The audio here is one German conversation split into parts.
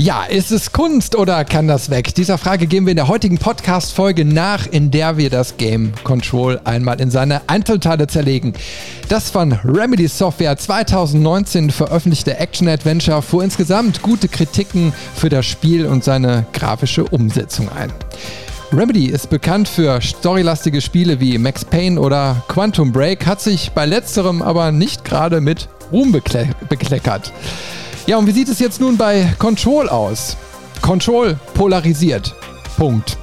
Ja, ist es Kunst oder kann das weg? Dieser Frage gehen wir in der heutigen Podcast-Folge nach, in der wir das Game Control einmal in seine Einzelteile zerlegen. Das von Remedy Software 2019 veröffentlichte Action-Adventure fuhr insgesamt gute Kritiken für das Spiel und seine grafische Umsetzung ein. Remedy ist bekannt für storylastige Spiele wie Max Payne oder Quantum Break, hat sich bei letzterem aber nicht gerade mit Ruhm bekle bekleckert. Ja, und wie sieht es jetzt nun bei Control aus? Control polarisiert. Punkt.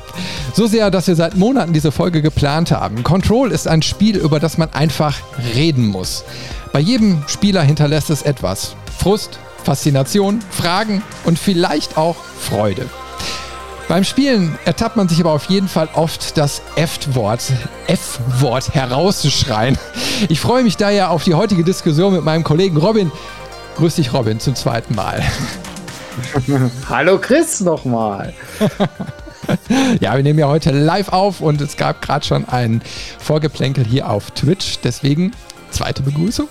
So sehr, dass wir seit Monaten diese Folge geplant haben. Control ist ein Spiel, über das man einfach reden muss. Bei jedem Spieler hinterlässt es etwas. Frust, Faszination, Fragen und vielleicht auch Freude. Beim Spielen ertappt man sich aber auf jeden Fall oft das F-Wort, F-Wort herauszuschreien. Ich freue mich daher auf die heutige Diskussion mit meinem Kollegen Robin, Grüß dich, Robin, zum zweiten Mal. Hallo Chris nochmal. ja, wir nehmen ja heute live auf und es gab gerade schon ein Vorgeplänkel hier auf Twitch. Deswegen zweite Begrüßung.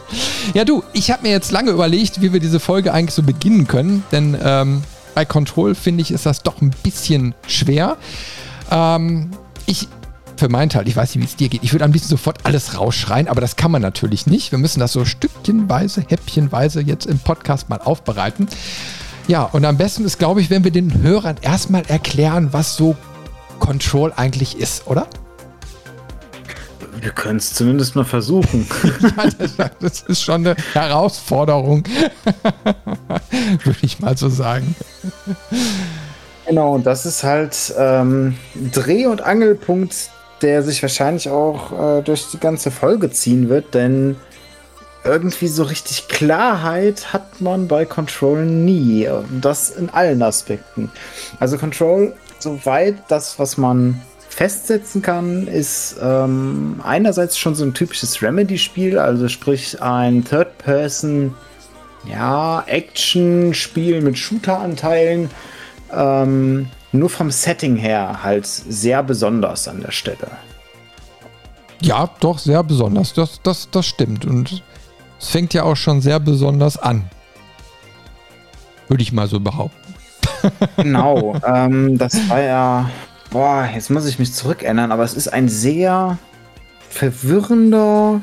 ja, du, ich habe mir jetzt lange überlegt, wie wir diese Folge eigentlich so beginnen können, denn ähm, bei Control finde ich, ist das doch ein bisschen schwer. Ähm, ich für meinen Teil, ich weiß nicht, wie es dir geht, ich würde am liebsten sofort alles rausschreien, aber das kann man natürlich nicht. Wir müssen das so stückchenweise, häppchenweise jetzt im Podcast mal aufbereiten. Ja, und am besten ist, glaube ich, wenn wir den Hörern erstmal erklären, was so Control eigentlich ist, oder? Wir können es zumindest mal versuchen. ja, das, ist schon eine Herausforderung, würde ich mal so sagen. Genau, das ist halt ähm, Dreh- und Angelpunkt der sich wahrscheinlich auch äh, durch die ganze Folge ziehen wird, denn irgendwie so richtig Klarheit hat man bei Control nie. Und das in allen Aspekten. Also Control, soweit das, was man festsetzen kann, ist ähm, einerseits schon so ein typisches Remedy-Spiel, also sprich ein Third-Person, ja, Action-Spiel mit Shooter-Anteilen. Ähm, nur vom Setting her halt sehr besonders an der Stelle. Ja, doch, sehr besonders. Das, das, das stimmt. Und es fängt ja auch schon sehr besonders an. Würde ich mal so behaupten. Genau. ähm, das war ja. Boah, jetzt muss ich mich zurückändern, aber es ist ein sehr verwirrender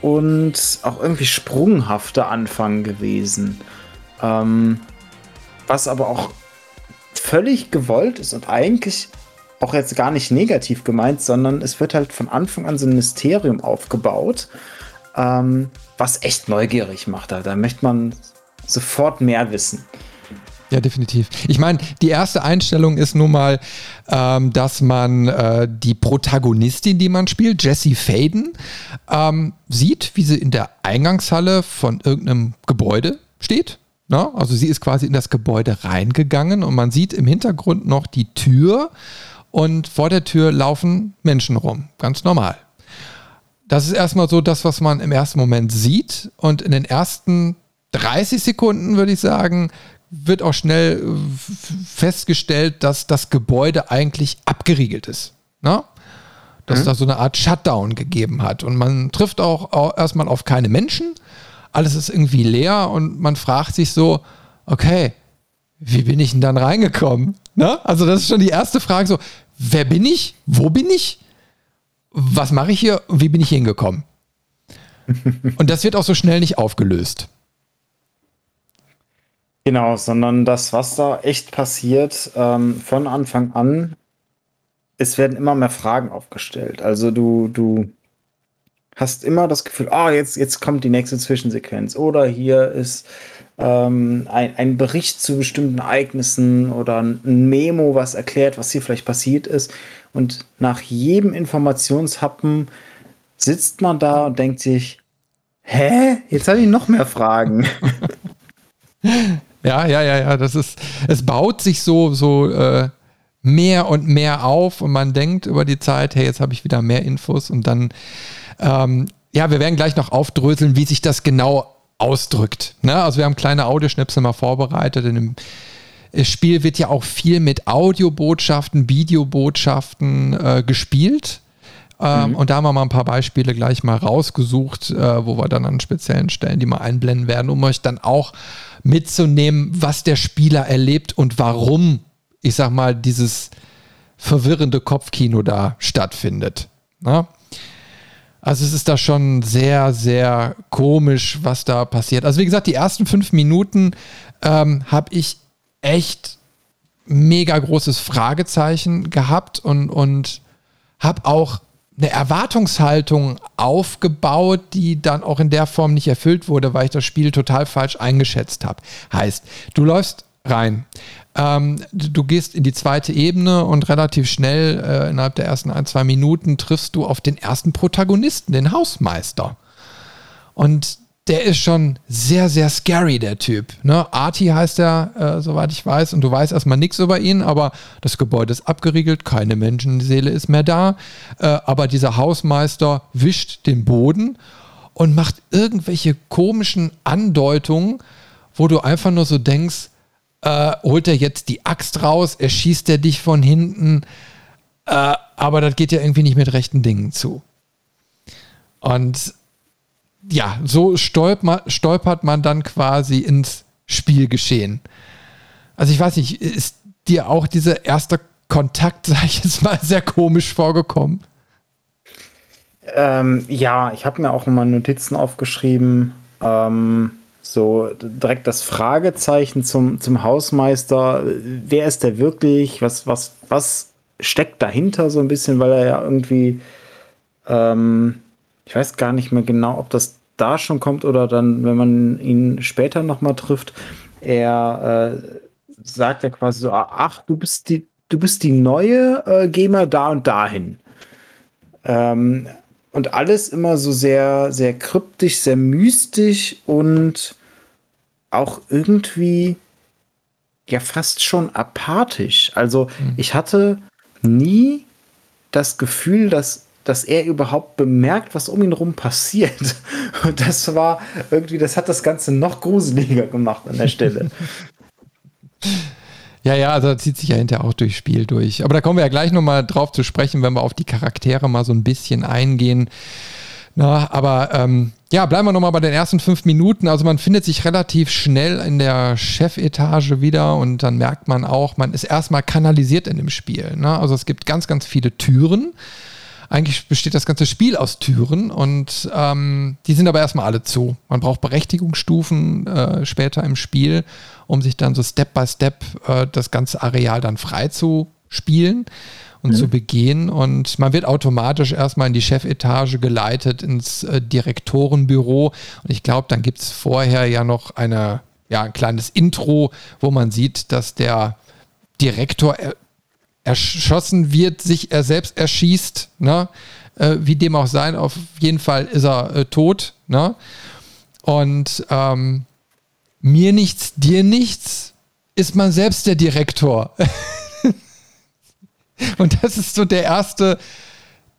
und auch irgendwie sprunghafter Anfang gewesen. Ähm, was aber auch völlig gewollt ist und eigentlich auch jetzt gar nicht negativ gemeint, sondern es wird halt von Anfang an so ein Mysterium aufgebaut, ähm, was echt neugierig macht. Da, da möchte man sofort mehr wissen. Ja, definitiv. Ich meine, die erste Einstellung ist nun mal, ähm, dass man äh, die Protagonistin, die man spielt, Jessie Faden, ähm, sieht, wie sie in der Eingangshalle von irgendeinem Gebäude steht na, ne? also sie ist quasi in das Gebäude reingegangen und man sieht im Hintergrund noch die Tür und vor der Tür laufen Menschen rum. Ganz normal. Das ist erstmal so das, was man im ersten Moment sieht. Und in den ersten 30 Sekunden, würde ich sagen, wird auch schnell äh, festgestellt, dass das Gebäude eigentlich abgeriegelt ist. Na? Ne? Dass mhm. da so eine Art Shutdown gegeben hat. Und man trifft auch erstmal auf keine Menschen alles ist irgendwie leer und man fragt sich so, okay, wie bin ich denn dann reingekommen? Ne? Also das ist schon die erste Frage so, wer bin ich? Wo bin ich? Was mache ich hier? Wie bin ich hingekommen? und das wird auch so schnell nicht aufgelöst. Genau, sondern das, was da echt passiert, ähm, von Anfang an, es werden immer mehr Fragen aufgestellt. Also du, du hast immer das Gefühl, oh, jetzt, jetzt kommt die nächste Zwischensequenz. Oder hier ist ähm, ein, ein Bericht zu bestimmten Ereignissen oder ein Memo, was erklärt, was hier vielleicht passiert ist. Und nach jedem Informationshappen sitzt man da und denkt sich, hä? Jetzt habe ich noch mehr Fragen. ja, ja, ja, ja. Das ist, es baut sich so, so äh, mehr und mehr auf und man denkt über die Zeit, hey, jetzt habe ich wieder mehr Infos und dann ähm, ja, wir werden gleich noch aufdröseln, wie sich das genau ausdrückt. Ne? Also wir haben kleine Audioschnipsel mal vorbereitet. In dem Spiel wird ja auch viel mit Audiobotschaften, Videobotschaften äh, gespielt. Ähm, mhm. Und da haben wir mal ein paar Beispiele gleich mal rausgesucht, äh, wo wir dann an speziellen Stellen die mal einblenden werden, um euch dann auch mitzunehmen, was der Spieler erlebt und warum, ich sag mal, dieses verwirrende Kopfkino da stattfindet. Na? Also es ist da schon sehr, sehr komisch, was da passiert. Also wie gesagt, die ersten fünf Minuten ähm, habe ich echt mega großes Fragezeichen gehabt und, und habe auch eine Erwartungshaltung aufgebaut, die dann auch in der Form nicht erfüllt wurde, weil ich das Spiel total falsch eingeschätzt habe. Heißt, du läufst rein, ähm, du gehst in die zweite Ebene und relativ schnell, äh, innerhalb der ersten ein, zwei Minuten, triffst du auf den ersten Protagonisten, den Hausmeister. Und der ist schon sehr, sehr scary, der Typ. Ne? Arti heißt er, äh, soweit ich weiß, und du weißt erstmal nichts über ihn, aber das Gebäude ist abgeriegelt, keine Menschenseele ist mehr da. Äh, aber dieser Hausmeister wischt den Boden und macht irgendwelche komischen Andeutungen, wo du einfach nur so denkst, äh, holt er jetzt die Axt raus, erschießt er dich von hinten, äh, aber das geht ja irgendwie nicht mit rechten Dingen zu. Und ja, so stolpert, stolpert man dann quasi ins Spielgeschehen. Also ich weiß nicht, ist dir auch dieser erste Kontakt, sag ich jetzt mal, sehr komisch vorgekommen? Ähm, ja, ich habe mir auch mal Notizen aufgeschrieben. Ähm, so direkt das Fragezeichen zum, zum Hausmeister. Wer ist der wirklich? Was, was, was steckt dahinter so ein bisschen, weil er ja irgendwie, ähm, ich weiß gar nicht mehr genau, ob das da schon kommt oder dann, wenn man ihn später nochmal trifft. Er äh, sagt ja quasi so, ach, du bist die, du bist die neue, äh, geh mal da und dahin. Ähm, und alles immer so sehr, sehr kryptisch, sehr mystisch und auch irgendwie ja fast schon apathisch. Also mhm. ich hatte nie das Gefühl, dass, dass er überhaupt bemerkt, was um ihn rum passiert. Und das war irgendwie, das hat das Ganze noch gruseliger gemacht an der Stelle. Ja, ja, also zieht sich ja hinterher auch durchs Spiel durch. Aber da kommen wir ja gleich nochmal drauf zu sprechen, wenn wir auf die Charaktere mal so ein bisschen eingehen. Na, aber ähm, ja, bleiben wir nochmal bei den ersten fünf Minuten. Also man findet sich relativ schnell in der Chefetage wieder und dann merkt man auch, man ist erstmal kanalisiert in dem Spiel. Ne? Also es gibt ganz, ganz viele Türen. Eigentlich besteht das ganze Spiel aus Türen und ähm, die sind aber erstmal alle zu. Man braucht Berechtigungsstufen äh, später im Spiel, um sich dann so Step by Step äh, das ganze Areal dann frei zu spielen und mhm. zu begehen. Und man wird automatisch erstmal in die Chefetage geleitet, ins äh, Direktorenbüro. Und ich glaube, dann gibt es vorher ja noch eine, ja, ein kleines Intro, wo man sieht, dass der Direktor erschossen wird, sich er selbst erschießt, ne? Äh, wie dem auch sein, auf jeden Fall ist er äh, tot. Ne? Und ähm, mir nichts, dir nichts, ist man selbst der Direktor. Und das ist so der erste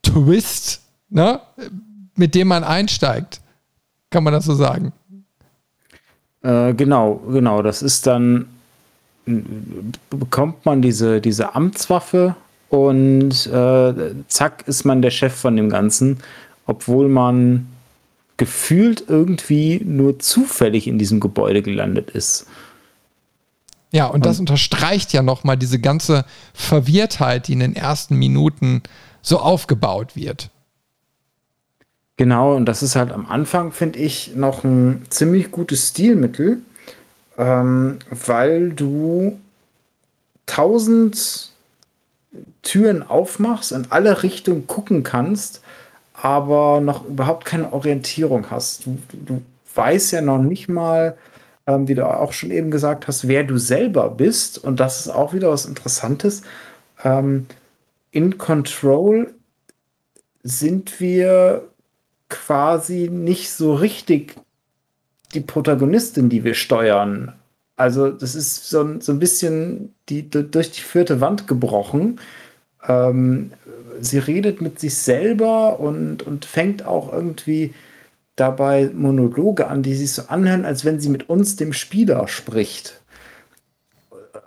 Twist, ne? mit dem man einsteigt. Kann man das so sagen? Äh, genau, genau. Das ist dann bekommt man diese, diese Amtswaffe und äh, zack ist man der Chef von dem Ganzen, obwohl man gefühlt irgendwie nur zufällig in diesem Gebäude gelandet ist. Ja, und, und das unterstreicht ja nochmal diese ganze Verwirrtheit, die in den ersten Minuten so aufgebaut wird. Genau, und das ist halt am Anfang, finde ich, noch ein ziemlich gutes Stilmittel, ähm, weil du tausend Türen aufmachst, in alle Richtungen gucken kannst, aber noch überhaupt keine Orientierung hast. Du, du weißt ja noch nicht mal, ähm, wie du auch schon eben gesagt hast, wer du selber bist. Und das ist auch wieder was Interessantes. Ähm, in Control sind wir quasi nicht so richtig die Protagonistin, die wir steuern. Also das ist so, so ein bisschen die, durch die vierte Wand gebrochen. Ähm, sie redet mit sich selber und, und fängt auch irgendwie dabei Monologe an, die sich so anhören, als wenn sie mit uns, dem Spieler, spricht.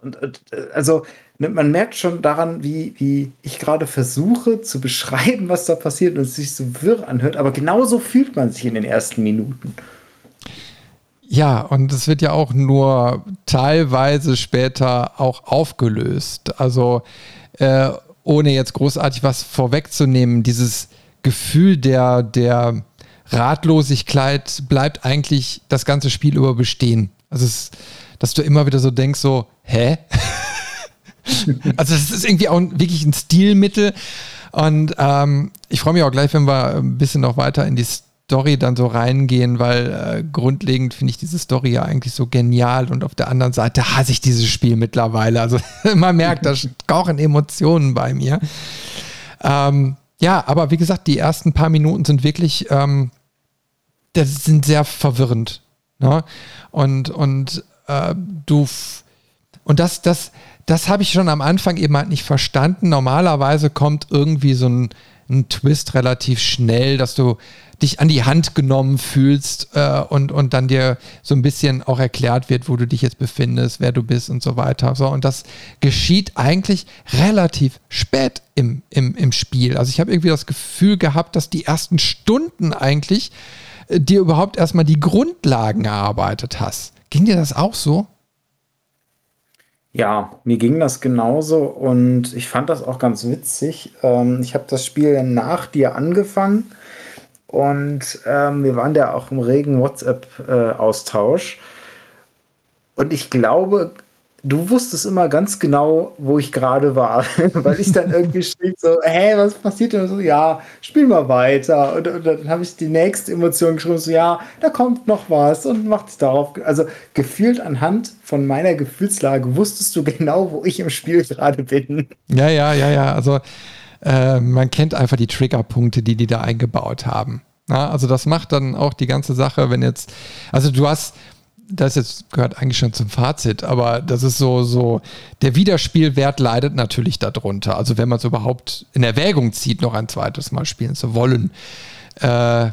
und, also ne, man merkt schon daran, wie, wie ich gerade versuche zu beschreiben, was da passiert und es sich so wirr anhört, aber genauso fühlt man sich in den ersten Minuten. Ja, und es wird ja auch nur teilweise später auch aufgelöst. Also äh, ohne jetzt großartig was vorwegzunehmen, dieses Gefühl der, der Ratlosigkeit bleibt eigentlich das ganze Spiel über bestehen. Also es, dass du immer wieder so denkst, so, hä? also es ist irgendwie auch wirklich ein Stilmittel. Und ähm, ich freue mich auch gleich, wenn wir ein bisschen noch weiter in die Story dann so reingehen, weil äh, grundlegend finde ich diese Story ja eigentlich so genial und auf der anderen Seite hasse ich dieses Spiel mittlerweile. Also man merkt, da kochen Emotionen bei mir. Ähm, ja, aber wie gesagt, die ersten paar Minuten sind wirklich, ähm, das sind sehr verwirrend. Ne? Und, und äh, du und das, das, das habe ich schon am Anfang eben halt nicht verstanden. Normalerweise kommt irgendwie so ein, ein Twist relativ schnell, dass du dich an die Hand genommen fühlst äh, und, und dann dir so ein bisschen auch erklärt wird, wo du dich jetzt befindest, wer du bist und so weiter. So, und das geschieht eigentlich relativ spät im, im, im Spiel. Also ich habe irgendwie das Gefühl gehabt, dass die ersten Stunden eigentlich äh, dir überhaupt erstmal die Grundlagen erarbeitet hast. Ging dir das auch so? Ja, mir ging das genauso und ich fand das auch ganz witzig. Ähm, ich habe das Spiel nach dir angefangen und ähm, wir waren da auch im regen WhatsApp-Austausch. Äh, und ich glaube, du wusstest immer ganz genau, wo ich gerade war, weil ich dann irgendwie schrieb so, hä, was passiert denn? so, ja, spiel mal weiter. Und, und dann habe ich die nächste Emotion geschrieben, so, ja, da kommt noch was und macht es darauf. Also gefühlt anhand von meiner Gefühlslage wusstest du genau, wo ich im Spiel gerade bin. Ja, ja, ja, ja. Also äh, man kennt einfach die Triggerpunkte, die die da eingebaut haben. Ja, also das macht dann auch die ganze Sache, wenn jetzt, also du hast, das jetzt gehört eigentlich schon zum Fazit, aber das ist so, so, der Wiederspielwert leidet natürlich darunter. Also wenn man es überhaupt in Erwägung zieht, noch ein zweites Mal spielen zu wollen, äh,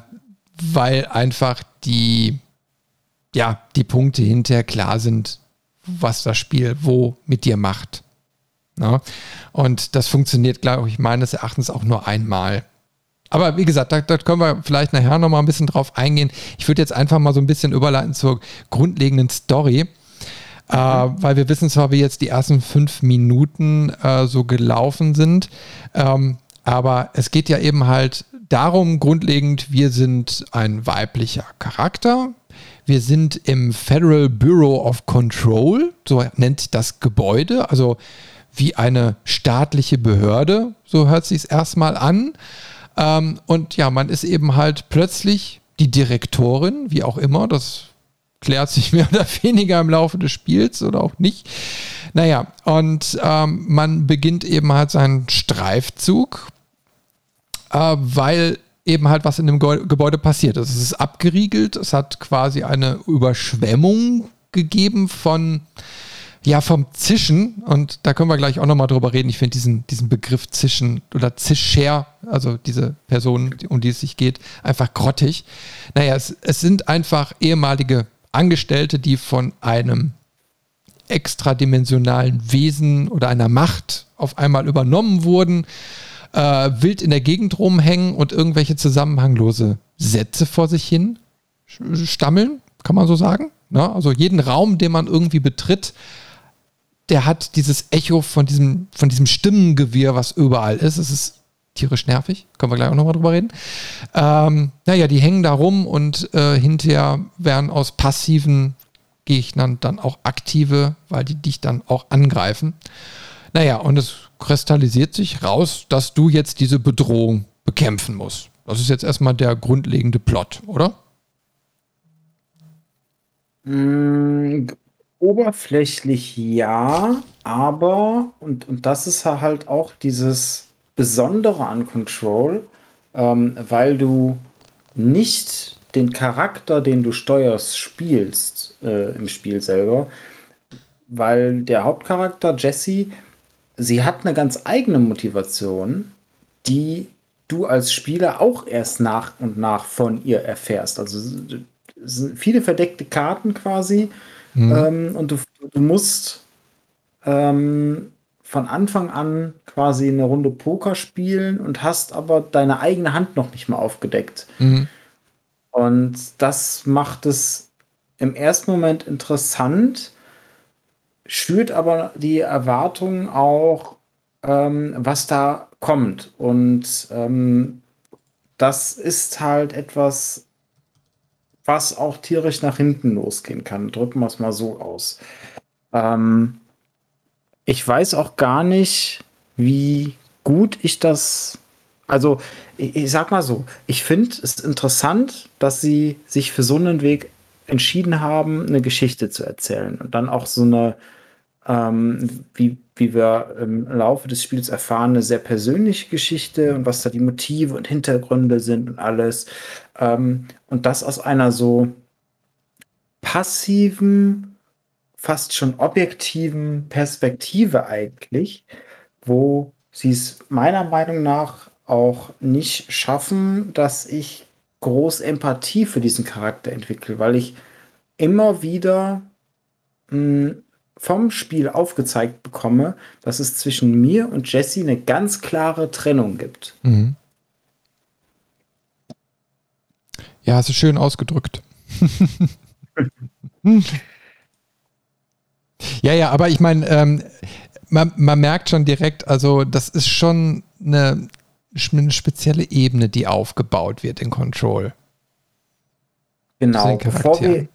weil einfach die, ja, die Punkte hinterher klar sind, was das Spiel wo mit dir macht. Ja? Ne? Und das funktioniert, glaube ich, meines Erachtens auch nur einmal. Aber wie gesagt, da, da können wir vielleicht nachher nochmal ein bisschen drauf eingehen. Ich würde jetzt einfach mal so ein bisschen überleiten zur grundlegenden Story. Äh, weil wir wissen zwar, wie jetzt die ersten fünf Minuten äh, so gelaufen sind, ähm, aber es geht ja eben halt darum, grundlegend, wir sind ein weiblicher Charakter. Wir sind im Federal Bureau of Control, so nennt das Gebäude, also wie eine staatliche Behörde, so hört sich es erstmal an. Ähm, und ja, man ist eben halt plötzlich die Direktorin, wie auch immer, das klärt sich mehr oder weniger im Laufe des Spiels oder auch nicht. Naja, und ähm, man beginnt eben halt seinen Streifzug, äh, weil eben halt was in dem Gebäude passiert ist. Es ist abgeriegelt, es hat quasi eine Überschwemmung gegeben von ja, vom Zischen, und da können wir gleich auch nochmal drüber reden. Ich finde diesen, diesen Begriff Zischen oder Zischer, also diese Person, um die es sich geht, einfach grottig. Naja, es, es sind einfach ehemalige Angestellte, die von einem extradimensionalen Wesen oder einer Macht auf einmal übernommen wurden, äh, wild in der Gegend rumhängen und irgendwelche zusammenhanglose Sätze vor sich hin stammeln, kann man so sagen. Na, ne? also jeden Raum, den man irgendwie betritt, der hat dieses Echo von diesem, von diesem Stimmengewirr, was überall ist. Es ist tierisch nervig. Können wir gleich auch nochmal drüber reden. Ähm, naja, die hängen da rum und äh, hinterher werden aus passiven Gegnern dann auch aktive, weil die dich dann auch angreifen. Naja, und es kristallisiert sich raus, dass du jetzt diese Bedrohung bekämpfen musst. Das ist jetzt erstmal der grundlegende Plot, oder? Mm, Oberflächlich ja, aber, und, und das ist halt auch dieses Besondere an Control, ähm, weil du nicht den Charakter, den du steuerst, spielst äh, im Spiel selber, weil der Hauptcharakter Jesse, sie hat eine ganz eigene Motivation, die du als Spieler auch erst nach und nach von ihr erfährst. Also viele verdeckte Karten quasi, Mhm. Ähm, und du, du musst ähm, von Anfang an quasi eine Runde Poker spielen und hast aber deine eigene Hand noch nicht mal aufgedeckt. Mhm. Und das macht es im ersten Moment interessant, schürt aber die Erwartung auch, ähm, was da kommt. Und ähm, das ist halt etwas, was auch tierisch nach hinten losgehen kann. Drücken wir es mal so aus. Ähm, ich weiß auch gar nicht, wie gut ich das. Also, ich, ich sag mal so, ich finde es interessant, dass sie sich für so einen Weg entschieden haben, eine Geschichte zu erzählen und dann auch so eine, ähm, wie, wie wir im Laufe des Spiels erfahren, eine sehr persönliche Geschichte und was da die Motive und Hintergründe sind und alles. Ähm, und das aus einer so passiven, fast schon objektiven Perspektive eigentlich, wo sie es meiner Meinung nach auch nicht schaffen, dass ich groß Empathie für diesen Charakter entwickle, weil ich immer wieder mh, hm, vom Spiel aufgezeigt bekomme, dass es zwischen mir und Jesse eine ganz klare Trennung gibt. Mhm. Ja, hast du schön ausgedrückt. ja, ja, aber ich meine, ähm, man, man, merkt schon direkt, also das ist schon eine, eine, spezielle Ebene, die aufgebaut wird in Control. Genau, bevor wir,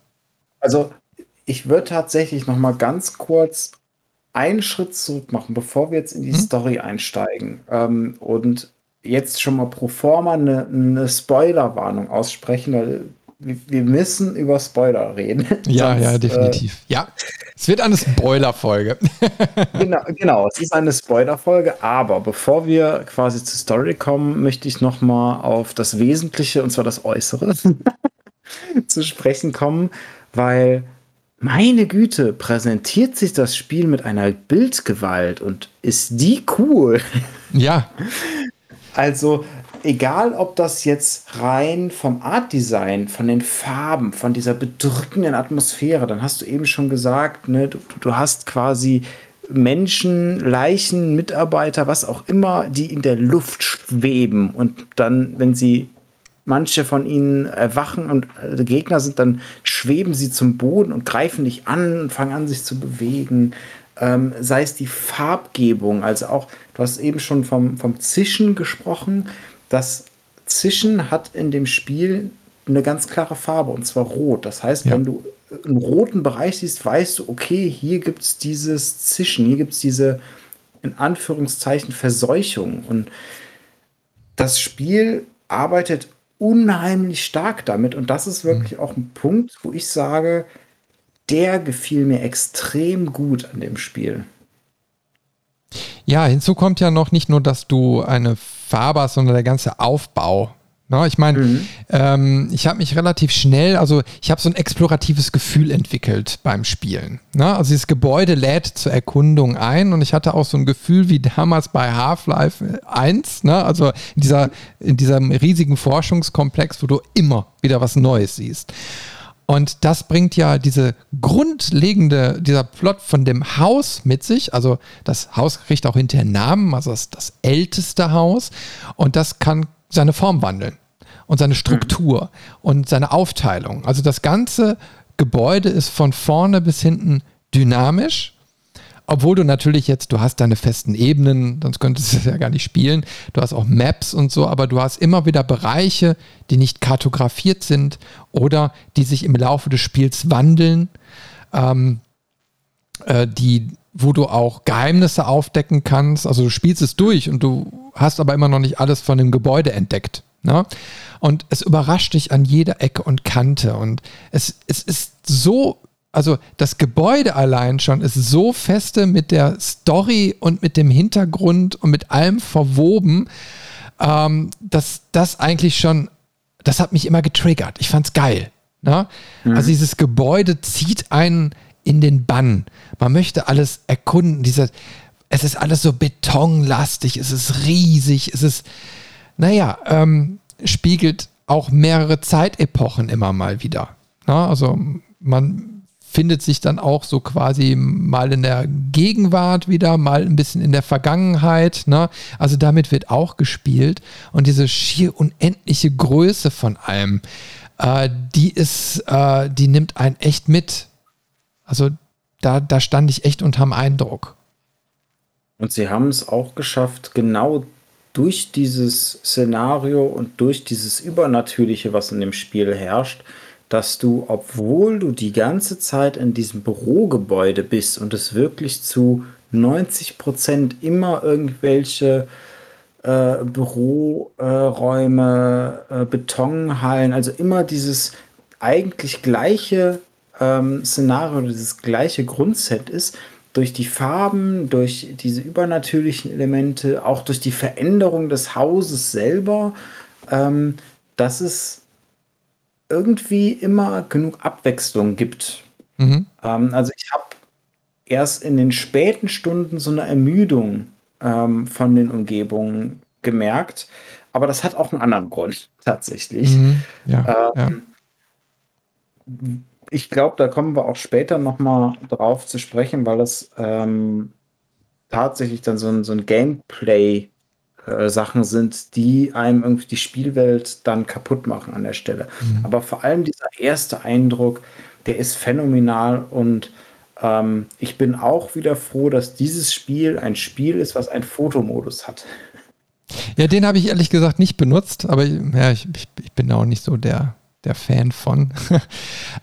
also ich würde tatsächlich noch mal ganz kurz einen Schritt zurück machen, bevor wir jetzt in die hm? Story einsteigen ähm, und jetzt schon mal pro forma eine, eine Spoilerwarnung aussprechen, weil wir, wir müssen über Spoiler reden. Ja, Sonst, ja, definitiv. Äh, ja, es wird eine Spoiler-Folge. genau, genau, es ist eine Spoiler-Folge, aber bevor wir quasi zur Story kommen, möchte ich noch mal auf das Wesentliche, und zwar das Äußere, zu sprechen kommen, weil meine Güte, präsentiert sich das Spiel mit einer Bildgewalt und ist die cool. Ja. Also, egal ob das jetzt rein vom Artdesign, von den Farben, von dieser bedrückenden Atmosphäre, dann hast du eben schon gesagt, ne, du, du hast quasi Menschen, Leichen, Mitarbeiter, was auch immer, die in der Luft schweben und dann, wenn sie manche von ihnen erwachen und äh, Gegner sind, dann schweben sie zum Boden und greifen dich an und fangen an, sich zu bewegen. Ähm, sei es die Farbgebung, also auch, du hast eben schon vom, vom Zischen gesprochen. Das Zischen hat in dem Spiel eine ganz klare Farbe und zwar rot. Das heißt, ja. wenn du einen roten Bereich siehst, weißt du, okay, hier gibt es dieses Zischen, hier gibt es diese in Anführungszeichen Verseuchung. Und das Spiel arbeitet unheimlich stark damit. Und das ist wirklich mhm. auch ein Punkt, wo ich sage, der gefiel mir extrem gut an dem Spiel. Ja, hinzu kommt ja noch nicht nur, dass du eine Farbe hast, sondern der ganze Aufbau na, ich meine, mhm. ähm, ich habe mich relativ schnell, also ich habe so ein exploratives Gefühl entwickelt beim Spielen. Na, also dieses Gebäude lädt zur Erkundung ein und ich hatte auch so ein Gefühl wie damals bei Half-Life 1, ne? also in, dieser, in diesem riesigen Forschungskomplex, wo du immer wieder was Neues siehst. Und das bringt ja diese grundlegende, dieser Plot von dem Haus mit sich. Also das Haus kriegt auch hinterher Namen, also das, das älteste Haus. Und das kann seine Form wandeln und seine Struktur mhm. und seine Aufteilung. Also das ganze Gebäude ist von vorne bis hinten dynamisch, obwohl du natürlich jetzt, du hast deine festen Ebenen, sonst könntest du es ja gar nicht spielen. Du hast auch Maps und so, aber du hast immer wieder Bereiche, die nicht kartografiert sind oder die sich im Laufe des Spiels wandeln, ähm, äh, die wo du auch Geheimnisse aufdecken kannst. Also du spielst es durch und du hast aber immer noch nicht alles von dem Gebäude entdeckt. Ne? Und es überrascht dich an jeder Ecke und Kante. Und es, es ist so, also das Gebäude allein schon ist so feste mit der Story und mit dem Hintergrund und mit allem verwoben, ähm, dass das eigentlich schon, das hat mich immer getriggert. Ich fand's geil. Ne? Mhm. Also dieses Gebäude zieht einen in den Bann. Man möchte alles erkunden. Dieser, es ist alles so betonlastig, es ist riesig, es ist, naja, ähm, spiegelt auch mehrere Zeitepochen immer mal wieder. Na, also man findet sich dann auch so quasi mal in der Gegenwart wieder, mal ein bisschen in der Vergangenheit. Ne? Also damit wird auch gespielt. Und diese schier unendliche Größe von allem, äh, die ist, äh, die nimmt einen echt mit. Also da, da stand ich echt unterm Eindruck. Und sie haben es auch geschafft, genau durch dieses Szenario und durch dieses Übernatürliche, was in dem Spiel herrscht, dass du, obwohl du die ganze Zeit in diesem Bürogebäude bist und es wirklich zu 90 Prozent immer irgendwelche äh, Büroräume, äh, Betonhallen, also immer dieses eigentlich gleiche ähm, Szenario, dieses gleiche Grundset ist, durch die Farben, durch diese übernatürlichen Elemente, auch durch die Veränderung des Hauses selber, ähm, dass es irgendwie immer genug Abwechslung gibt. Mhm. Ähm, also ich habe erst in den späten Stunden so eine Ermüdung ähm, von den Umgebungen gemerkt, aber das hat auch einen anderen Grund tatsächlich. Mhm. Ja, ja. Ich glaube, da kommen wir auch später nochmal drauf zu sprechen, weil das ähm, tatsächlich dann so ein, so ein Gameplay äh, Sachen sind, die einem irgendwie die Spielwelt dann kaputt machen an der Stelle. Mhm. Aber vor allem dieser erste Eindruck, der ist phänomenal und ähm, ich bin auch wieder froh, dass dieses Spiel ein Spiel ist, was einen Fotomodus hat. Ja, den habe ich ehrlich gesagt nicht benutzt, aber ja, ich, ich, ich bin auch nicht so der der Fan von.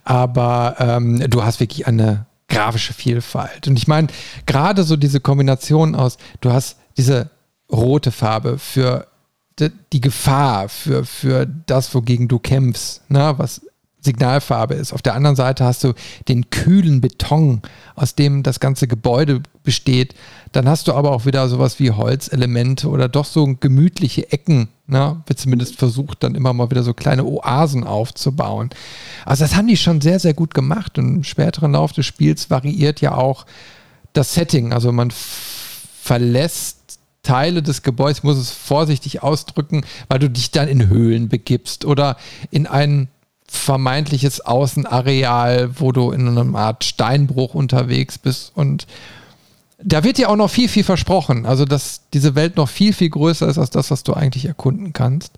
Aber ähm, du hast wirklich eine grafische Vielfalt. Und ich meine, gerade so diese Kombination aus, du hast diese rote Farbe für die Gefahr, für, für das, wogegen du kämpfst, ne? was Signalfarbe ist. Auf der anderen Seite hast du den kühlen Beton, aus dem das ganze Gebäude besteht. Dann hast du aber auch wieder sowas wie Holzelemente oder doch so gemütliche Ecken. Ne? Wird zumindest versucht, dann immer mal wieder so kleine Oasen aufzubauen. Also das haben die schon sehr, sehr gut gemacht. Und im späteren Lauf des Spiels variiert ja auch das Setting. Also man verlässt Teile des Gebäudes, muss es vorsichtig ausdrücken, weil du dich dann in Höhlen begibst oder in einen vermeintliches Außenareal, wo du in einer Art Steinbruch unterwegs bist. Und da wird dir auch noch viel, viel versprochen. Also, dass diese Welt noch viel, viel größer ist als das, was du eigentlich erkunden kannst.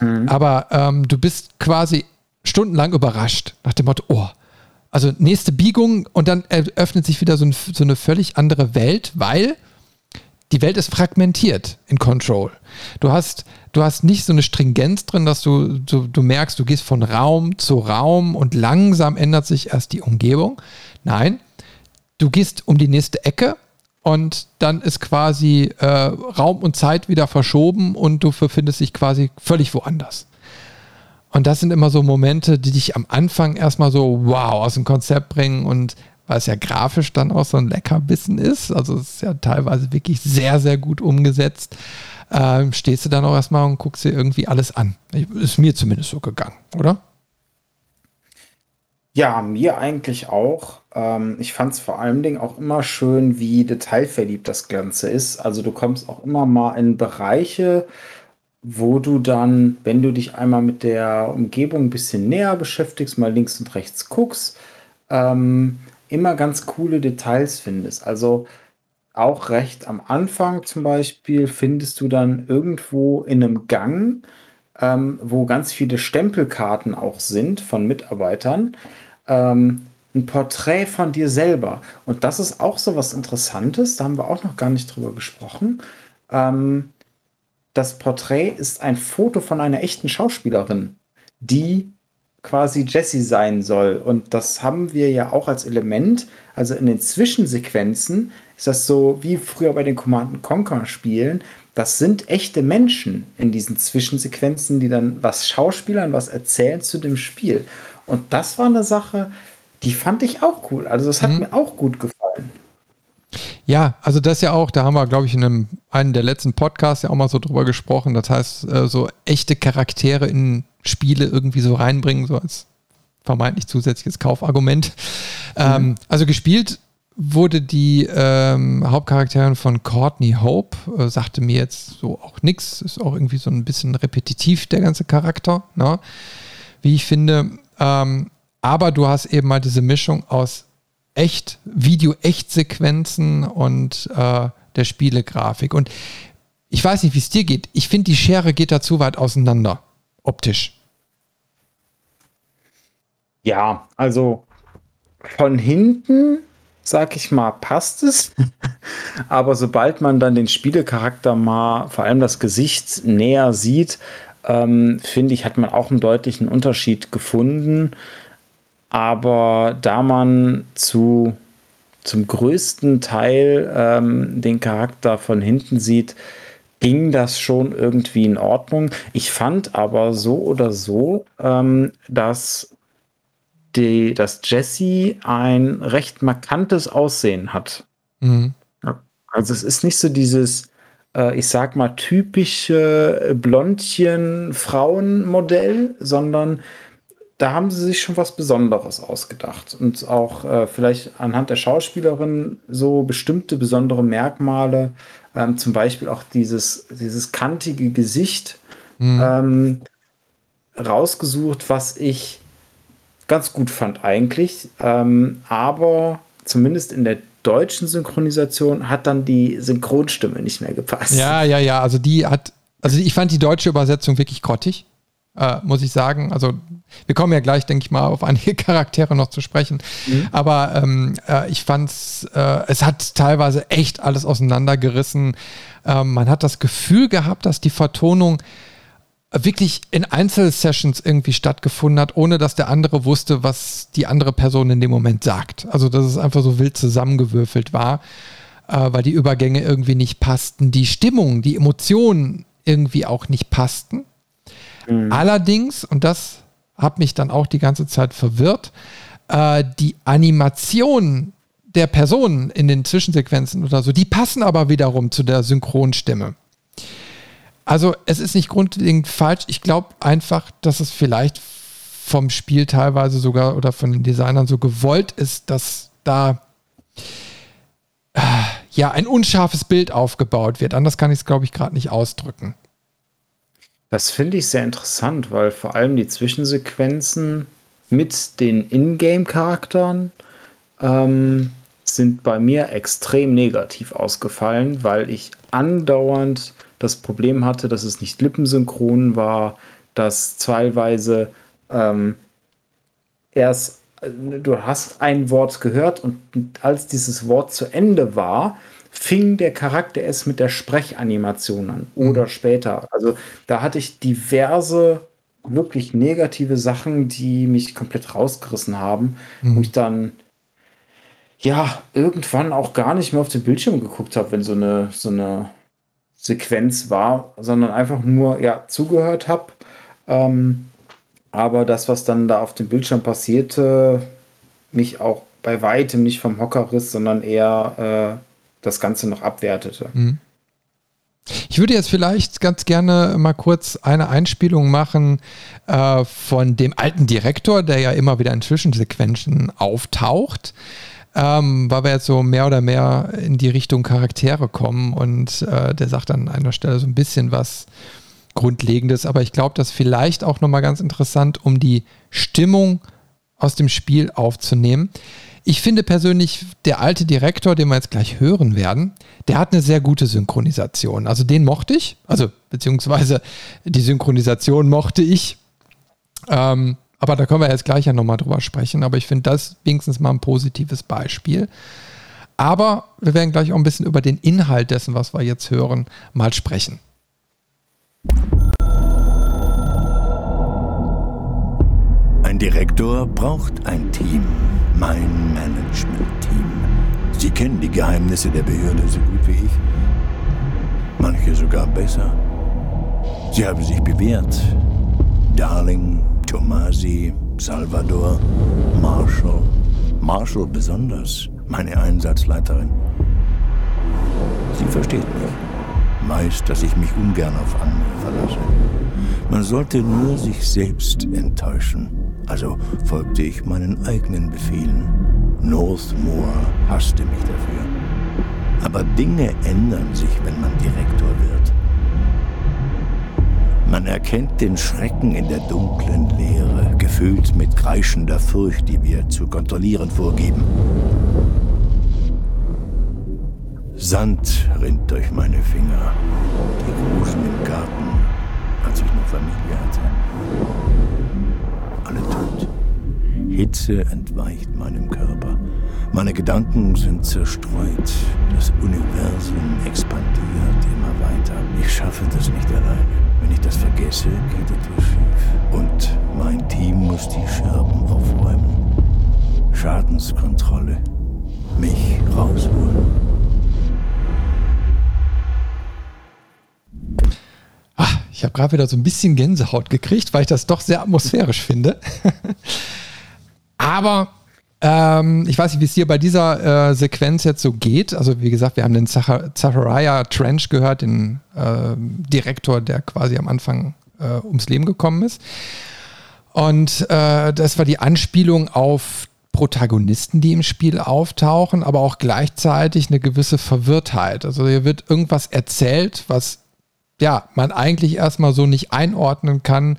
Mhm. Aber ähm, du bist quasi stundenlang überrascht nach dem Motto, oh, also nächste Biegung und dann öffnet sich wieder so, ein, so eine völlig andere Welt, weil die Welt ist fragmentiert in Control. Du hast, du hast nicht so eine Stringenz drin, dass du, du, du merkst, du gehst von Raum zu Raum und langsam ändert sich erst die Umgebung. Nein, du gehst um die nächste Ecke und dann ist quasi äh, Raum und Zeit wieder verschoben und du befindest dich quasi völlig woanders. Und das sind immer so Momente, die dich am Anfang erstmal so wow aus dem Konzept bringen und weil es ja grafisch dann auch so ein Leckerbissen ist. Also es ist ja teilweise wirklich sehr, sehr gut umgesetzt. Ähm, stehst du dann auch erstmal und guckst dir irgendwie alles an. Ist mir zumindest so gegangen, oder? Ja, mir eigentlich auch. Ähm, ich fand es vor allen Dingen auch immer schön, wie detailverliebt das Ganze ist. Also du kommst auch immer mal in Bereiche, wo du dann, wenn du dich einmal mit der Umgebung ein bisschen näher beschäftigst, mal links und rechts guckst, ähm, immer ganz coole Details findest. Also auch recht am Anfang zum Beispiel findest du dann irgendwo in einem Gang, ähm, wo ganz viele Stempelkarten auch sind von Mitarbeitern, ähm, ein Porträt von dir selber. Und das ist auch so was Interessantes, da haben wir auch noch gar nicht drüber gesprochen. Ähm, das Porträt ist ein Foto von einer echten Schauspielerin, die quasi Jesse sein soll. Und das haben wir ja auch als Element. Also in den Zwischensequenzen ist das so wie früher bei den Command Conquer Spielen. Das sind echte Menschen in diesen Zwischensequenzen, die dann was Schauspielern, was erzählen zu dem Spiel. Und das war eine Sache, die fand ich auch cool. Also das hat mhm. mir auch gut gefallen. Ja, also das ja auch, da haben wir, glaube ich, in einem, einem der letzten Podcasts ja auch mal so drüber gesprochen. Das heißt, äh, so echte Charaktere in Spiele irgendwie so reinbringen, so als vermeintlich zusätzliches Kaufargument. Ähm, mhm. Ähm, also gespielt wurde die ähm, Hauptcharakterin von Courtney Hope, äh, sagte mir jetzt so auch nichts, ist auch irgendwie so ein bisschen repetitiv, der ganze Charakter, ne? wie ich finde. Ähm, aber du hast eben mal diese Mischung aus echt Video-Echt-Sequenzen und äh, der Spielegrafik. Und ich weiß nicht, wie es dir geht. Ich finde, die Schere geht da zu weit auseinander, optisch. Ja, also von hinten, sag ich mal, passt es. Aber sobald man dann den Spielecharakter mal, vor allem das Gesicht näher sieht, ähm, finde ich, hat man auch einen deutlichen Unterschied gefunden. Aber da man zu, zum größten Teil ähm, den Charakter von hinten sieht, ging das schon irgendwie in Ordnung. Ich fand aber so oder so, ähm, dass, die, dass Jesse ein recht markantes Aussehen hat. Mhm. Also es ist nicht so dieses, äh, ich sag mal, typische Blondchen-Frauenmodell, sondern da haben sie sich schon was Besonderes ausgedacht und auch äh, vielleicht anhand der Schauspielerin so bestimmte besondere Merkmale, ähm, zum Beispiel auch dieses, dieses kantige Gesicht mhm. ähm, rausgesucht, was ich ganz gut fand eigentlich, ähm, aber zumindest in der deutschen Synchronisation hat dann die Synchronstimme nicht mehr gepasst. Ja, ja, ja, also die hat, also ich fand die deutsche Übersetzung wirklich grottig äh, muss ich sagen. Also wir kommen ja gleich, denke ich mal, auf einige Charaktere noch zu sprechen. Mhm. Aber ähm, äh, ich fand's, äh, es hat teilweise echt alles auseinandergerissen. Ähm, man hat das Gefühl gehabt, dass die Vertonung wirklich in Einzelsessions irgendwie stattgefunden hat, ohne dass der andere wusste, was die andere Person in dem Moment sagt. Also dass es einfach so wild zusammengewürfelt war, äh, weil die Übergänge irgendwie nicht passten, die Stimmung, die Emotionen irgendwie auch nicht passten. Mhm. Allerdings, und das hat mich dann auch die ganze Zeit verwirrt, äh, die Animation der Personen in den Zwischensequenzen oder so, die passen aber wiederum zu der Synchronstimme. Also es ist nicht grundlegend falsch. Ich glaube einfach, dass es vielleicht vom Spiel teilweise sogar oder von den Designern so gewollt ist, dass da äh, ja ein unscharfes Bild aufgebaut wird. Anders kann ich es, glaube ich, gerade nicht ausdrücken. Das finde ich sehr interessant, weil vor allem die Zwischensequenzen mit den Ingame-Charakteren ähm, sind bei mir extrem negativ ausgefallen, weil ich andauernd das Problem hatte, dass es nicht lippensynchron war, dass teilweise ähm, erst äh, du hast ein Wort gehört und als dieses Wort zu Ende war, fing der Charakter erst mit der Sprechanimation an oder mhm. später. Also da hatte ich diverse wirklich negative Sachen, die mich komplett rausgerissen haben, mhm. wo ich dann ja irgendwann auch gar nicht mehr auf den Bildschirm geguckt habe, wenn so eine so eine Sequenz war, sondern einfach nur ja zugehört habe. Ähm, aber das, was dann da auf dem Bildschirm passierte, mich auch bei weitem nicht vom Hocker riss, sondern eher äh, das Ganze noch abwertete. Mhm. Ich würde jetzt vielleicht ganz gerne mal kurz eine Einspielung machen äh, von dem alten Direktor, der ja immer wieder in Zwischensequenzen auftaucht, ähm, weil wir jetzt so mehr oder mehr in die Richtung Charaktere kommen und äh, der sagt an einer Stelle so ein bisschen was Grundlegendes, aber ich glaube, das vielleicht auch nochmal ganz interessant, um die Stimmung aus dem Spiel aufzunehmen. Ich finde persönlich, der alte Direktor, den wir jetzt gleich hören werden, der hat eine sehr gute Synchronisation. Also den mochte ich, also beziehungsweise die Synchronisation mochte ich. Ähm, aber da können wir jetzt gleich ja nochmal drüber sprechen. Aber ich finde das wenigstens mal ein positives Beispiel. Aber wir werden gleich auch ein bisschen über den Inhalt dessen, was wir jetzt hören, mal sprechen. Ein Direktor braucht ein Team mein Management-Team. Sie kennen die Geheimnisse der Behörde so gut wie ich. Manche sogar besser. Sie haben sich bewährt. Darling, Tomasi, Salvador, Marshall. Marshall besonders, meine Einsatzleiterin. Sie versteht mich. Meist, dass ich mich ungern auf andere verlasse. Man sollte nur sich selbst enttäuschen. Also folgte ich meinen eigenen Befehlen. Northmore hasste mich dafür. Aber Dinge ändern sich, wenn man Direktor wird. Man erkennt den Schrecken in der dunklen Leere, gefüllt mit kreischender Furcht, die wir zu kontrollieren vorgeben. Sand rinnt durch meine Finger. Die Rosen im Garten, als ich noch Familie hatte. Alle tot. Hitze entweicht meinem Körper. Meine Gedanken sind zerstreut. Das Universum expandiert immer weiter. Ich schaffe das nicht alleine. Wenn ich das vergesse, geht etwas schief. Und mein Team muss die Scherben aufräumen. Schadenskontrolle. Mich rausholen. Ach, ich habe gerade wieder so ein bisschen Gänsehaut gekriegt, weil ich das doch sehr atmosphärisch finde. Aber ähm, ich weiß nicht, wie es dir bei dieser äh, Sequenz jetzt so geht. Also wie gesagt, wir haben den Zachariah Trench gehört, den äh, Direktor, der quasi am Anfang äh, ums Leben gekommen ist. Und äh, das war die Anspielung auf Protagonisten, die im Spiel auftauchen, aber auch gleichzeitig eine gewisse Verwirrtheit. Also hier wird irgendwas erzählt, was ja man eigentlich erstmal so nicht einordnen kann,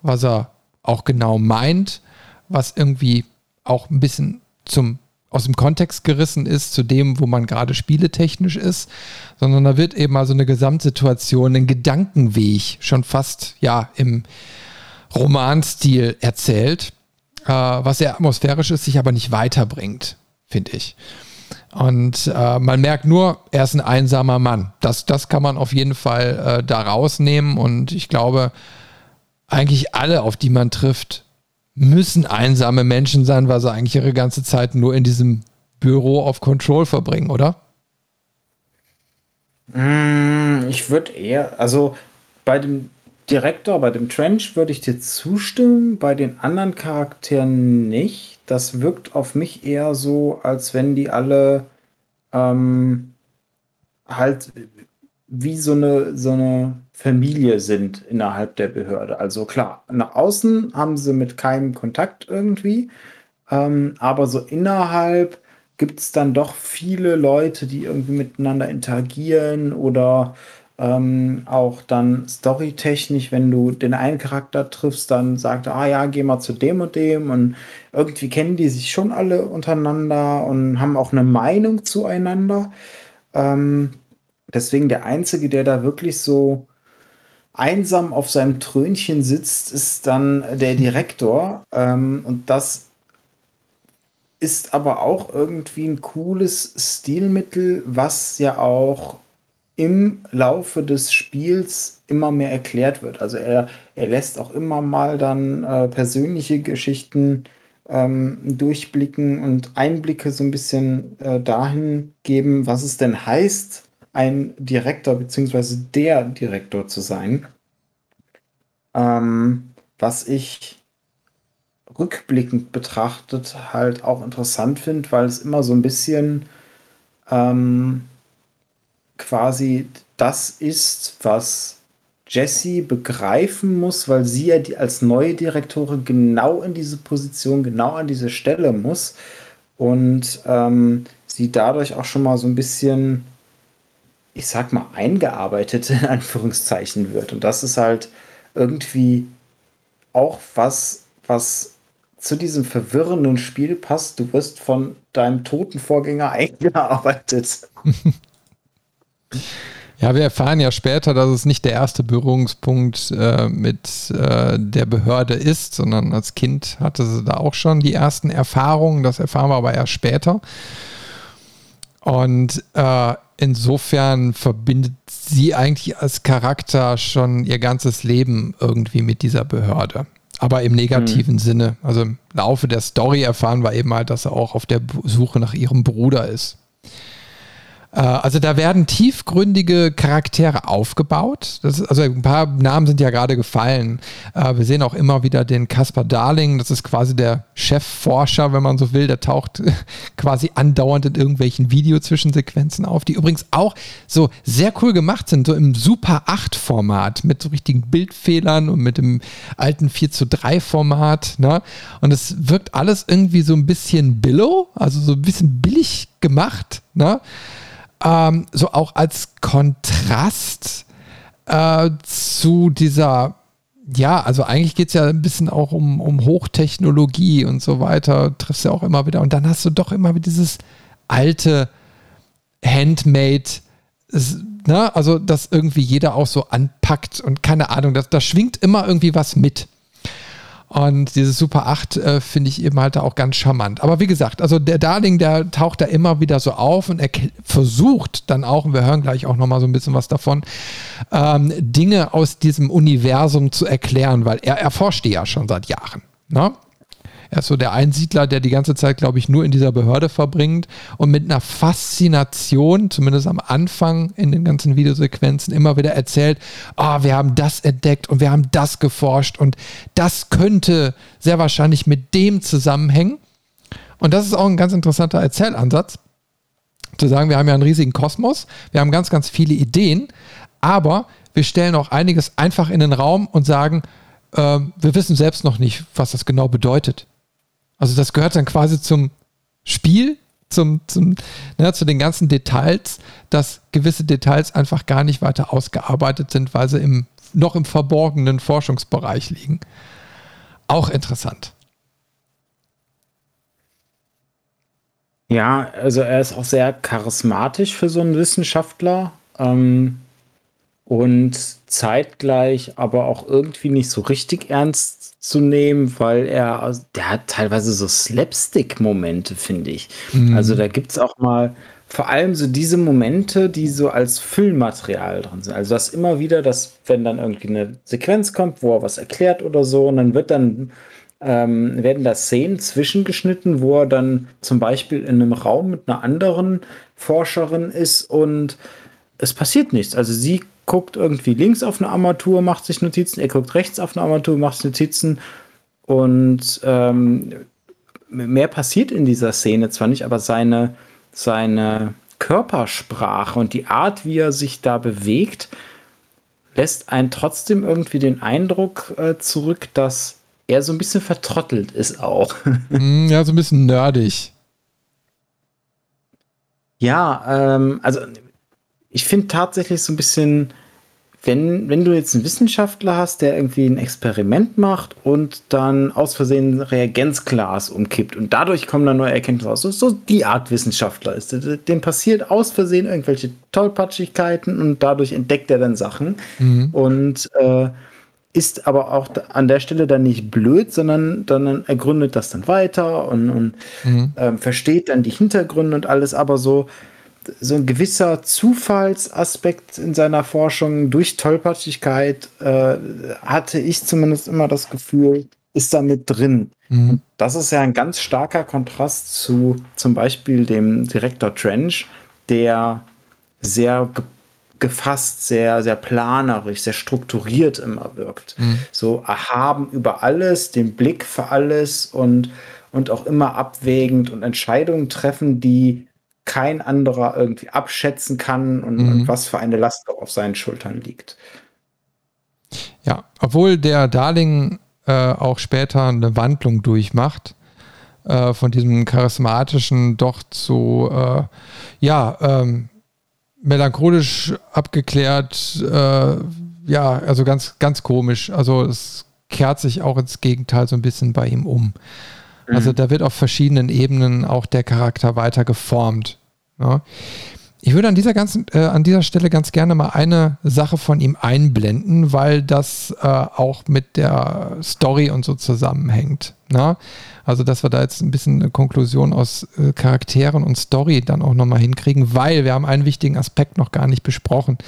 was er auch genau meint, was irgendwie auch ein bisschen zum aus dem Kontext gerissen ist zu dem, wo man gerade spieletechnisch ist, sondern da wird eben also eine Gesamtsituation, ein Gedankenweg schon fast ja im Romanstil erzählt, äh, was sehr atmosphärisch ist, sich aber nicht weiterbringt, finde ich. Und äh, man merkt nur, er ist ein einsamer Mann. Das, das kann man auf jeden Fall äh, da rausnehmen und ich glaube, eigentlich alle, auf die man trifft, müssen einsame Menschen sein, weil sie eigentlich ihre ganze Zeit nur in diesem Büro auf Control verbringen, oder? Mm, ich würde eher, also bei dem Direktor, bei dem Trench würde ich dir zustimmen, bei den anderen Charakteren nicht. Das wirkt auf mich eher so, als wenn die alle ähm, halt wie so eine, so eine Familie sind innerhalb der Behörde. Also klar, nach außen haben sie mit keinem Kontakt irgendwie, ähm, aber so innerhalb gibt es dann doch viele Leute, die irgendwie miteinander interagieren oder ähm, auch dann storytechnisch, wenn du den einen Charakter triffst, dann sagt er, ah ja, geh mal zu dem und dem und irgendwie kennen die sich schon alle untereinander und haben auch eine Meinung zueinander. Ähm, Deswegen der Einzige, der da wirklich so einsam auf seinem Trönchen sitzt, ist dann der Direktor. Ähm, und das ist aber auch irgendwie ein cooles Stilmittel, was ja auch im Laufe des Spiels immer mehr erklärt wird. Also er, er lässt auch immer mal dann äh, persönliche Geschichten ähm, durchblicken und Einblicke so ein bisschen äh, dahin geben, was es denn heißt, ein Direktor beziehungsweise der Direktor zu sein. Ähm, was ich rückblickend betrachtet halt auch interessant finde, weil es immer so ein bisschen ähm, quasi das ist, was Jessie begreifen muss, weil sie ja die, als neue Direktorin genau in diese Position, genau an diese Stelle muss und ähm, sie dadurch auch schon mal so ein bisschen ich sag mal, eingearbeitet in Anführungszeichen wird. Und das ist halt irgendwie auch was, was zu diesem verwirrenden Spiel passt. Du wirst von deinem toten Vorgänger eingearbeitet. Ja, wir erfahren ja später, dass es nicht der erste Berührungspunkt äh, mit äh, der Behörde ist, sondern als Kind hatte sie da auch schon die ersten Erfahrungen. Das erfahren wir aber erst später. Und äh, insofern verbindet sie eigentlich als Charakter schon ihr ganzes Leben irgendwie mit dieser Behörde. Aber im negativen mhm. Sinne. Also im Laufe der Story erfahren wir eben halt, dass er auch auf der Suche nach ihrem Bruder ist. Äh, also da werden tiefgründige Charaktere aufgebaut. Ist, also ein paar Namen sind ja gerade gefallen. Äh, wir sehen auch immer wieder den Caspar Darling. Das ist quasi der Chefforscher, wenn man so will. Der taucht quasi andauernd in irgendwelchen Videozwischensequenzen auf, die übrigens auch so sehr cool gemacht sind, so im Super 8 Format mit so richtigen Bildfehlern und mit dem alten 4 zu 3 Format. Ne? Und es wirkt alles irgendwie so ein bisschen billow, also so ein bisschen billig gemacht. Ne? Ähm, so auch als Kontrast äh, zu dieser ja, also eigentlich geht es ja ein bisschen auch um, um Hochtechnologie und so weiter, triffst ja auch immer wieder. Und dann hast du doch immer wieder dieses alte Handmade, ne? also dass irgendwie jeder auch so anpackt und keine Ahnung, da schwingt immer irgendwie was mit. Und dieses Super 8 äh, finde ich eben halt auch ganz charmant. Aber wie gesagt, also der Darling, der taucht da immer wieder so auf und er versucht dann auch, und wir hören gleich auch nochmal so ein bisschen was davon, ähm, Dinge aus diesem Universum zu erklären, weil er erforscht die ja schon seit Jahren. Ne? Er ist so der Einsiedler, der die ganze Zeit, glaube ich, nur in dieser Behörde verbringt und mit einer Faszination, zumindest am Anfang in den ganzen Videosequenzen, immer wieder erzählt, oh, wir haben das entdeckt und wir haben das geforscht und das könnte sehr wahrscheinlich mit dem zusammenhängen. Und das ist auch ein ganz interessanter Erzählansatz, zu sagen, wir haben ja einen riesigen Kosmos, wir haben ganz, ganz viele Ideen, aber wir stellen auch einiges einfach in den Raum und sagen, äh, wir wissen selbst noch nicht, was das genau bedeutet. Also das gehört dann quasi zum Spiel, zum, zum, ne, zu den ganzen Details, dass gewisse Details einfach gar nicht weiter ausgearbeitet sind, weil sie im, noch im verborgenen Forschungsbereich liegen. Auch interessant. Ja, also er ist auch sehr charismatisch für so einen Wissenschaftler. Ähm, und zeitgleich aber auch irgendwie nicht so richtig ernst zu nehmen, weil er, der hat teilweise so Slapstick-Momente, finde ich. Mhm. Also da gibt es auch mal vor allem so diese Momente, die so als Füllmaterial drin sind. Also das immer wieder, dass wenn dann irgendwie eine Sequenz kommt, wo er was erklärt oder so, und dann wird dann ähm, werden da Szenen zwischengeschnitten, wo er dann zum Beispiel in einem Raum mit einer anderen Forscherin ist und es passiert nichts. Also sie guckt irgendwie links auf eine Armatur, macht sich Notizen, er guckt rechts auf eine Armatur, macht sich Notizen und ähm, mehr passiert in dieser Szene zwar nicht, aber seine, seine Körpersprache und die Art, wie er sich da bewegt, lässt einen trotzdem irgendwie den Eindruck äh, zurück, dass er so ein bisschen vertrottelt ist auch. Mm, ja, so ein bisschen nerdig. Ja, ähm, also ich finde tatsächlich so ein bisschen, wenn, wenn du jetzt einen Wissenschaftler hast, der irgendwie ein Experiment macht und dann aus Versehen Reagenzglas umkippt und dadurch kommen dann neue Erkenntnisse raus. So, so die Art Wissenschaftler ist. Dem passiert aus Versehen irgendwelche Tollpatschigkeiten und dadurch entdeckt er dann Sachen. Mhm. Und äh, ist aber auch an der Stelle dann nicht blöd, sondern, sondern er gründet das dann weiter und, und mhm. äh, versteht dann die Hintergründe und alles, aber so so ein gewisser Zufallsaspekt in seiner Forschung durch Tollpatschigkeit äh, hatte ich zumindest immer das Gefühl, ist da mit drin. Mhm. Das ist ja ein ganz starker Kontrast zu zum Beispiel dem Direktor Trench, der sehr ge gefasst, sehr, sehr planerisch, sehr strukturiert immer wirkt. Mhm. So erhaben über alles, den Blick für alles und, und auch immer abwägend und Entscheidungen treffen, die kein anderer irgendwie abschätzen kann und, mhm. und was für eine Last auf seinen Schultern liegt. Ja, obwohl der Darling äh, auch später eine Wandlung durchmacht, äh, von diesem charismatischen doch zu, äh, ja, ähm, melancholisch abgeklärt, äh, ja, also ganz, ganz komisch. Also es kehrt sich auch ins Gegenteil so ein bisschen bei ihm um. Also mhm. da wird auf verschiedenen Ebenen auch der Charakter weiter geformt. Ja. Ich würde an dieser, ganzen, äh, an dieser Stelle ganz gerne mal eine Sache von ihm einblenden, weil das äh, auch mit der Story und so zusammenhängt. Na? Also, dass wir da jetzt ein bisschen eine Konklusion aus äh, Charakteren und Story dann auch nochmal hinkriegen, weil wir haben einen wichtigen Aspekt noch gar nicht besprochen.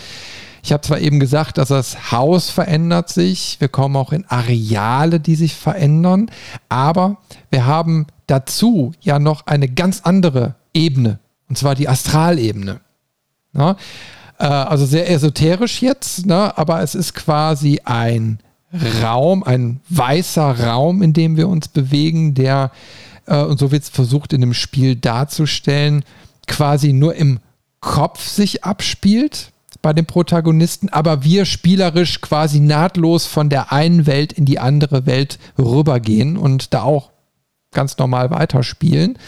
Ich habe zwar eben gesagt, dass das Haus verändert sich, wir kommen auch in Areale, die sich verändern, aber wir haben dazu ja noch eine ganz andere Ebene und zwar die Astralebene. Ja? Äh, also sehr esoterisch jetzt, ne? aber es ist quasi ein Raum, ein weißer Raum, in dem wir uns bewegen, der, äh, und so wird es versucht in dem Spiel darzustellen, quasi nur im Kopf sich abspielt bei den Protagonisten, aber wir spielerisch quasi nahtlos von der einen Welt in die andere Welt rübergehen und da auch ganz normal weiterspielen.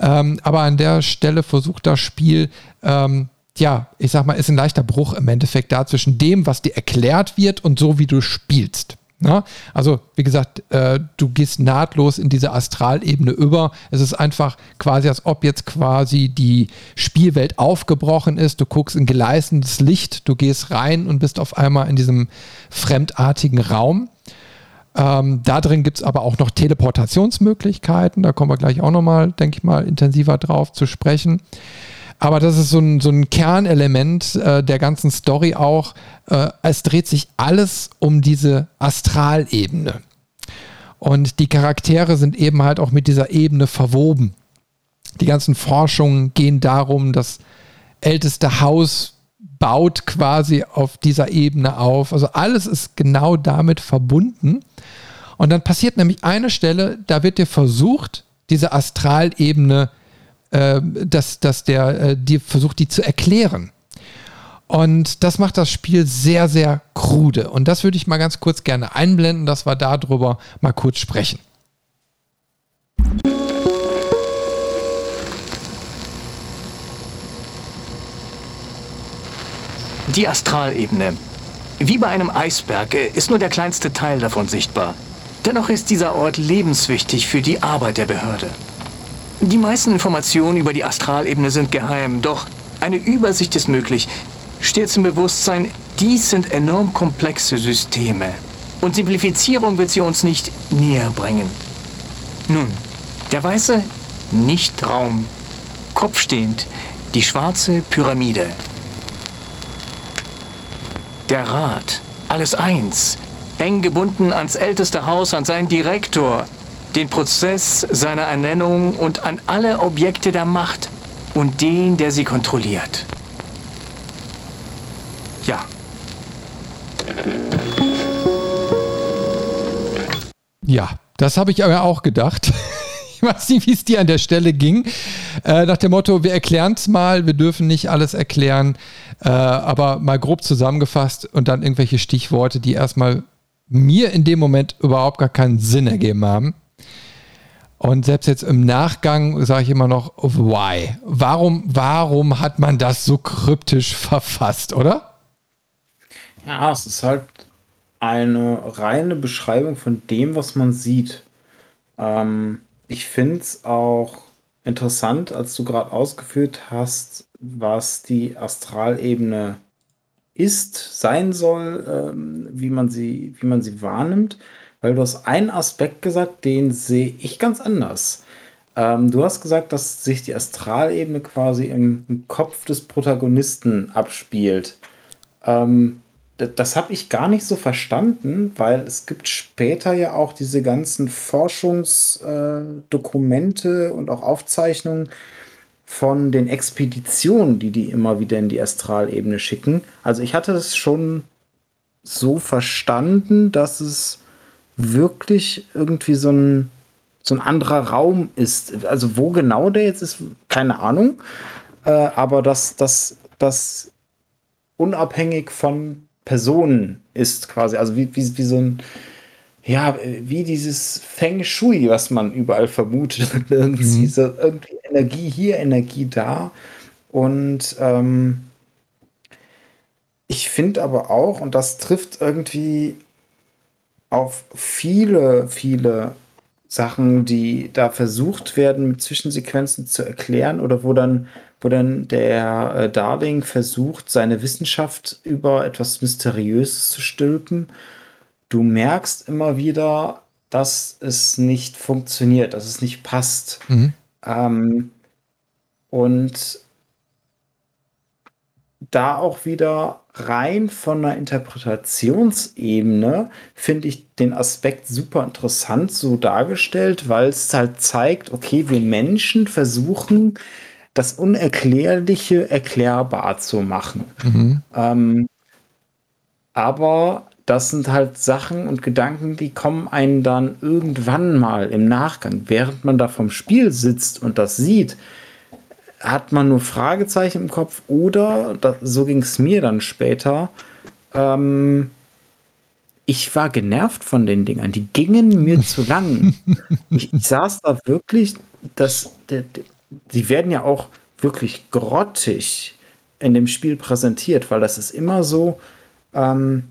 Ähm, aber an der Stelle versucht das Spiel, ähm, ja, ich sag mal, ist ein leichter Bruch im Endeffekt da zwischen dem, was dir erklärt wird und so, wie du spielst. Na? Also, wie gesagt, äh, du gehst nahtlos in diese Astralebene über. Es ist einfach quasi, als ob jetzt quasi die Spielwelt aufgebrochen ist. Du guckst in gleißendes Licht, du gehst rein und bist auf einmal in diesem fremdartigen Raum. Ähm, da drin gibt es aber auch noch Teleportationsmöglichkeiten. Da kommen wir gleich auch nochmal, denke ich mal, intensiver drauf zu sprechen. Aber das ist so ein, so ein Kernelement äh, der ganzen Story auch. Äh, es dreht sich alles um diese Astralebene. Und die Charaktere sind eben halt auch mit dieser Ebene verwoben. Die ganzen Forschungen gehen darum, das älteste Haus baut quasi auf dieser Ebene auf. Also alles ist genau damit verbunden. Und dann passiert nämlich eine Stelle, da wird dir versucht, diese Astralebene, äh, dass, dass der äh, dir versucht, die zu erklären. Und das macht das Spiel sehr, sehr krude. Und das würde ich mal ganz kurz gerne einblenden, dass wir darüber mal kurz sprechen. Die Astralebene. Wie bei einem Eisberg ist nur der kleinste Teil davon sichtbar. Dennoch ist dieser Ort lebenswichtig für die Arbeit der Behörde. Die meisten Informationen über die Astralebene sind geheim, doch eine Übersicht ist möglich. Stets im Bewusstsein, dies sind enorm komplexe Systeme. Und Simplifizierung wird sie uns nicht näher bringen. Nun, der weiße Nichtraum. Kopfstehend, die schwarze Pyramide. Der Rat, alles eins, eng gebunden ans älteste Haus, an seinen Direktor, den Prozess seiner Ernennung und an alle Objekte der Macht und den, der sie kontrolliert. Ja. Ja, das habe ich aber auch gedacht. Ich weiß nicht, wie es dir an der Stelle ging. Äh, nach dem Motto, wir erklären es mal, wir dürfen nicht alles erklären, äh, aber mal grob zusammengefasst und dann irgendwelche Stichworte, die erstmal mir in dem Moment überhaupt gar keinen Sinn ergeben haben. Und selbst jetzt im Nachgang sage ich immer noch, why? Warum, warum hat man das so kryptisch verfasst, oder? Ja, es ist halt eine reine Beschreibung von dem, was man sieht. Ähm, ich finde es auch interessant, als du gerade ausgeführt hast, was die Astralebene ist, sein soll, ähm, wie, man sie, wie man sie wahrnimmt, weil du hast einen Aspekt gesagt, den sehe ich ganz anders. Ähm, du hast gesagt, dass sich die Astralebene quasi im, im Kopf des Protagonisten abspielt. Ähm, das habe ich gar nicht so verstanden, weil es gibt später ja auch diese ganzen Forschungsdokumente äh, und auch Aufzeichnungen von den Expeditionen, die die immer wieder in die Astralebene schicken. Also ich hatte es schon so verstanden, dass es wirklich irgendwie so ein, so ein anderer Raum ist. Also wo genau der jetzt ist, keine Ahnung. Äh, aber dass das unabhängig von Personen ist quasi. Also wie, wie, wie so ein, ja, wie dieses Feng Shui, was man überall vermutet. irgendwie, mhm. so irgendwie Energie hier, Energie da. Und ähm, ich finde aber auch, und das trifft irgendwie auf viele, viele Sachen, die da versucht werden, mit Zwischensequenzen zu erklären oder wo dann wo dann der äh, Darling versucht, seine Wissenschaft über etwas Mysteriöses zu stülpen. Du merkst immer wieder, dass es nicht funktioniert, dass es nicht passt. Mhm. Ähm, und da auch wieder rein von einer Interpretationsebene finde ich den Aspekt super interessant so dargestellt, weil es halt zeigt, okay, wir Menschen versuchen das Unerklärliche erklärbar zu machen. Mhm. Ähm, aber das sind halt Sachen und Gedanken, die kommen einen dann irgendwann mal im Nachgang, während man da vom Spiel sitzt und das sieht, hat man nur Fragezeichen im Kopf oder, das, so ging es mir dann später, ähm, ich war genervt von den Dingern. Die gingen mir zu lang. Ich, ich, saß da wirklich, das, der, die werden ja auch wirklich grottig in dem Spiel präsentiert, weil das ist immer so, ähm,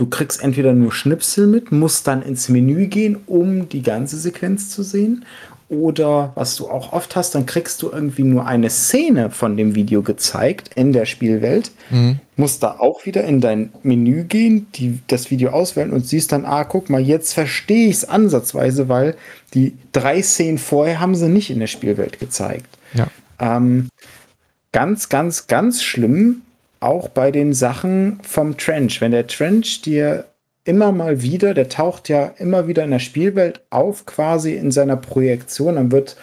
Du kriegst entweder nur Schnipsel mit, musst dann ins Menü gehen, um die ganze Sequenz zu sehen. Oder was du auch oft hast, dann kriegst du irgendwie nur eine Szene von dem Video gezeigt in der Spielwelt. Mhm. Musst da auch wieder in dein Menü gehen, die, das Video auswählen und siehst dann, ah, guck mal, jetzt verstehe ich es ansatzweise, weil die drei Szenen vorher haben sie nicht in der Spielwelt gezeigt. Ja. Ähm, ganz, ganz, ganz schlimm auch bei den Sachen vom Trench. Wenn der Trench dir immer mal wieder, der taucht ja immer wieder in der Spielwelt auf, quasi in seiner Projektion, dann wird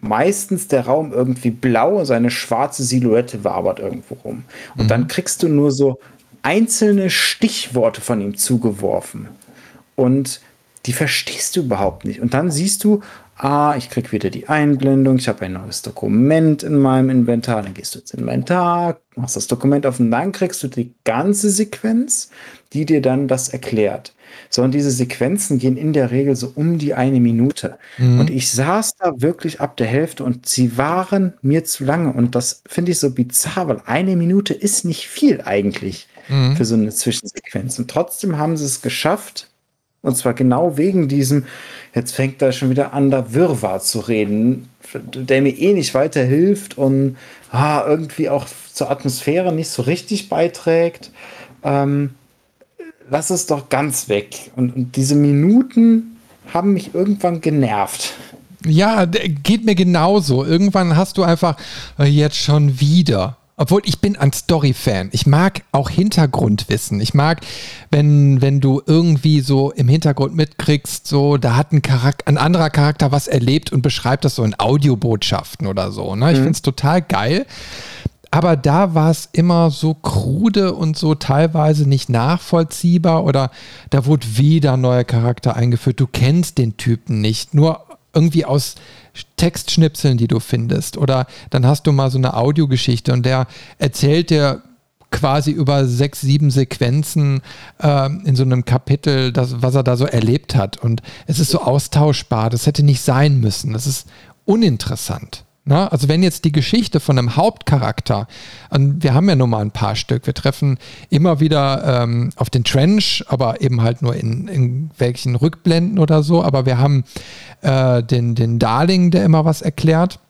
meistens der Raum irgendwie blau, seine schwarze Silhouette wabert irgendwo rum. Und mhm. dann kriegst du nur so einzelne Stichworte von ihm zugeworfen. Und die verstehst du überhaupt nicht. Und dann siehst du, ah, ich krieg wieder die Einblendung, ich habe ein neues Dokument in meinem Inventar, dann gehst du ins Inventar, machst das Dokument auf und dann kriegst du die ganze Sequenz, die dir dann das erklärt. So, und diese Sequenzen gehen in der Regel so um die eine Minute. Mhm. Und ich saß da wirklich ab der Hälfte und sie waren mir zu lange. Und das finde ich so bizarr, weil eine Minute ist nicht viel eigentlich mhm. für so eine Zwischensequenz. Und trotzdem haben sie es geschafft, und zwar genau wegen diesem, jetzt fängt er schon wieder an, da Wirrwarr zu reden, der mir eh nicht weiterhilft und ah, irgendwie auch zur Atmosphäre nicht so richtig beiträgt. Ähm, lass es doch ganz weg. Und, und diese Minuten haben mich irgendwann genervt. Ja, geht mir genauso. Irgendwann hast du einfach äh, jetzt schon wieder obwohl ich bin ein Story-Fan. Ich mag auch Hintergrundwissen. Ich mag, wenn, wenn du irgendwie so im Hintergrund mitkriegst, so, da hat ein, Charakter, ein anderer Charakter was erlebt und beschreibt das so in Audiobotschaften oder so. Ne? Ich mhm. finde es total geil. Aber da war es immer so krude und so teilweise nicht nachvollziehbar oder da wurde wieder ein neuer Charakter eingeführt. Du kennst den Typen nicht. Nur irgendwie aus Textschnipseln, die du findest. Oder dann hast du mal so eine Audiogeschichte und der erzählt dir quasi über sechs, sieben Sequenzen äh, in so einem Kapitel, das, was er da so erlebt hat. Und es ist so austauschbar. Das hätte nicht sein müssen. Das ist uninteressant. Ne? also wenn jetzt die Geschichte von einem Hauptcharakter, und wir haben ja nun mal ein paar Stück, wir treffen immer wieder ähm, auf den Trench, aber eben halt nur in, in welchen Rückblenden oder so, aber wir haben äh, den, den Darling, der immer was erklärt.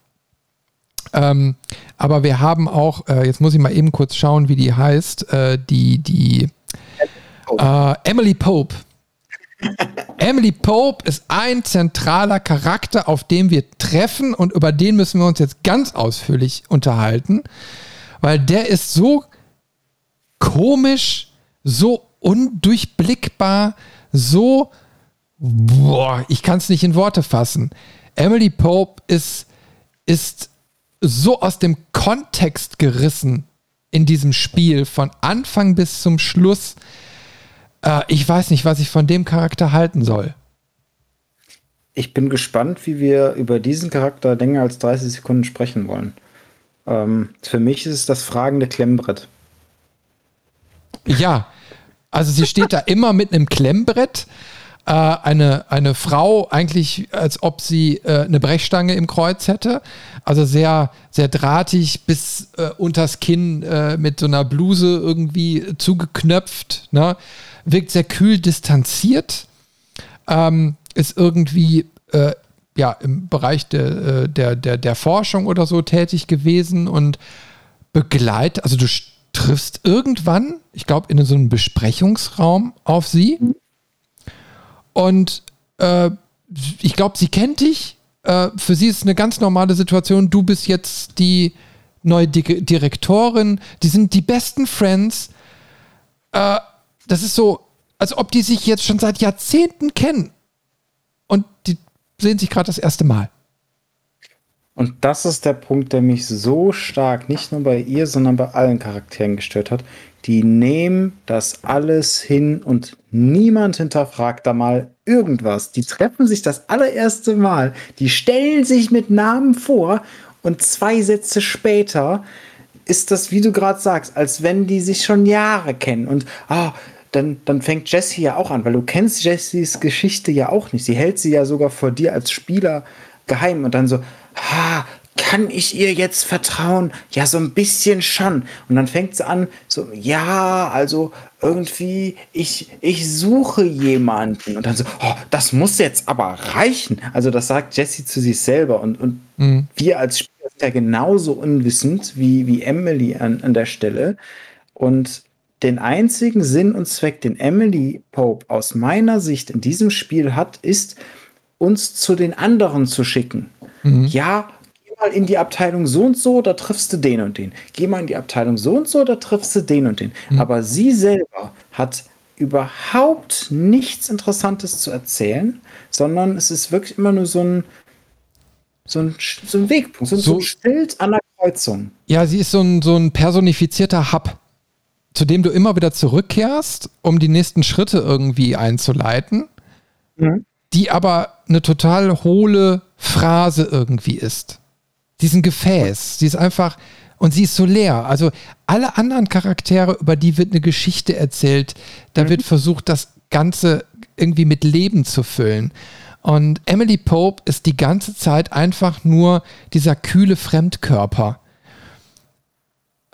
Ähm, aber wir haben auch, äh, jetzt muss ich mal eben kurz schauen, wie die heißt, äh, die, die äh, Emily Pope. Emily Pope ist ein zentraler Charakter, auf den wir treffen und über den müssen wir uns jetzt ganz ausführlich unterhalten, weil der ist so komisch, so undurchblickbar, so, boah, ich kann es nicht in Worte fassen. Emily Pope ist, ist so aus dem Kontext gerissen in diesem Spiel, von Anfang bis zum Schluss. Äh, ich weiß nicht, was ich von dem Charakter halten soll. Ich bin gespannt, wie wir über diesen Charakter länger als 30 Sekunden sprechen wollen. Ähm, für mich ist es das fragende Klemmbrett. Ja, also sie steht da immer mit einem Klemmbrett. Äh, eine, eine Frau, eigentlich als ob sie äh, eine Brechstange im Kreuz hätte. Also sehr, sehr drahtig bis äh, unters Kinn äh, mit so einer Bluse irgendwie zugeknöpft. Ne? Wirkt sehr kühl distanziert, ähm, ist irgendwie äh, ja, im Bereich de, äh, der, der, der Forschung oder so tätig gewesen und begleitet, also du triffst irgendwann, ich glaube, in so einem Besprechungsraum auf sie und äh, ich glaube, sie kennt dich. Äh, für sie ist es eine ganz normale Situation. Du bist jetzt die neue Di Direktorin. Die sind die besten Friends. Äh, das ist so, als ob die sich jetzt schon seit Jahrzehnten kennen. Und die sehen sich gerade das erste Mal. Und das ist der Punkt, der mich so stark nicht nur bei ihr, sondern bei allen Charakteren gestört hat. Die nehmen das alles hin und niemand hinterfragt da mal irgendwas. Die treffen sich das allererste Mal, die stellen sich mit Namen vor und zwei Sätze später ist das, wie du gerade sagst, als wenn die sich schon Jahre kennen und ah, dann, dann fängt Jessie ja auch an, weil du kennst Jessies Geschichte ja auch nicht. Sie hält sie ja sogar vor dir als Spieler geheim und dann so, ha, kann ich ihr jetzt vertrauen? Ja, so ein bisschen schon. Und dann fängt sie an, so, ja, also irgendwie, ich, ich suche jemanden. Und dann so, oh, das muss jetzt aber reichen. Also das sagt Jessie zu sich selber. Und, und mhm. wir als Spieler sind ja genauso unwissend wie, wie Emily an, an der Stelle. Und den einzigen Sinn und Zweck, den Emily Pope aus meiner Sicht in diesem Spiel hat, ist, uns zu den anderen zu schicken. Mhm. Ja, mal in die Abteilung so und so, da triffst du den und den. Geh mal in die Abteilung so und so, da triffst du den und den. Mhm. Aber sie selber hat überhaupt nichts Interessantes zu erzählen, sondern es ist wirklich immer nur so ein, so ein, so ein Wegpunkt, so, so, so ein Schild an der Kreuzung. Ja, sie ist so ein, so ein personifizierter Hub, zu dem du immer wieder zurückkehrst, um die nächsten Schritte irgendwie einzuleiten, mhm. die aber eine total hohle Phrase irgendwie ist. Diesen Gefäß. Sie ist einfach, und sie ist so leer. Also alle anderen Charaktere, über die wird eine Geschichte erzählt. Da mhm. wird versucht, das Ganze irgendwie mit Leben zu füllen. Und Emily Pope ist die ganze Zeit einfach nur dieser kühle Fremdkörper.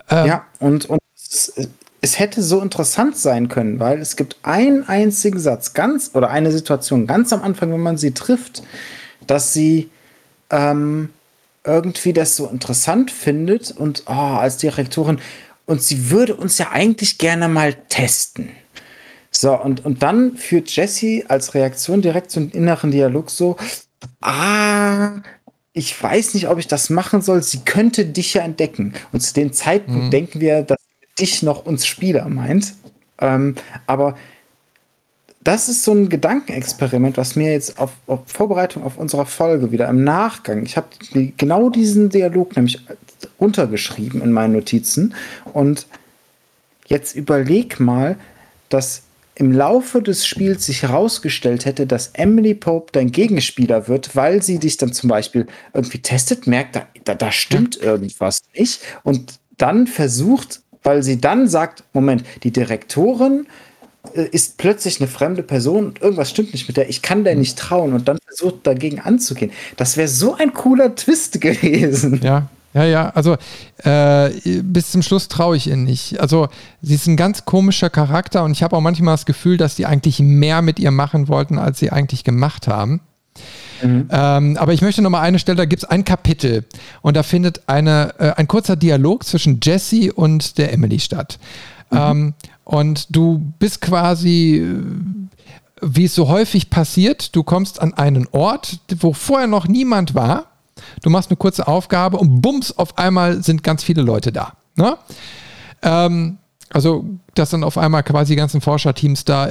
Ähm, ja, und, und es, es, hätte so interessant sein können, weil es gibt einen einzigen Satz, ganz, oder eine Situation ganz am Anfang, wenn man sie trifft, dass sie ähm, irgendwie das so interessant findet und oh, als Direktorin und sie würde uns ja eigentlich gerne mal testen. So, und, und dann führt Jessie als Reaktion direkt einen inneren Dialog so, ah, ich weiß nicht, ob ich das machen soll, sie könnte dich ja entdecken. Und zu dem Zeitpunkt mhm. denken wir, dass dich noch uns Spieler meint. Ähm, aber das ist so ein Gedankenexperiment, was mir jetzt auf, auf Vorbereitung auf unserer Folge wieder im Nachgang, ich habe genau diesen Dialog nämlich runtergeschrieben in meinen Notizen. Und jetzt überleg mal, dass im Laufe des Spiels sich herausgestellt hätte, dass Emily Pope dein Gegenspieler wird, weil sie dich dann zum Beispiel irgendwie testet, merkt, da, da stimmt irgendwas nicht. Und dann versucht, weil sie dann sagt, Moment, die Direktorin äh, ist plötzlich eine fremde Person und irgendwas stimmt nicht mit der, ich kann der nicht trauen und dann versucht dagegen anzugehen. Das wäre so ein cooler Twist gewesen. Ja, ja, ja, also äh, bis zum Schluss traue ich ihr nicht. Also sie ist ein ganz komischer Charakter und ich habe auch manchmal das Gefühl, dass die eigentlich mehr mit ihr machen wollten, als sie eigentlich gemacht haben. Mhm. Ähm, aber ich möchte noch mal eine Stelle, da gibt es ein Kapitel und da findet eine, äh, ein kurzer Dialog zwischen Jesse und der Emily statt. Mhm. Ähm, und du bist quasi, wie es so häufig passiert, du kommst an einen Ort, wo vorher noch niemand war. Du machst eine kurze Aufgabe und bums, auf einmal sind ganz viele Leute da. Ne? Ähm, also, dass dann auf einmal quasi die ganzen Forscherteams da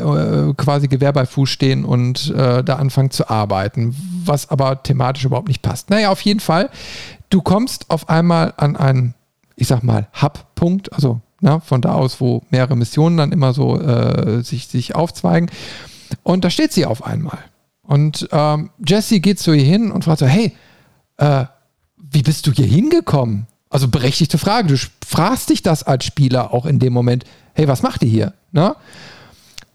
äh, quasi Gewehr bei Fuß stehen und äh, da anfangen zu arbeiten, was aber thematisch überhaupt nicht passt. Naja, auf jeden Fall, du kommst auf einmal an einen, ich sag mal, Hub-Punkt, also na, von da aus, wo mehrere Missionen dann immer so äh, sich, sich aufzweigen. Und da steht sie auf einmal. Und ähm, Jesse geht zu ihr hin und fragt so, hey, äh, wie bist du hier hingekommen? Also berechtigte Frage. Du fragst dich das als Spieler auch in dem Moment, hey, was macht ihr hier? Na?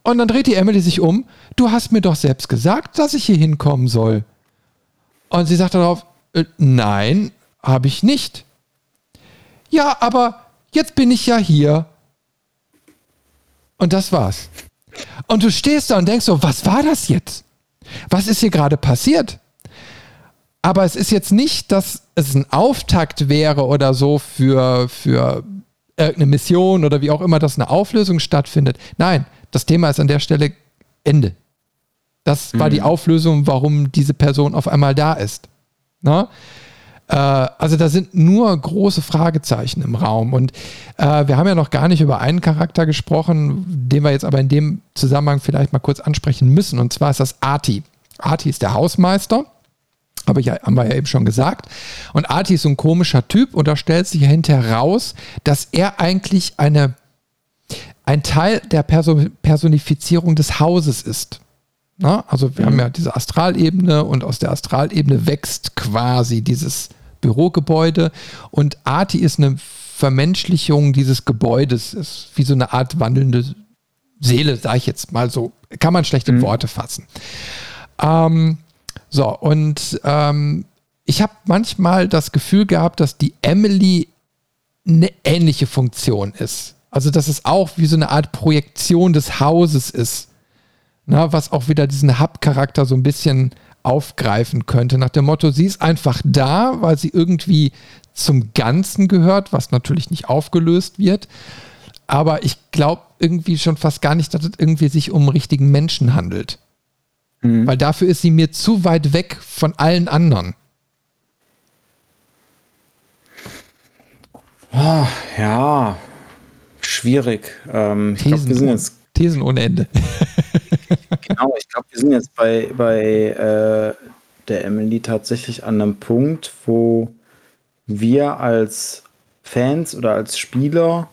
Und dann dreht die Emily sich um, du hast mir doch selbst gesagt, dass ich hier hinkommen soll. Und sie sagt darauf, äh, nein, habe ich nicht. Ja, aber jetzt bin ich ja hier. Und das war's. Und du stehst da und denkst so, was war das jetzt? Was ist hier gerade passiert? Aber es ist jetzt nicht, dass es ein Auftakt wäre oder so für, für irgendeine Mission oder wie auch immer, dass eine Auflösung stattfindet. Nein, das Thema ist an der Stelle Ende. Das war mhm. die Auflösung, warum diese Person auf einmal da ist. Na? Äh, also da sind nur große Fragezeichen im Raum. Und äh, wir haben ja noch gar nicht über einen Charakter gesprochen, den wir jetzt aber in dem Zusammenhang vielleicht mal kurz ansprechen müssen. Und zwar ist das Arti. Arti ist der Hausmeister. Aber ja, haben wir ja eben schon gesagt. Und Arti ist so ein komischer Typ und da stellt sich ja hinterher raus, dass er eigentlich eine, ein Teil der Personifizierung des Hauses ist. Na, also wir mhm. haben ja diese Astralebene und aus der Astralebene wächst quasi dieses Bürogebäude und Arti ist eine Vermenschlichung dieses Gebäudes, ist wie so eine Art wandelnde Seele, sage ich jetzt mal so. Kann man schlecht in mhm. Worte fassen. Ähm, so, und ähm, ich habe manchmal das Gefühl gehabt, dass die Emily eine ähnliche Funktion ist. Also, dass es auch wie so eine Art Projektion des Hauses ist. Na, was auch wieder diesen Hub-Charakter so ein bisschen aufgreifen könnte. Nach dem Motto, sie ist einfach da, weil sie irgendwie zum Ganzen gehört, was natürlich nicht aufgelöst wird. Aber ich glaube irgendwie schon fast gar nicht, dass es irgendwie sich um richtigen Menschen handelt. Mhm. Weil dafür ist sie mir zu weit weg von allen anderen. Oh, ja, schwierig. Ähm, Thesen, glaub, wir sind jetzt, Thesen ohne Ende. genau, ich glaube, wir sind jetzt bei, bei äh, der Emily tatsächlich an einem Punkt, wo wir als Fans oder als Spieler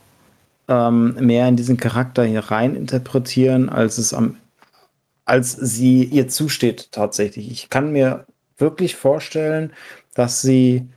ähm, mehr in diesen Charakter hier rein interpretieren, als es am als sie ihr zusteht tatsächlich. Ich kann mir wirklich vorstellen, dass sie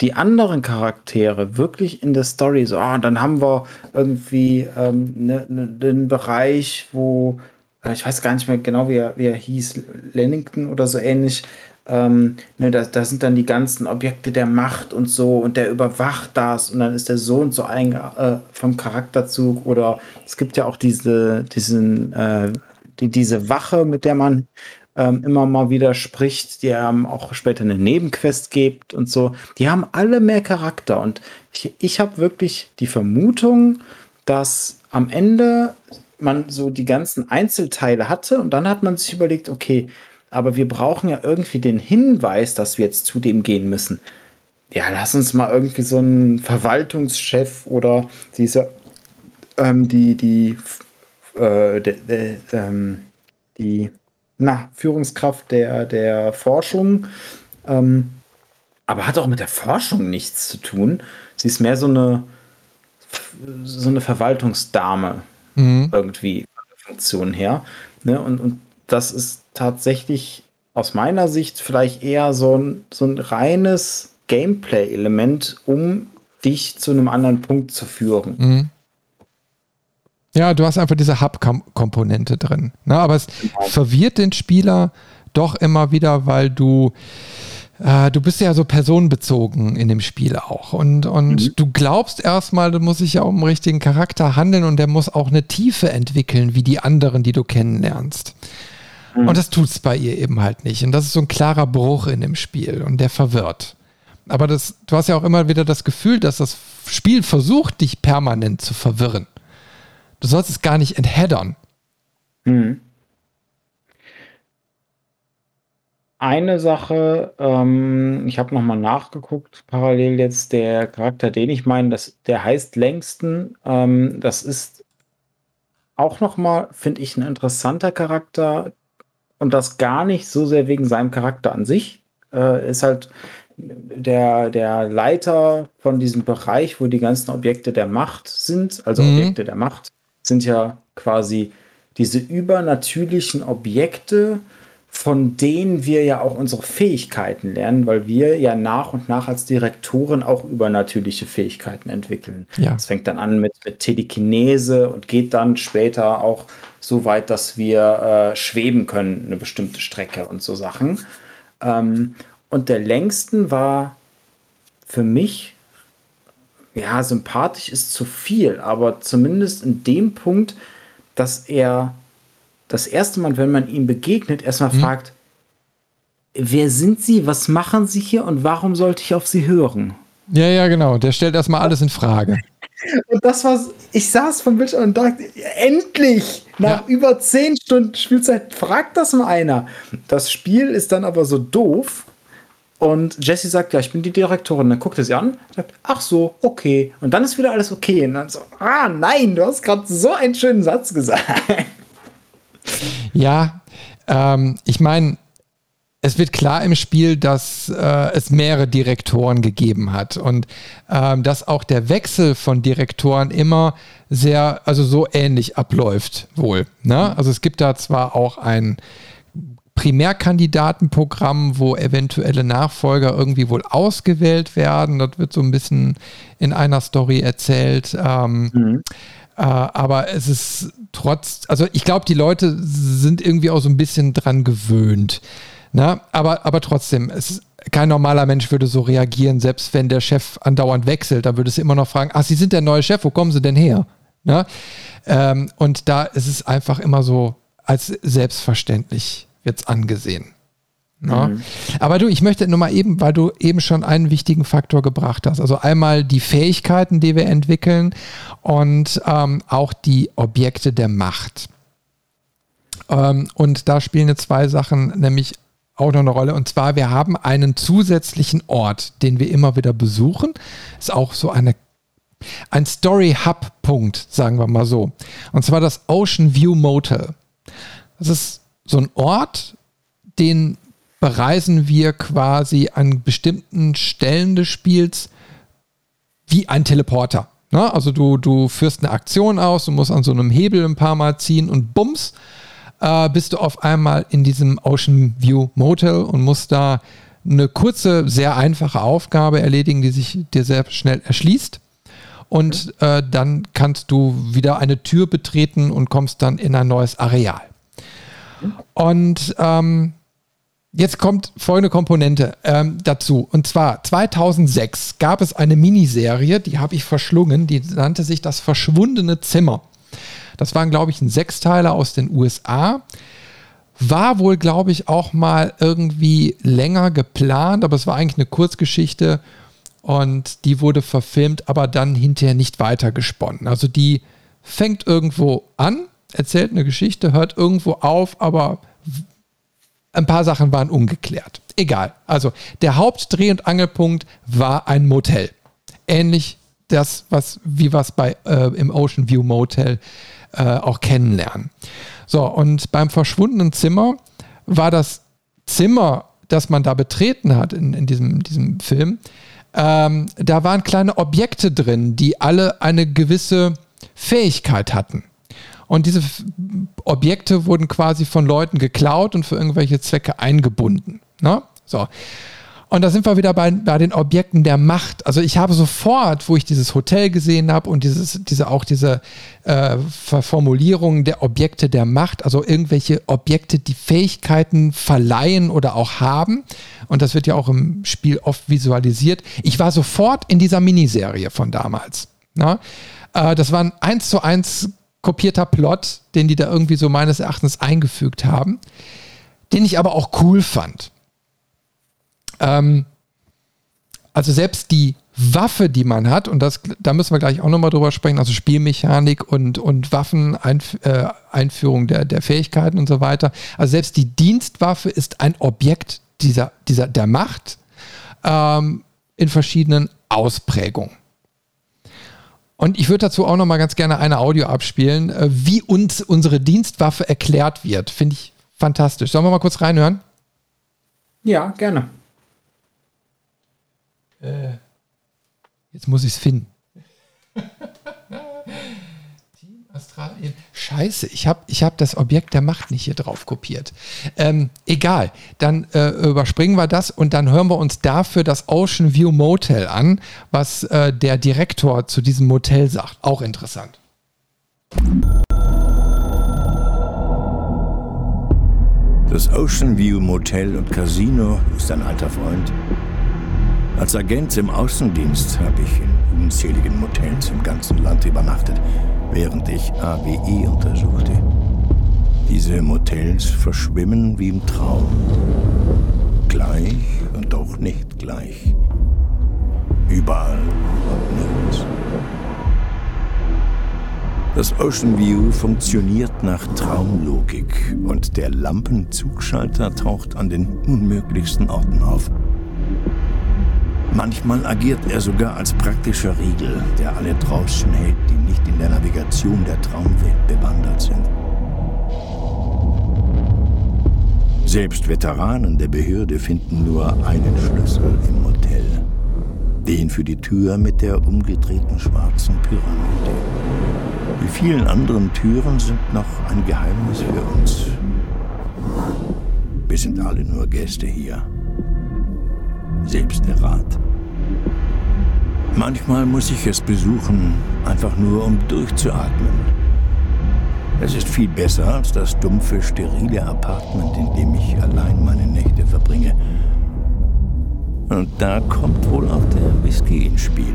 die anderen Charaktere wirklich in der Story so, ah, dann haben wir irgendwie ähm, ne, ne, den Bereich, wo, äh, ich weiß gar nicht mehr genau, wie er, wie er hieß, Lennington oder so ähnlich, ähm, ne, da, da sind dann die ganzen Objekte der Macht und so und der überwacht das und dann ist der so und so ein, äh, vom Charakterzug oder es gibt ja auch diese, diesen, äh, die, diese Wache, mit der man ähm, immer mal wieder spricht, die ähm, auch später eine Nebenquest gibt und so. Die haben alle mehr Charakter und ich, ich habe wirklich die Vermutung, dass am Ende man so die ganzen Einzelteile hatte und dann hat man sich überlegt, okay, aber wir brauchen ja irgendwie den Hinweis, dass wir jetzt zu dem gehen müssen. Ja, lass uns mal irgendwie so einen Verwaltungschef oder diese, ähm, die, die, äh, de, de, ähm, die na, Führungskraft der, der Forschung. Ähm, aber hat auch mit der Forschung nichts zu tun. Sie ist mehr so eine, so eine Verwaltungsdame mhm. irgendwie von der Funktion her. Ne? Und, und das ist tatsächlich aus meiner Sicht vielleicht eher so ein, so ein reines Gameplay-Element, um dich zu einem anderen Punkt zu führen. Mhm. Ja, du hast einfach diese Hub-Komponente drin. Ne? Aber es genau. verwirrt den Spieler doch immer wieder, weil du äh, du bist ja so personenbezogen in dem Spiel auch. Und, und mhm. du glaubst erstmal, du musst dich ja um einen richtigen Charakter handeln und der muss auch eine Tiefe entwickeln, wie die anderen, die du kennenlernst. Mhm. Und das tut es bei ihr eben halt nicht. Und das ist so ein klarer Bruch in dem Spiel und der verwirrt. Aber das, du hast ja auch immer wieder das Gefühl, dass das Spiel versucht, dich permanent zu verwirren. Du sollst es gar nicht entheddern. Mhm. Eine Sache, ähm, ich habe nochmal nachgeguckt, parallel jetzt der Charakter, den ich meine, das, der heißt Längsten. Ähm, das ist auch nochmal, finde ich, ein interessanter Charakter und das gar nicht so sehr wegen seinem Charakter an sich. Äh, ist halt der, der Leiter von diesem Bereich, wo die ganzen Objekte der Macht sind, also mhm. Objekte der Macht sind ja quasi diese übernatürlichen Objekte, von denen wir ja auch unsere Fähigkeiten lernen, weil wir ja nach und nach als Direktoren auch übernatürliche Fähigkeiten entwickeln. Ja. Das fängt dann an mit, mit Telekinese und geht dann später auch so weit, dass wir äh, schweben können, eine bestimmte Strecke und so Sachen. Ähm, und der längsten war für mich ja, sympathisch ist zu viel, aber zumindest in dem Punkt, dass er das erste Mal, wenn man ihm begegnet, erstmal mhm. fragt, wer sind Sie, was machen Sie hier und warum sollte ich auf Sie hören? Ja, ja, genau. Der stellt erstmal alles in Frage. Und das war, ich saß vom Bildschirm und dachte, endlich! Nach ja. über zehn Stunden Spielzeit fragt das mal einer. Das Spiel ist dann aber so doof, und Jesse sagt, ja, ich bin die Direktorin. Dann guckt er sie an, sagt, ach so, okay. Und dann ist wieder alles okay. Und dann so, ah, nein, du hast gerade so einen schönen Satz gesagt. Ja, ähm, ich meine, es wird klar im Spiel, dass äh, es mehrere Direktoren gegeben hat und ähm, dass auch der Wechsel von Direktoren immer sehr, also so ähnlich abläuft wohl. Ne? Also es gibt da zwar auch ein Primärkandidatenprogramm, wo eventuelle Nachfolger irgendwie wohl ausgewählt werden. Das wird so ein bisschen in einer Story erzählt. Ähm, mhm. äh, aber es ist trotz, also ich glaube, die Leute sind irgendwie auch so ein bisschen dran gewöhnt. Na, ne? aber, aber trotzdem, es kein normaler Mensch würde so reagieren, selbst wenn der Chef andauernd wechselt, dann würde es immer noch fragen, ach, Sie sind der neue Chef, wo kommen Sie denn her? Ja? Ähm, und da ist es einfach immer so als selbstverständlich wird angesehen. Ja. Mhm. Aber du, ich möchte nur mal eben, weil du eben schon einen wichtigen Faktor gebracht hast. Also einmal die Fähigkeiten, die wir entwickeln und ähm, auch die Objekte der Macht. Ähm, und da spielen jetzt zwei Sachen nämlich auch noch eine Rolle. Und zwar, wir haben einen zusätzlichen Ort, den wir immer wieder besuchen. Ist auch so eine, ein Story-Hub-Punkt, sagen wir mal so. Und zwar das Ocean View Motel. Das ist so ein Ort, den bereisen wir quasi an bestimmten Stellen des Spiels wie ein Teleporter. Ne? Also du, du führst eine Aktion aus, du musst an so einem Hebel ein paar Mal ziehen und bums, äh, bist du auf einmal in diesem Ocean View Motel und musst da eine kurze, sehr einfache Aufgabe erledigen, die sich dir sehr schnell erschließt. Und äh, dann kannst du wieder eine Tür betreten und kommst dann in ein neues Areal. Und ähm, jetzt kommt folgende Komponente ähm, dazu. Und zwar 2006 gab es eine Miniserie, die habe ich verschlungen, die nannte sich Das verschwundene Zimmer. Das waren, glaube ich, ein Sechsteiler aus den USA. War wohl, glaube ich, auch mal irgendwie länger geplant, aber es war eigentlich eine Kurzgeschichte und die wurde verfilmt, aber dann hinterher nicht weitergesponnen. Also die fängt irgendwo an, erzählt eine Geschichte, hört irgendwo auf, aber ein paar Sachen waren ungeklärt. Egal. Also der Hauptdreh- und Angelpunkt war ein Motel. Ähnlich das, was, wie wir es äh, im Ocean View Motel äh, auch kennenlernen. So, und beim verschwundenen Zimmer war das Zimmer, das man da betreten hat in, in diesem, diesem Film, ähm, da waren kleine Objekte drin, die alle eine gewisse Fähigkeit hatten. Und diese Objekte wurden quasi von Leuten geklaut und für irgendwelche Zwecke eingebunden. Ne? So. Und da sind wir wieder bei, bei den Objekten der Macht. Also ich habe sofort, wo ich dieses Hotel gesehen habe und dieses, diese auch diese äh, Formulierung der Objekte der Macht, also irgendwelche Objekte, die Fähigkeiten verleihen oder auch haben. Und das wird ja auch im Spiel oft visualisiert. Ich war sofort in dieser Miniserie von damals. Na? Äh, das war ein eins zu eins kopierter Plot, den die da irgendwie so meines Erachtens eingefügt haben, den ich aber auch cool fand. Ähm, also selbst die Waffe, die man hat, und das, da müssen wir gleich auch nochmal drüber sprechen, also Spielmechanik und, und Waffeneinführung äh, der, der Fähigkeiten und so weiter. Also selbst die Dienstwaffe ist ein Objekt dieser, dieser, der Macht ähm, in verschiedenen Ausprägungen. Und ich würde dazu auch noch mal ganz gerne eine Audio abspielen, äh, wie uns unsere Dienstwaffe erklärt wird. Finde ich fantastisch. Sollen wir mal kurz reinhören? Ja, gerne. Äh, jetzt muss ich es finden. Australien. Scheiße, ich habe ich hab das Objekt der Macht nicht hier drauf kopiert. Ähm, egal, dann äh, überspringen wir das und dann hören wir uns dafür das Ocean View Motel an, was äh, der Direktor zu diesem Motel sagt. Auch interessant. Das Ocean View Motel und Casino ist ein alter Freund. Als Agent im Außendienst habe ich in unzähligen Motels im ganzen Land übernachtet, während ich AWE untersuchte. Diese Motels verschwimmen wie im Traum. Gleich und doch nicht gleich. Überall und nirgends. Das Ocean View funktioniert nach Traumlogik und der Lampenzugschalter taucht an den unmöglichsten Orten auf. Manchmal agiert er sogar als praktischer Riegel, der alle draußen hält, die nicht in der Navigation der Traumwelt bewandert sind. Selbst Veteranen der Behörde finden nur einen Schlüssel im Motel. Den für die Tür mit der umgedrehten schwarzen Pyramide. Die vielen anderen Türen sind noch ein Geheimnis für uns. Wir sind alle nur Gäste hier. Selbst der Rat. Manchmal muss ich es besuchen, einfach nur um durchzuatmen. Es ist viel besser als das dumpfe, sterile Apartment, in dem ich allein meine Nächte verbringe. Und da kommt wohl auch der Whisky ins Spiel.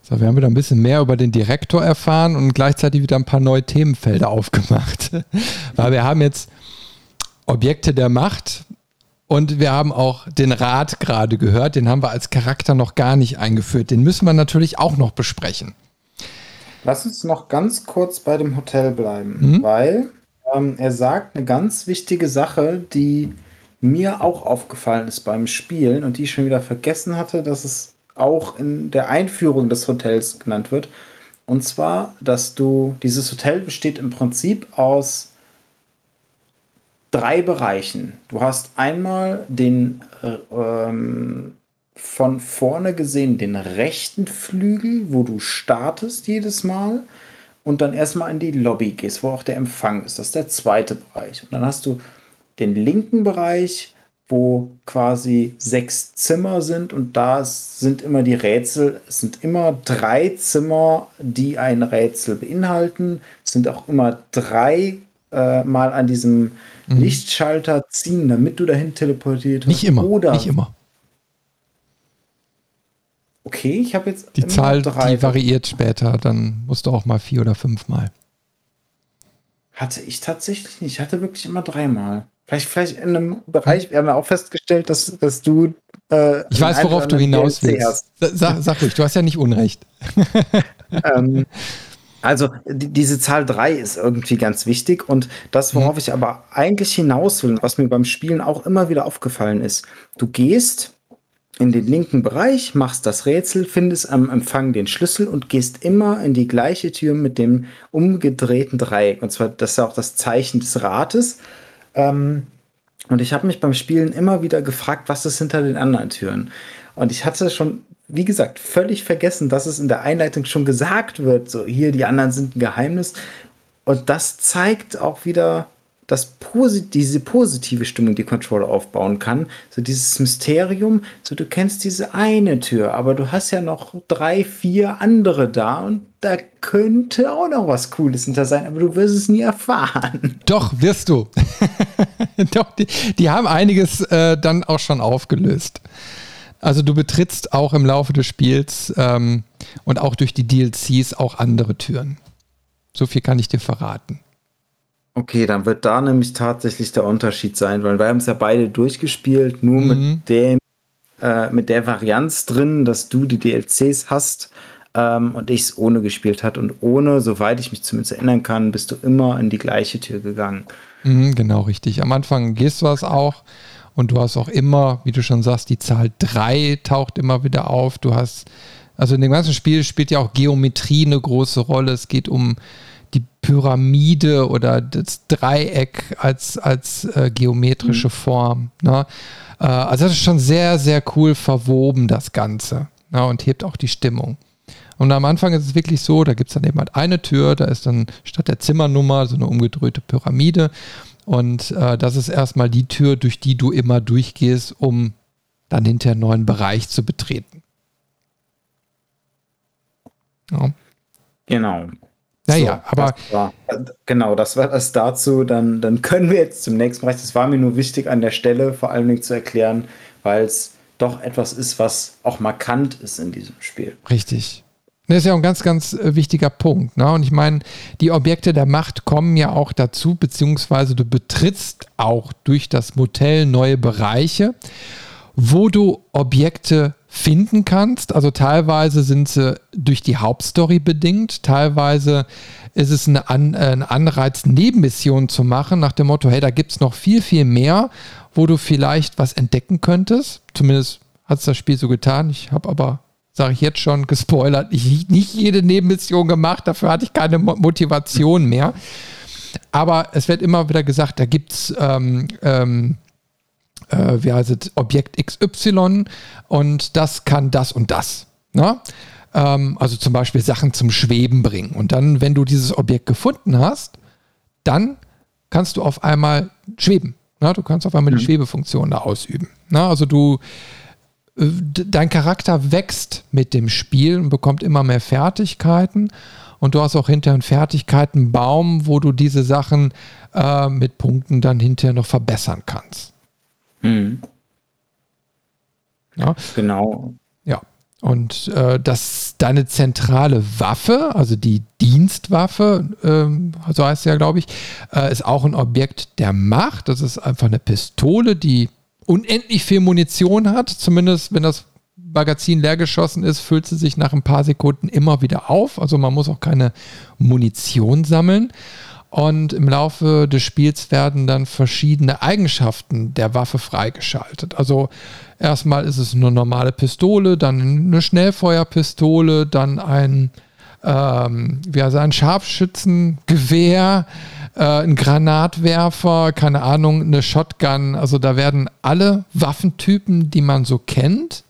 So, wir haben wieder ein bisschen mehr über den Direktor erfahren und gleichzeitig wieder ein paar neue Themenfelder aufgemacht. Weil wir haben jetzt Objekte der Macht und wir haben auch den Rat gerade gehört. Den haben wir als Charakter noch gar nicht eingeführt. Den müssen wir natürlich auch noch besprechen. Lass uns noch ganz kurz bei dem Hotel bleiben, mhm. weil ähm, er sagt eine ganz wichtige Sache, die mir auch aufgefallen ist beim Spielen und die ich schon wieder vergessen hatte, dass es auch in der Einführung des Hotels genannt wird. Und zwar, dass du, dieses Hotel besteht im Prinzip aus drei Bereichen. Du hast einmal den äh, ähm, von vorne gesehen den rechten Flügel, wo du startest jedes Mal und dann erstmal in die Lobby gehst, wo auch der Empfang ist. Das ist der zweite Bereich. Und dann hast du den linken Bereich, wo quasi sechs Zimmer sind und da sind immer die Rätsel, es sind immer drei Zimmer, die ein Rätsel beinhalten. Es sind auch immer drei äh, mal an diesem mhm. Lichtschalter ziehen, damit du dahin teleportiert wirst. Nicht immer. Oder nicht immer. Okay, ich habe jetzt. Die Zahl, drei. die variiert später, dann musst du auch mal vier oder fünf Mal. Hatte ich tatsächlich nicht. Ich hatte wirklich immer dreimal. Vielleicht, vielleicht in einem Bereich, wir haben ja auch festgestellt, dass, dass du. Äh, ich weiß, worauf du hinaus willst. Sag, sag ruhig, du hast ja nicht Unrecht. ähm, also die, diese Zahl 3 ist irgendwie ganz wichtig und das, worauf mhm. ich aber eigentlich hinaus will, was mir beim Spielen auch immer wieder aufgefallen ist, du gehst in den linken Bereich, machst das Rätsel, findest am Empfang den Schlüssel und gehst immer in die gleiche Tür mit dem umgedrehten Dreieck. Und zwar, das ist ja auch das Zeichen des Rates. Ähm, und ich habe mich beim Spielen immer wieder gefragt, was ist hinter den anderen Türen. Und ich hatte schon, wie gesagt, völlig vergessen, dass es in der Einleitung schon gesagt wird, so hier, die anderen sind ein Geheimnis. Und das zeigt auch wieder, dass posit diese positive Stimmung die Controller aufbauen kann. So dieses Mysterium, so du kennst diese eine Tür, aber du hast ja noch drei, vier andere da und da könnte auch noch was Cooles hinter sein, aber du wirst es nie erfahren. Doch, wirst du. Doch, die, die, haben einiges äh, dann auch schon aufgelöst. Also du betrittst auch im Laufe des Spiels ähm, und auch durch die DLCs auch andere Türen. So viel kann ich dir verraten. Okay, dann wird da nämlich tatsächlich der Unterschied sein, weil wir haben es ja beide durchgespielt, nur mhm. mit dem, äh, mit der Varianz drin, dass du die DLCs hast ähm, und ich es ohne gespielt hat. Und ohne, soweit ich mich zumindest erinnern kann, bist du immer in die gleiche Tür gegangen. Mhm, genau, richtig. Am Anfang gehst du es auch und du hast auch immer, wie du schon sagst, die Zahl 3 taucht immer wieder auf. Du hast, also in dem ganzen Spiel spielt ja auch Geometrie eine große Rolle. Es geht um die Pyramide oder das Dreieck als, als äh, geometrische mhm. Form. Ne? Äh, also das ist schon sehr, sehr cool verwoben, das Ganze. Ne? Und hebt auch die Stimmung. Und am Anfang ist es wirklich so, da gibt es dann eben halt eine Tür, da ist dann statt der Zimmernummer so eine umgedrehte Pyramide. Und äh, das ist erstmal die Tür, durch die du immer durchgehst, um dann hinterher einen neuen Bereich zu betreten. Ja. Genau. Naja, so, aber. Das war, genau, das war das dazu. Dann, dann können wir jetzt zum nächsten Bereich. Das war mir nur wichtig an der Stelle vor allen Dingen zu erklären, weil es doch etwas ist, was auch markant ist in diesem Spiel. Richtig. Das ist ja auch ein ganz, ganz äh, wichtiger Punkt. Ne? Und ich meine, die Objekte der Macht kommen ja auch dazu, beziehungsweise du betrittst auch durch das Motel neue Bereiche, wo du Objekte finden kannst. Also teilweise sind sie durch die Hauptstory bedingt, teilweise ist es eine An äh, ein Anreiz, Nebenmissionen zu machen, nach dem Motto, hey, da gibt es noch viel, viel mehr, wo du vielleicht was entdecken könntest. Zumindest hat es das Spiel so getan. Ich habe aber, sage ich jetzt schon, gespoilert, ich, nicht jede Nebenmission gemacht, dafür hatte ich keine Motivation mehr. Aber es wird immer wieder gesagt, da gibt es ähm, ähm, äh, wie heißt es, Objekt XY und das kann das und das. Ne? Ähm, also zum Beispiel Sachen zum Schweben bringen. Und dann, wenn du dieses Objekt gefunden hast, dann kannst du auf einmal schweben. Ne? Du kannst auf einmal die mhm. Schwebefunktion da ausüben. Ne? Also du, dein Charakter wächst mit dem Spiel und bekommt immer mehr Fertigkeiten. Und du hast auch hinterher einen Fertigkeitenbaum, wo du diese Sachen äh, mit Punkten dann hinterher noch verbessern kannst. Mhm. Ja. Genau. Ja. Und äh, das deine zentrale Waffe, also die Dienstwaffe, ähm, so heißt sie ja, glaube ich, äh, ist auch ein Objekt der Macht. Das ist einfach eine Pistole, die unendlich viel Munition hat. Zumindest wenn das Magazin leer geschossen ist, füllt sie sich nach ein paar Sekunden immer wieder auf. Also man muss auch keine Munition sammeln. Und im Laufe des Spiels werden dann verschiedene Eigenschaften der Waffe freigeschaltet. Also erstmal ist es eine normale Pistole, dann eine Schnellfeuerpistole, dann ein, ähm, wie also ein Scharfschützengewehr, äh, ein Granatwerfer, keine Ahnung, eine Shotgun. Also da werden alle Waffentypen, die man so kennt,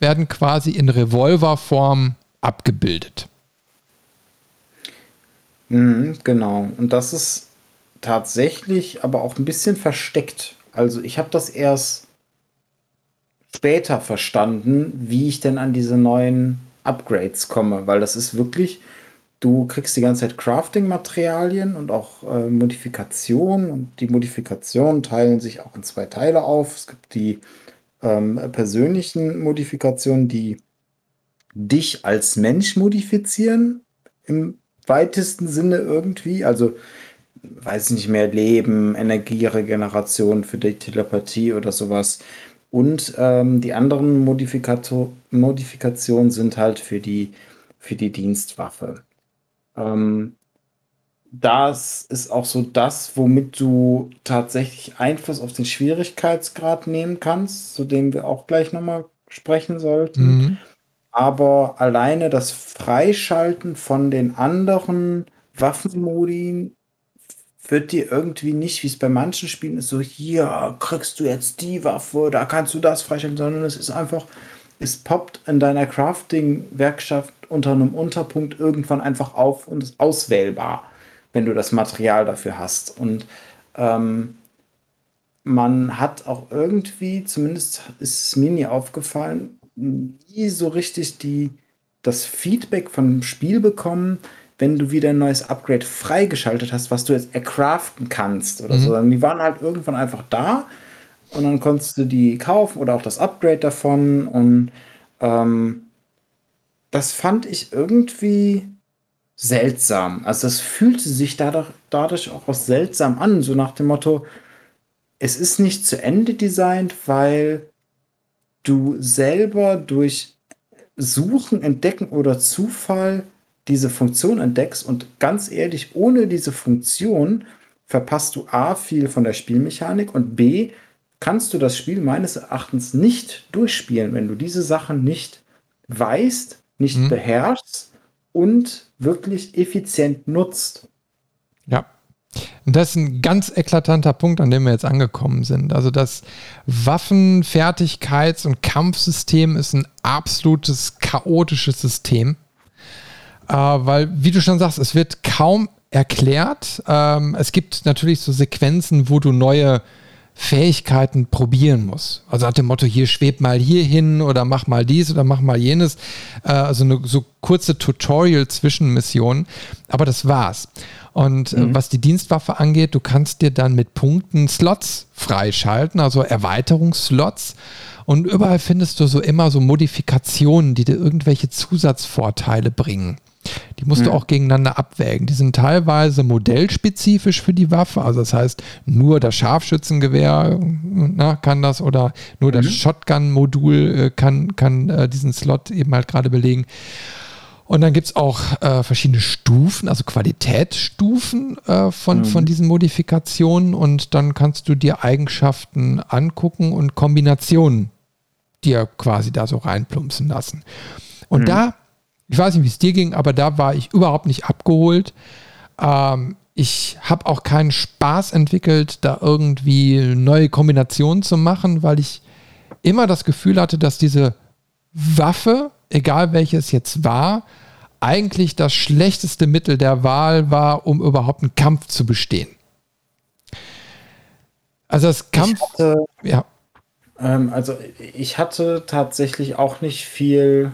werden quasi in Revolverform abgebildet. Mhm, genau. Und das ist tatsächlich aber auch ein bisschen versteckt. Also ich habe das erst später verstanden, wie ich denn an diese neuen Upgrades komme, weil das ist wirklich, du kriegst die ganze Zeit Crafting-Materialien und auch äh, Modifikationen und die Modifikationen teilen sich auch in zwei Teile auf. Es gibt die ähm, persönlichen Modifikationen, die dich als Mensch modifizieren im weitesten Sinne irgendwie. Also, weiß nicht mehr, Leben, Energieregeneration für die Telepathie oder sowas. Und ähm, die anderen Modifikator Modifikationen sind halt für die, für die Dienstwaffe. Ähm, das ist auch so das, womit du tatsächlich Einfluss auf den Schwierigkeitsgrad nehmen kannst, zu dem wir auch gleich nochmal sprechen sollten. Mhm aber alleine das Freischalten von den anderen Waffenmodi wird dir irgendwie nicht, wie es bei manchen Spielen ist, so hier kriegst du jetzt die Waffe, da kannst du das freischalten, sondern es ist einfach, es poppt in deiner Crafting-Werkstatt unter einem Unterpunkt irgendwann einfach auf und ist auswählbar, wenn du das Material dafür hast. Und ähm, man hat auch irgendwie, zumindest ist es mir nie aufgefallen, nie so richtig die, das Feedback vom Spiel bekommen, wenn du wieder ein neues Upgrade freigeschaltet hast, was du jetzt ercraften kannst oder mhm. so. Die waren halt irgendwann einfach da und dann konntest du die kaufen oder auch das Upgrade davon und ähm, das fand ich irgendwie seltsam. Also das fühlte sich dadurch, dadurch auch was seltsam an, so nach dem Motto, es ist nicht zu Ende designt, weil du selber durch Suchen, Entdecken oder Zufall diese Funktion entdeckst und ganz ehrlich, ohne diese Funktion verpasst du A viel von der Spielmechanik und B kannst du das Spiel meines Erachtens nicht durchspielen, wenn du diese Sachen nicht weißt, nicht mhm. beherrschst und wirklich effizient nutzt. Ja. Und das ist ein ganz eklatanter Punkt, an dem wir jetzt angekommen sind. Also das Waffenfertigkeits- und Kampfsystem ist ein absolutes chaotisches System. Äh, weil, wie du schon sagst, es wird kaum erklärt. Ähm, es gibt natürlich so Sequenzen, wo du neue Fähigkeiten probieren musst. Also nach dem Motto, hier schweb mal hier hin oder mach mal dies oder mach mal jenes. Äh, also eine so kurze Tutorial-Zwischenmissionen. Aber das war's. Und äh, mhm. was die Dienstwaffe angeht, du kannst dir dann mit Punkten Slots freischalten, also Erweiterungsslots. Und überall findest du so immer so Modifikationen, die dir irgendwelche Zusatzvorteile bringen. Die musst mhm. du auch gegeneinander abwägen. Die sind teilweise modellspezifisch für die Waffe. Also das heißt, nur das Scharfschützengewehr na, kann das oder nur das mhm. Shotgun-Modul äh, kann, kann äh, diesen Slot eben halt gerade belegen. Und dann gibt es auch äh, verschiedene Stufen, also Qualitätsstufen äh, von, mhm. von diesen Modifikationen. Und dann kannst du dir Eigenschaften angucken und Kombinationen dir quasi da so reinplumpsen lassen. Und mhm. da, ich weiß nicht, wie es dir ging, aber da war ich überhaupt nicht abgeholt. Ähm, ich habe auch keinen Spaß entwickelt, da irgendwie neue Kombinationen zu machen, weil ich immer das Gefühl hatte, dass diese Waffe egal welches jetzt war, eigentlich das schlechteste Mittel der Wahl war, um überhaupt einen Kampf zu bestehen. Also das Kampf, hatte, ja. Ähm, also ich hatte tatsächlich auch nicht viel,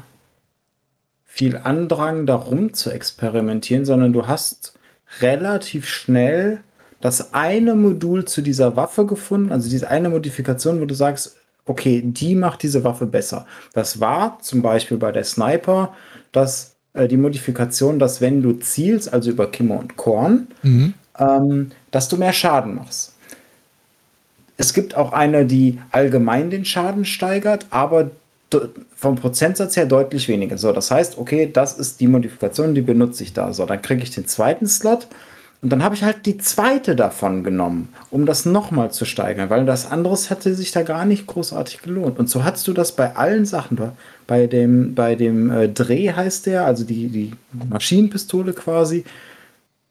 viel Andrang, darum zu experimentieren, sondern du hast relativ schnell das eine Modul zu dieser Waffe gefunden, also diese eine Modifikation, wo du sagst, okay, die macht diese Waffe besser. Das war zum Beispiel bei der Sniper, dass äh, die Modifikation, dass wenn du zielst, also über Kimmer und Korn, mhm. ähm, dass du mehr Schaden machst. Es gibt auch eine, die allgemein den Schaden steigert, aber vom Prozentsatz her deutlich weniger. So, das heißt, okay, das ist die Modifikation, die benutze ich da. So, dann kriege ich den zweiten Slot und dann habe ich halt die zweite davon genommen, um das nochmal zu steigern, weil das anderes hätte sich da gar nicht großartig gelohnt. Und so hattest du das bei allen Sachen. Bei dem, bei dem äh, Dreh heißt der, also die, die Maschinenpistole quasi,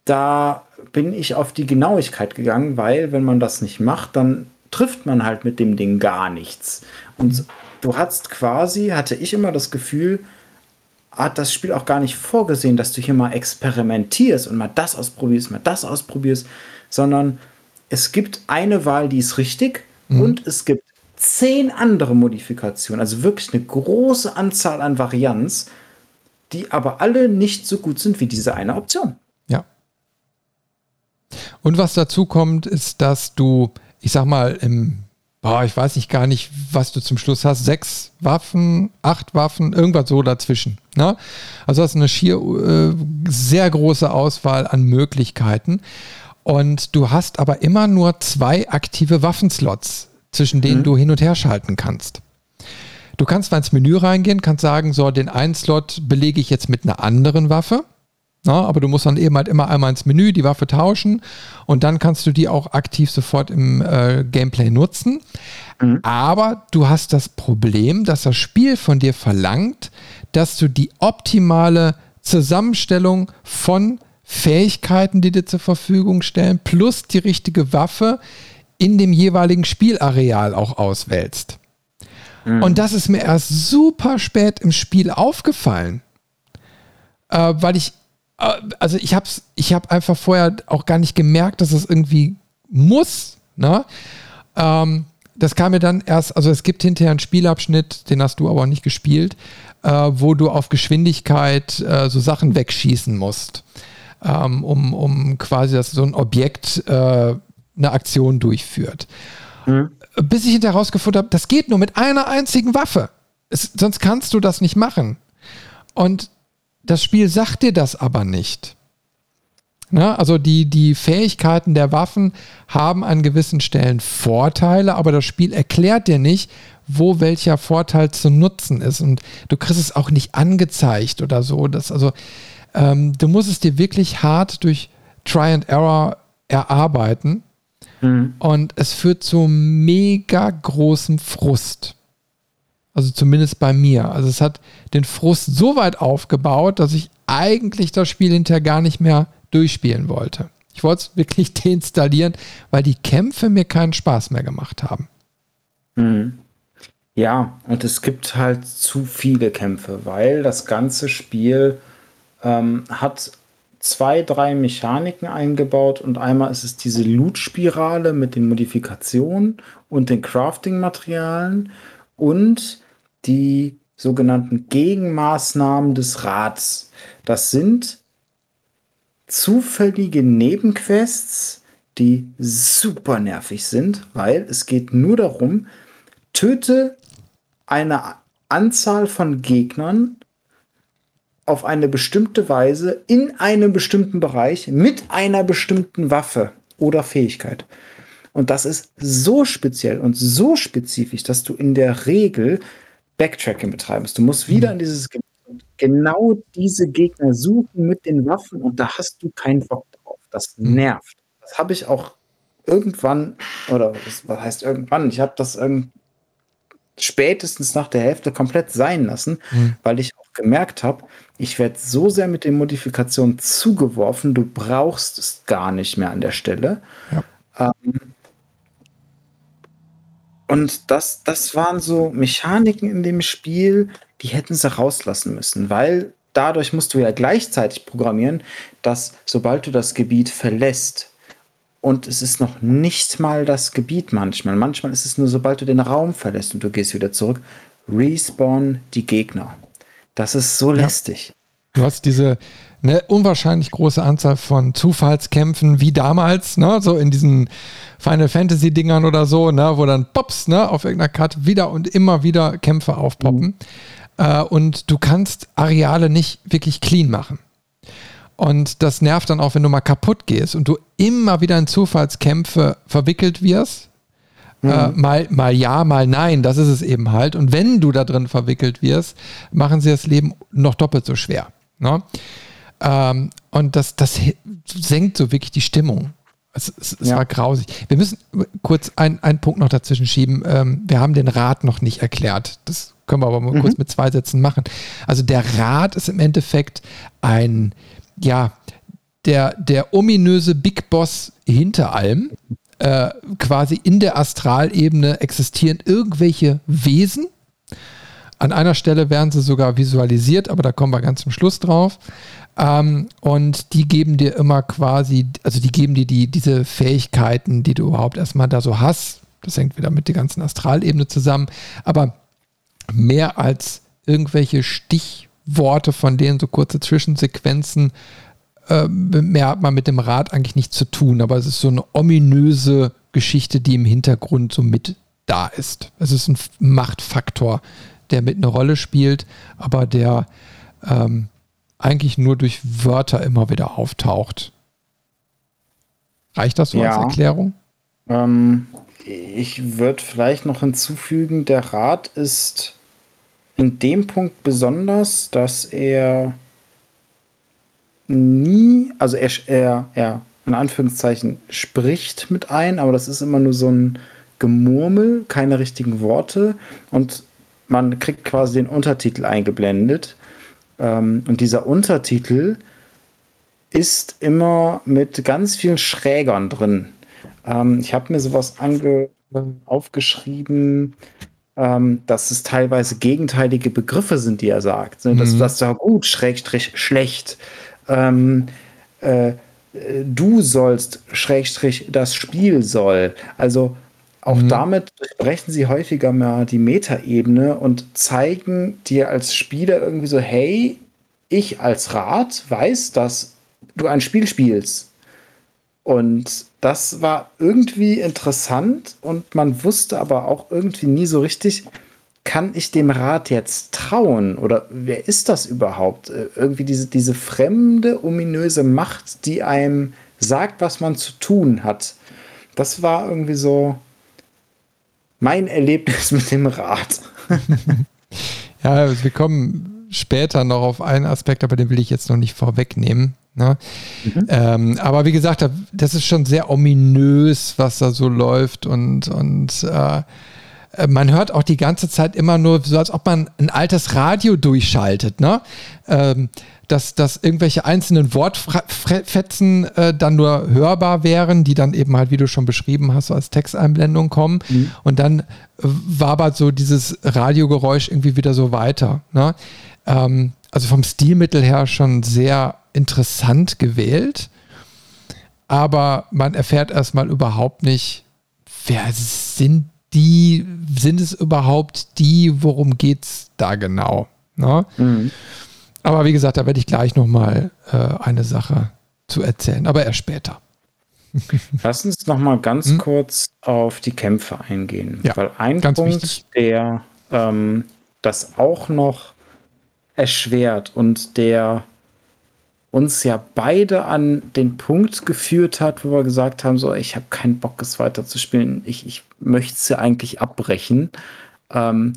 da bin ich auf die Genauigkeit gegangen, weil wenn man das nicht macht, dann trifft man halt mit dem Ding gar nichts. Und du hast quasi, hatte ich immer das Gefühl, hat das Spiel auch gar nicht vorgesehen, dass du hier mal experimentierst und mal das ausprobierst, mal das ausprobierst, sondern es gibt eine Wahl, die ist richtig mhm. und es gibt zehn andere Modifikationen, also wirklich eine große Anzahl an Varianz, die aber alle nicht so gut sind wie diese eine Option. Ja. Und was dazu kommt, ist, dass du, ich sag mal, im boah, ich weiß nicht gar nicht, was du zum Schluss hast. Sechs Waffen, acht Waffen, irgendwas so dazwischen. Ne? Also hast eine schier äh, sehr große Auswahl an Möglichkeiten. Und du hast aber immer nur zwei aktive Waffenslots, zwischen denen mhm. du hin und her schalten kannst. Du kannst mal ins Menü reingehen, kannst sagen, so, den einen Slot belege ich jetzt mit einer anderen Waffe. Na, aber du musst dann eben halt immer einmal ins Menü die Waffe tauschen und dann kannst du die auch aktiv sofort im äh, Gameplay nutzen. Mhm. Aber du hast das Problem, dass das Spiel von dir verlangt, dass du die optimale Zusammenstellung von Fähigkeiten, die dir zur Verfügung stellen, plus die richtige Waffe in dem jeweiligen Spielareal auch auswählst. Mhm. Und das ist mir erst super spät im Spiel aufgefallen, äh, weil ich also ich habe ich hab einfach vorher auch gar nicht gemerkt, dass es irgendwie muss. Ne? Ähm, das kam mir dann erst, also es gibt hinterher einen Spielabschnitt, den hast du aber nicht gespielt, äh, wo du auf Geschwindigkeit äh, so Sachen wegschießen musst, ähm, um, um quasi, dass so ein Objekt äh, eine Aktion durchführt. Mhm. Bis ich hinterher herausgefunden habe, das geht nur mit einer einzigen Waffe. Es, sonst kannst du das nicht machen. Und das Spiel sagt dir das aber nicht. Na, also die, die Fähigkeiten der Waffen haben an gewissen Stellen Vorteile, aber das Spiel erklärt dir nicht, wo welcher Vorteil zu nutzen ist. Und du kriegst es auch nicht angezeigt oder so. Das, also, ähm, du musst es dir wirklich hart durch Try and Error erarbeiten. Mhm. Und es führt zu mega großem Frust. Also zumindest bei mir. Also es hat den Frust so weit aufgebaut, dass ich eigentlich das Spiel hinterher gar nicht mehr durchspielen wollte. Ich wollte es wirklich deinstallieren, weil die Kämpfe mir keinen Spaß mehr gemacht haben. Mhm. Ja, und es gibt halt zu viele Kämpfe, weil das ganze Spiel ähm, hat zwei, drei Mechaniken eingebaut und einmal ist es diese Loot-Spirale mit den Modifikationen und den Crafting-Materialien und die sogenannten Gegenmaßnahmen des Rats. Das sind zufällige Nebenquests, die super nervig sind, weil es geht nur darum, töte eine Anzahl von Gegnern auf eine bestimmte Weise in einem bestimmten Bereich mit einer bestimmten Waffe oder Fähigkeit. Und das ist so speziell und so spezifisch, dass du in der Regel Backtracking betreiben musst. Du musst wieder mhm. in dieses genau diese Gegner suchen mit den Waffen und da hast du keinen Bock drauf. Das mhm. nervt. Das habe ich auch irgendwann, oder was heißt irgendwann? Ich habe das irgend spätestens nach der Hälfte komplett sein lassen, mhm. weil ich auch gemerkt habe, ich werde so sehr mit den Modifikationen zugeworfen, du brauchst es gar nicht mehr an der Stelle. Ja. Ähm, und das, das waren so Mechaniken in dem Spiel, die hätten sie rauslassen müssen, weil dadurch musst du ja gleichzeitig programmieren, dass sobald du das Gebiet verlässt, und es ist noch nicht mal das Gebiet manchmal, manchmal ist es nur, sobald du den Raum verlässt und du gehst wieder zurück, respawn die Gegner. Das ist so lästig. Du hast diese eine unwahrscheinlich große Anzahl von Zufallskämpfen, wie damals, ne, so in diesen Final Fantasy Dingern oder so, ne, wo dann pops, ne, auf irgendeiner Karte wieder und immer wieder Kämpfe aufpoppen. Mhm. Äh, und du kannst Areale nicht wirklich clean machen. Und das nervt dann auch, wenn du mal kaputt gehst und du immer wieder in Zufallskämpfe verwickelt wirst. Mhm. Äh, mal, mal ja, mal nein, das ist es eben halt. Und wenn du da drin verwickelt wirst, machen sie das Leben noch doppelt so schwer. Ne? Ähm, und das, das senkt so wirklich die Stimmung. Es, es, es ja. war grausig. Wir müssen kurz einen Punkt noch dazwischen schieben. Ähm, wir haben den Rat noch nicht erklärt. Das können wir aber mal mhm. kurz mit zwei Sätzen machen. Also der Rat ist im Endeffekt ein, ja, der, der ominöse Big Boss hinter allem. Äh, quasi in der Astralebene existieren irgendwelche Wesen, an einer Stelle werden sie sogar visualisiert, aber da kommen wir ganz zum Schluss drauf. Ähm, und die geben dir immer quasi, also die geben dir die, diese Fähigkeiten, die du überhaupt erstmal da so hast. Das hängt wieder mit der ganzen Astralebene zusammen. Aber mehr als irgendwelche Stichworte, von denen so kurze Zwischensequenzen, äh, mehr hat man mit dem Rad eigentlich nichts zu tun. Aber es ist so eine ominöse Geschichte, die im Hintergrund so mit da ist. Es ist ein Machtfaktor, der mit eine Rolle spielt, aber der ähm, eigentlich nur durch Wörter immer wieder auftaucht. Reicht das so ja. als Erklärung? Ähm, ich würde vielleicht noch hinzufügen, der Rat ist in dem Punkt besonders, dass er nie, also er, er, er in Anführungszeichen spricht mit ein, aber das ist immer nur so ein Gemurmel, keine richtigen Worte und man kriegt quasi den Untertitel eingeblendet. Ähm, und dieser Untertitel ist immer mit ganz vielen Schrägern drin. Ähm, ich habe mir sowas ange aufgeschrieben, ähm, dass es teilweise gegenteilige Begriffe sind, die er sagt. Ne? Das, mhm. das da gut, Schrägstrich, schlecht. Ähm, äh, du sollst, Schrägstrich, das Spiel soll. Also auch mhm. damit brechen sie häufiger mal die Metaebene und zeigen dir als Spieler irgendwie so, hey, ich als Rat weiß, dass du ein Spiel spielst. Und das war irgendwie interessant und man wusste aber auch irgendwie nie so richtig, kann ich dem Rat jetzt trauen? Oder wer ist das überhaupt? Äh, irgendwie diese, diese fremde, ominöse Macht, die einem sagt, was man zu tun hat. Das war irgendwie so, mein Erlebnis mit dem Rad. ja, wir kommen später noch auf einen Aspekt, aber den will ich jetzt noch nicht vorwegnehmen. Ne? Mhm. Ähm, aber wie gesagt, das ist schon sehr ominös, was da so läuft und, und äh, man hört auch die ganze Zeit immer nur so, als ob man ein altes Radio durchschaltet. Ne? Ähm, dass, dass irgendwelche einzelnen Wortfetzen äh, dann nur hörbar wären, die dann eben halt, wie du schon beschrieben hast, so als Texteinblendung kommen. Mhm. Und dann äh, wabert so dieses Radiogeräusch irgendwie wieder so weiter. Ne? Ähm, also vom Stilmittel her schon sehr interessant gewählt. Aber man erfährt erstmal überhaupt nicht, wer sind die, sind es überhaupt die, worum geht es da genau? Ne? Mhm. Aber wie gesagt, da werde ich gleich nochmal äh, eine Sache zu erzählen, aber erst später. Lass uns nochmal ganz hm? kurz auf die Kämpfe eingehen. Ja, Weil ein Punkt, wichtig. der ähm, das auch noch erschwert und der uns ja beide an den Punkt geführt hat, wo wir gesagt haben, so, ich habe keinen Bock, es weiter zu spielen. Ich, ich möchte es ja eigentlich abbrechen. Ähm,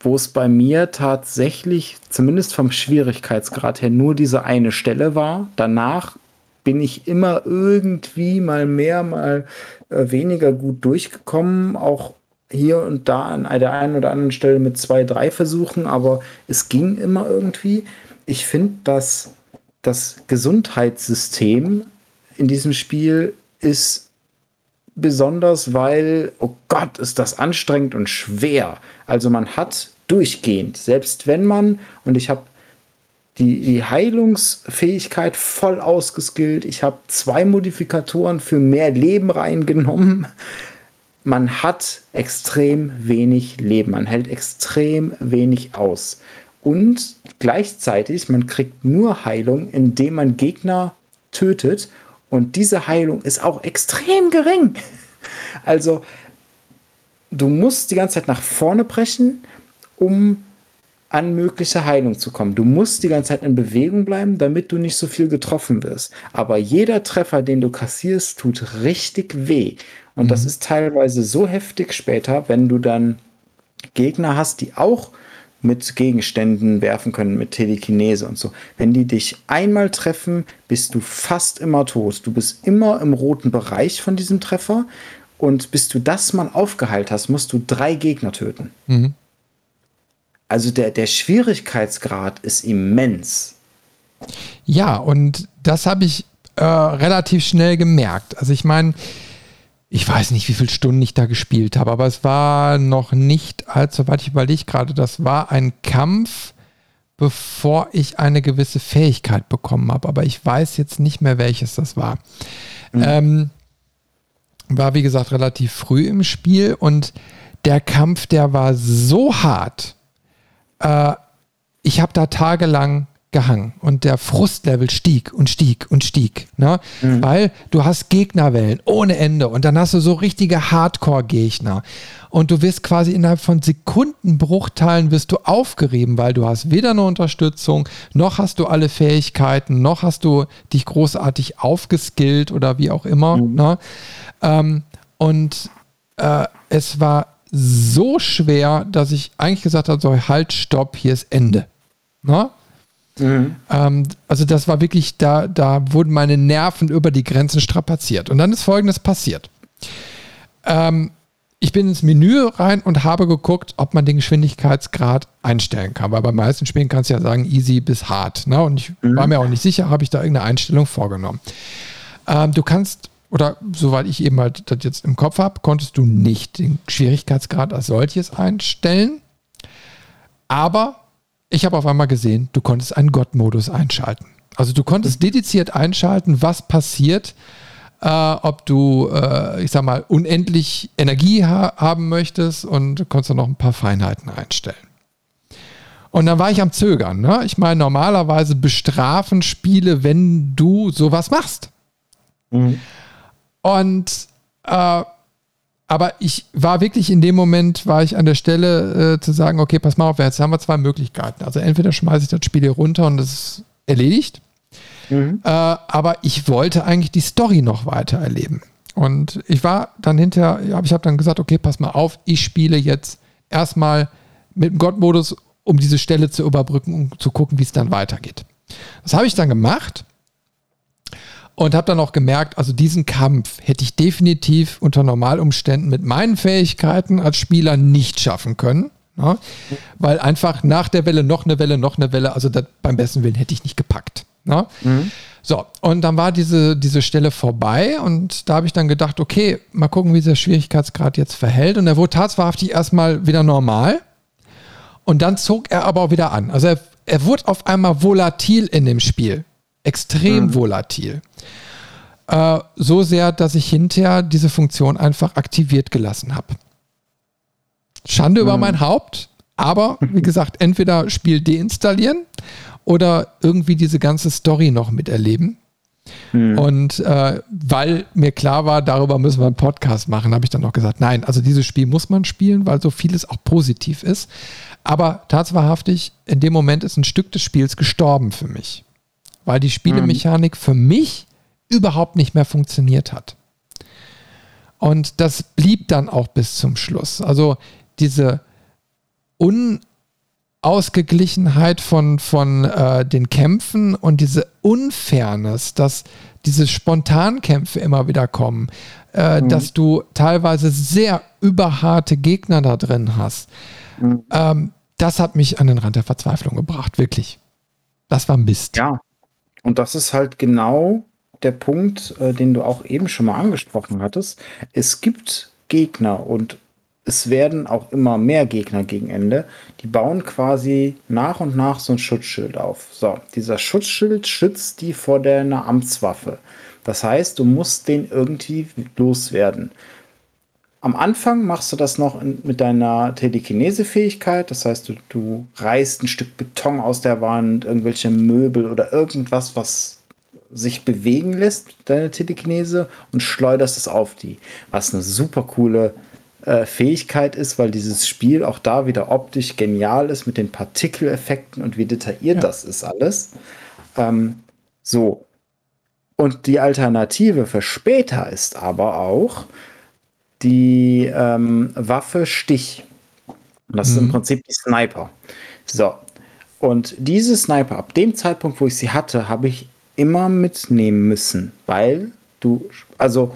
wo es bei mir tatsächlich, zumindest vom Schwierigkeitsgrad her, nur diese eine Stelle war. Danach bin ich immer irgendwie mal mehr, mal äh, weniger gut durchgekommen, auch hier und da an der einen oder anderen Stelle mit zwei, drei Versuchen, aber es ging immer irgendwie. Ich finde, dass das Gesundheitssystem in diesem Spiel ist besonders, weil, oh Gott, ist das anstrengend und schwer. Also man hat durchgehend. Selbst wenn man, und ich habe die, die Heilungsfähigkeit voll ausgeskillt, ich habe zwei Modifikatoren für mehr Leben reingenommen. Man hat extrem wenig Leben, man hält extrem wenig aus. Und gleichzeitig, man kriegt nur Heilung, indem man Gegner tötet. Und diese Heilung ist auch extrem gering. Also, du musst die ganze Zeit nach vorne brechen, um an mögliche Heilung zu kommen. Du musst die ganze Zeit in Bewegung bleiben, damit du nicht so viel getroffen wirst. Aber jeder Treffer, den du kassierst, tut richtig weh. Und mhm. das ist teilweise so heftig später, wenn du dann Gegner hast, die auch mit Gegenständen werfen können, mit Telekinese und so. Wenn die dich einmal treffen, bist du fast immer tot. Du bist immer im roten Bereich von diesem Treffer. Und bis du das mal aufgeheilt hast, musst du drei Gegner töten. Mhm. Also der, der Schwierigkeitsgrad ist immens. Ja, und das habe ich äh, relativ schnell gemerkt. Also ich meine, ich weiß nicht, wie viele Stunden ich da gespielt habe, aber es war noch nicht, als soweit ich überlege gerade, das war ein Kampf, bevor ich eine gewisse Fähigkeit bekommen habe. Aber ich weiß jetzt nicht mehr, welches das war. Mhm. Ähm, war, wie gesagt, relativ früh im Spiel und der Kampf, der war so hart. Äh, ich habe da tagelang gehangen und der Frustlevel stieg und stieg und stieg, ne? Mhm. weil du hast Gegnerwellen ohne Ende und dann hast du so richtige Hardcore-Gegner und du wirst quasi innerhalb von Sekundenbruchteilen wirst du aufgerieben, weil du hast weder eine Unterstützung, noch hast du alle Fähigkeiten, noch hast du dich großartig aufgeskillt oder wie auch immer. Mhm. Ne? Ähm, und äh, es war so schwer, dass ich eigentlich gesagt habe, so halt, stopp, hier ist Ende. Ne? Mhm. Ähm, also das war wirklich, da, da wurden meine Nerven über die Grenzen strapaziert. Und dann ist Folgendes passiert. Ähm, ich bin ins Menü rein und habe geguckt, ob man den Geschwindigkeitsgrad einstellen kann. Weil bei meisten Spielen kannst du ja sagen, easy bis hart. Ne? Und ich mhm. war mir auch nicht sicher, habe ich da irgendeine Einstellung vorgenommen. Ähm, du kannst, oder soweit ich eben halt das jetzt im Kopf habe, konntest du nicht den Schwierigkeitsgrad als solches einstellen. Aber ich habe auf einmal gesehen, du konntest einen Gott-Modus einschalten. Also du konntest dediziert einschalten, was passiert, äh, ob du, äh, ich sag mal, unendlich Energie ha haben möchtest und du konntest dann noch ein paar Feinheiten einstellen. Und dann war ich am Zögern. Ne? Ich meine, normalerweise bestrafen Spiele, wenn du sowas machst. Mhm. Und äh, aber ich war wirklich in dem Moment, war ich an der Stelle äh, zu sagen, okay, pass mal auf, jetzt haben wir zwei Möglichkeiten. Also entweder schmeiße ich das Spiel hier runter und das ist erledigt. Mhm. Äh, aber ich wollte eigentlich die Story noch weiter erleben. Und ich war dann hinterher, ich habe dann gesagt, okay, pass mal auf, ich spiele jetzt erstmal mit dem Gott-Modus, um diese Stelle zu überbrücken, um zu gucken, wie es dann weitergeht. Das habe ich dann gemacht und habe dann auch gemerkt, also diesen Kampf hätte ich definitiv unter Normalumständen mit meinen Fähigkeiten als Spieler nicht schaffen können. Ne? Weil einfach nach der Welle noch eine Welle, noch eine Welle, also das, beim besten Willen hätte ich nicht gepackt. Ne? Mhm. So, und dann war diese, diese Stelle vorbei und da habe ich dann gedacht, okay, mal gucken, wie der Schwierigkeitsgrad jetzt verhält. Und er wurde tatsächlich erstmal wieder normal. Und dann zog er aber auch wieder an. Also er, er wurde auf einmal volatil in dem Spiel extrem mhm. volatil. Äh, so sehr, dass ich hinterher diese Funktion einfach aktiviert gelassen habe. Schande mhm. über mein Haupt, aber wie gesagt, entweder Spiel deinstallieren oder irgendwie diese ganze Story noch miterleben. Mhm. Und äh, weil mir klar war, darüber müssen wir einen Podcast machen, habe ich dann noch gesagt, nein, also dieses Spiel muss man spielen, weil so vieles auch positiv ist. Aber tatsächlich, in dem Moment ist ein Stück des Spiels gestorben für mich weil die Spielemechanik für mich überhaupt nicht mehr funktioniert hat. Und das blieb dann auch bis zum Schluss. Also diese Unausgeglichenheit von, von äh, den Kämpfen und diese Unfairness, dass diese Spontankämpfe immer wieder kommen, äh, mhm. dass du teilweise sehr überharte Gegner da drin hast. Mhm. Ähm, das hat mich an den Rand der Verzweiflung gebracht, wirklich. Das war Mist. Ja, und das ist halt genau der Punkt, äh, den du auch eben schon mal angesprochen hattest. Es gibt Gegner und es werden auch immer mehr Gegner gegen Ende. Die bauen quasi nach und nach so ein Schutzschild auf. So, dieser Schutzschild schützt die vor deiner Amtswaffe. Das heißt, du musst den irgendwie loswerden. am Anfang machst du das noch in, mit deiner Telekinese-Fähigkeit. Das heißt, du, du reißt ein Stück Beton aus der Wand, irgendwelche Möbel oder irgendwas, was sich bewegen lässt, deine Telekinese, und schleuderst es auf die. Was eine super coole äh, Fähigkeit ist, weil dieses Spiel auch da wieder optisch genial ist mit den Partikeleffekten und wie detailliert ja. das ist alles. Ähm, so. Und die Alternative für später ist aber auch, die ähm, Waffe Stich. das mhm. ist im mhm. Prinzip die Sniper. So. Und diese Sniper, ab dem Zeitpunkt, wo ich sie hatte, habe ich immer mitnehmen müssen, weil du, also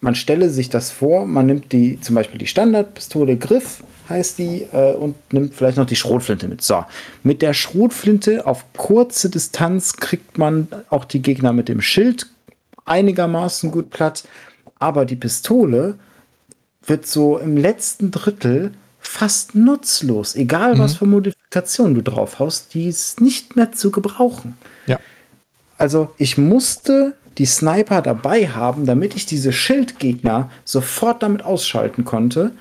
man stelle sich das vor, man nimmt die, zum Beispiel die Standardpistole Griff, heißt die, äh, und nimmt vielleicht noch die Schrotflinte mit. So, mit der Schrotflinte auf kurze Distanz kriegt man auch die Gegner mit dem Schild einigermaßen gut platt, aber die Pistole wird so im letzten Drittel fast nutzlos. Egal, mhm. was für Modifikationen du drauf haust, die ist nicht mehr zu gebrauchen. Also, ich musste die Sniper dabei haben, damit ich diese Schildgegner sofort damit ausschalten konnte.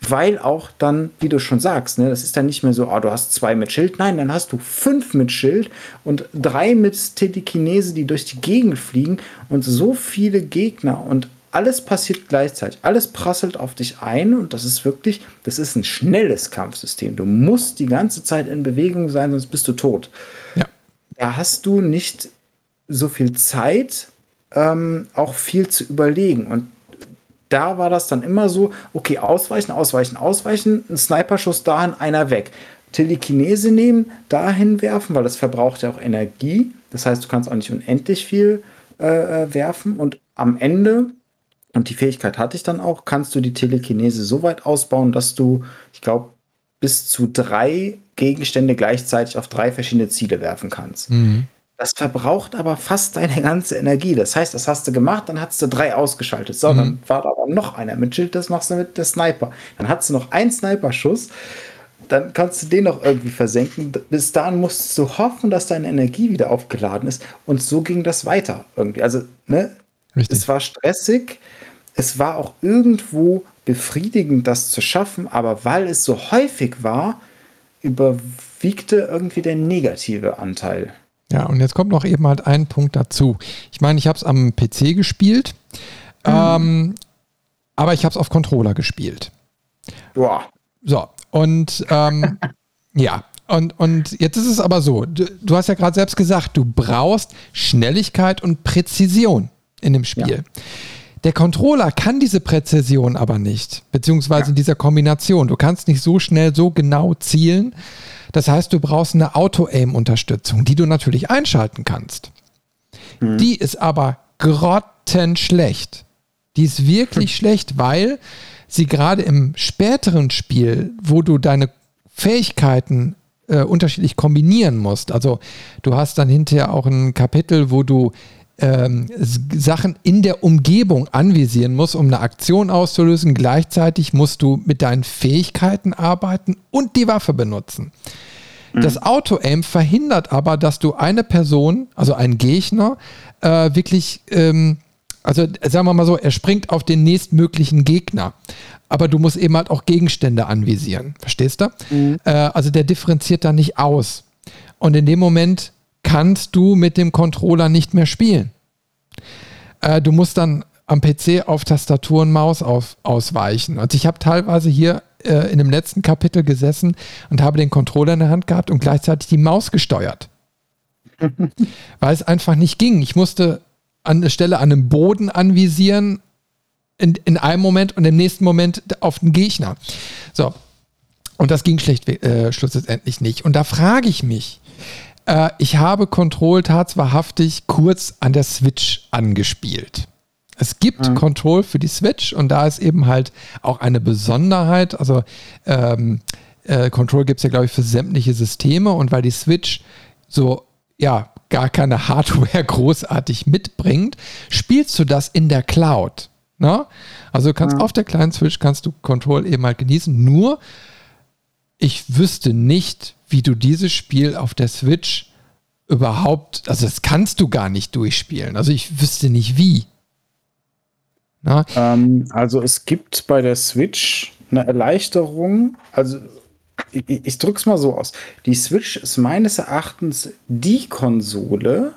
Weil auch dann, wie du schon sagst, ne, das ist dann nicht mehr so, oh, du hast zwei mit Schild. Nein, dann hast du fünf mit Schild und drei mit Telekinese, die durch die Gegend fliegen und so viele Gegner und alles passiert gleichzeitig. Alles prasselt auf dich ein und das ist wirklich, das ist ein schnelles Kampfsystem. Du musst die ganze Zeit in Bewegung sein, sonst bist du tot. Da hast du nicht so viel Zeit, ähm, auch viel zu überlegen. Und da war das dann immer so, okay, ausweichen, ausweichen, ausweichen, ein Sniperschuss dahin, einer weg. Telekinese nehmen, dahin werfen, weil das verbraucht ja auch Energie. Das heißt, du kannst auch nicht unendlich viel äh, äh werfen. Und am Ende und die Fähigkeit hatte ich dann auch, kannst du die Telekinese so weit ausbauen, dass du, ich glaube, bis zu drei Gegenstände gleichzeitig auf drei verschiedene Ziele werfen kannst. Mhm. Das verbraucht aber fast deine ganze Energie. Das heißt, das hast du gemacht, dann hast du drei ausgeschaltet. So, mhm. dann war da aber noch einer mit Schild, das machst du mit der Sniper. Dann hast du noch einen Sniper-Schuss, dann kannst du den noch irgendwie versenken. Bis dahin musst du hoffen, dass deine Energie wieder aufgeladen ist. Und so ging das weiter irgendwie. Also, ne, Richtig. es war stressig es war auch irgendwo befriedigend, das zu schaffen, aber weil es so häufig war, überwiegte irgendwie der negative Anteil. Ja, und jetzt kommt noch eben halt ein Punkt dazu. Ich meine, ich habe es am PC gespielt, mhm. ähm, aber ich habe es auf Controller gespielt. Boah. So, und ähm, ja, und, und jetzt ist es aber so, du, du hast ja gerade selbst gesagt, du brauchst Schnelligkeit und Präzision in dem Spiel. Ja. Der Controller kann diese Präzision aber nicht, beziehungsweise ja. in dieser Kombination. Du kannst nicht so schnell, so genau zielen. Das heißt, du brauchst eine Auto-Aim-Unterstützung, die du natürlich einschalten kannst. Hm. Die ist aber grottenschlecht. Die ist wirklich hm. schlecht, weil sie gerade im späteren Spiel, wo du deine Fähigkeiten äh, unterschiedlich kombinieren musst. Also du hast dann hinterher auch ein Kapitel, wo du ähm, Sachen in der Umgebung anvisieren musst, um eine Aktion auszulösen. Gleichzeitig musst du mit deinen Fähigkeiten arbeiten und die Waffe benutzen. Mhm. Das Auto-Aim verhindert aber, dass du eine Person, also einen Gegner, äh, wirklich, ähm, also sagen wir mal so, er springt auf den nächstmöglichen Gegner. Aber du musst eben halt auch Gegenstände anvisieren. Verstehst du? Mhm. Äh, also der differenziert da nicht aus. Und in dem Moment kannst du mit dem Controller nicht mehr spielen. Äh, du musst dann am PC auf Tastatur und Maus auf, ausweichen. Also ich habe teilweise hier äh, in dem letzten Kapitel gesessen und habe den Controller in der Hand gehabt und gleichzeitig die Maus gesteuert. Weil es einfach nicht ging. Ich musste an der Stelle an einem Boden anvisieren, in, in einem Moment und im nächsten Moment auf den Gegner. So. Und das ging schlecht äh, schlussendlich nicht. Und da frage ich mich, äh, ich habe Control tatsächlich kurz an der Switch angespielt. Es gibt mhm. Control für die Switch und da ist eben halt auch eine Besonderheit. Also ähm, äh, Control gibt es ja, glaube ich, für sämtliche Systeme und weil die Switch so, ja, gar keine Hardware großartig mitbringt, spielst du das in der Cloud. Ne? Also du kannst mhm. auf der kleinen Switch kannst du Control eben halt genießen. Nur ich wüsste nicht, wie du dieses Spiel auf der Switch überhaupt, also das kannst du gar nicht durchspielen. Also ich wüsste nicht wie. Ähm, also es gibt bei der Switch eine Erleichterung. Also ich, ich drücke es mal so aus. Die Switch ist meines Erachtens die Konsole,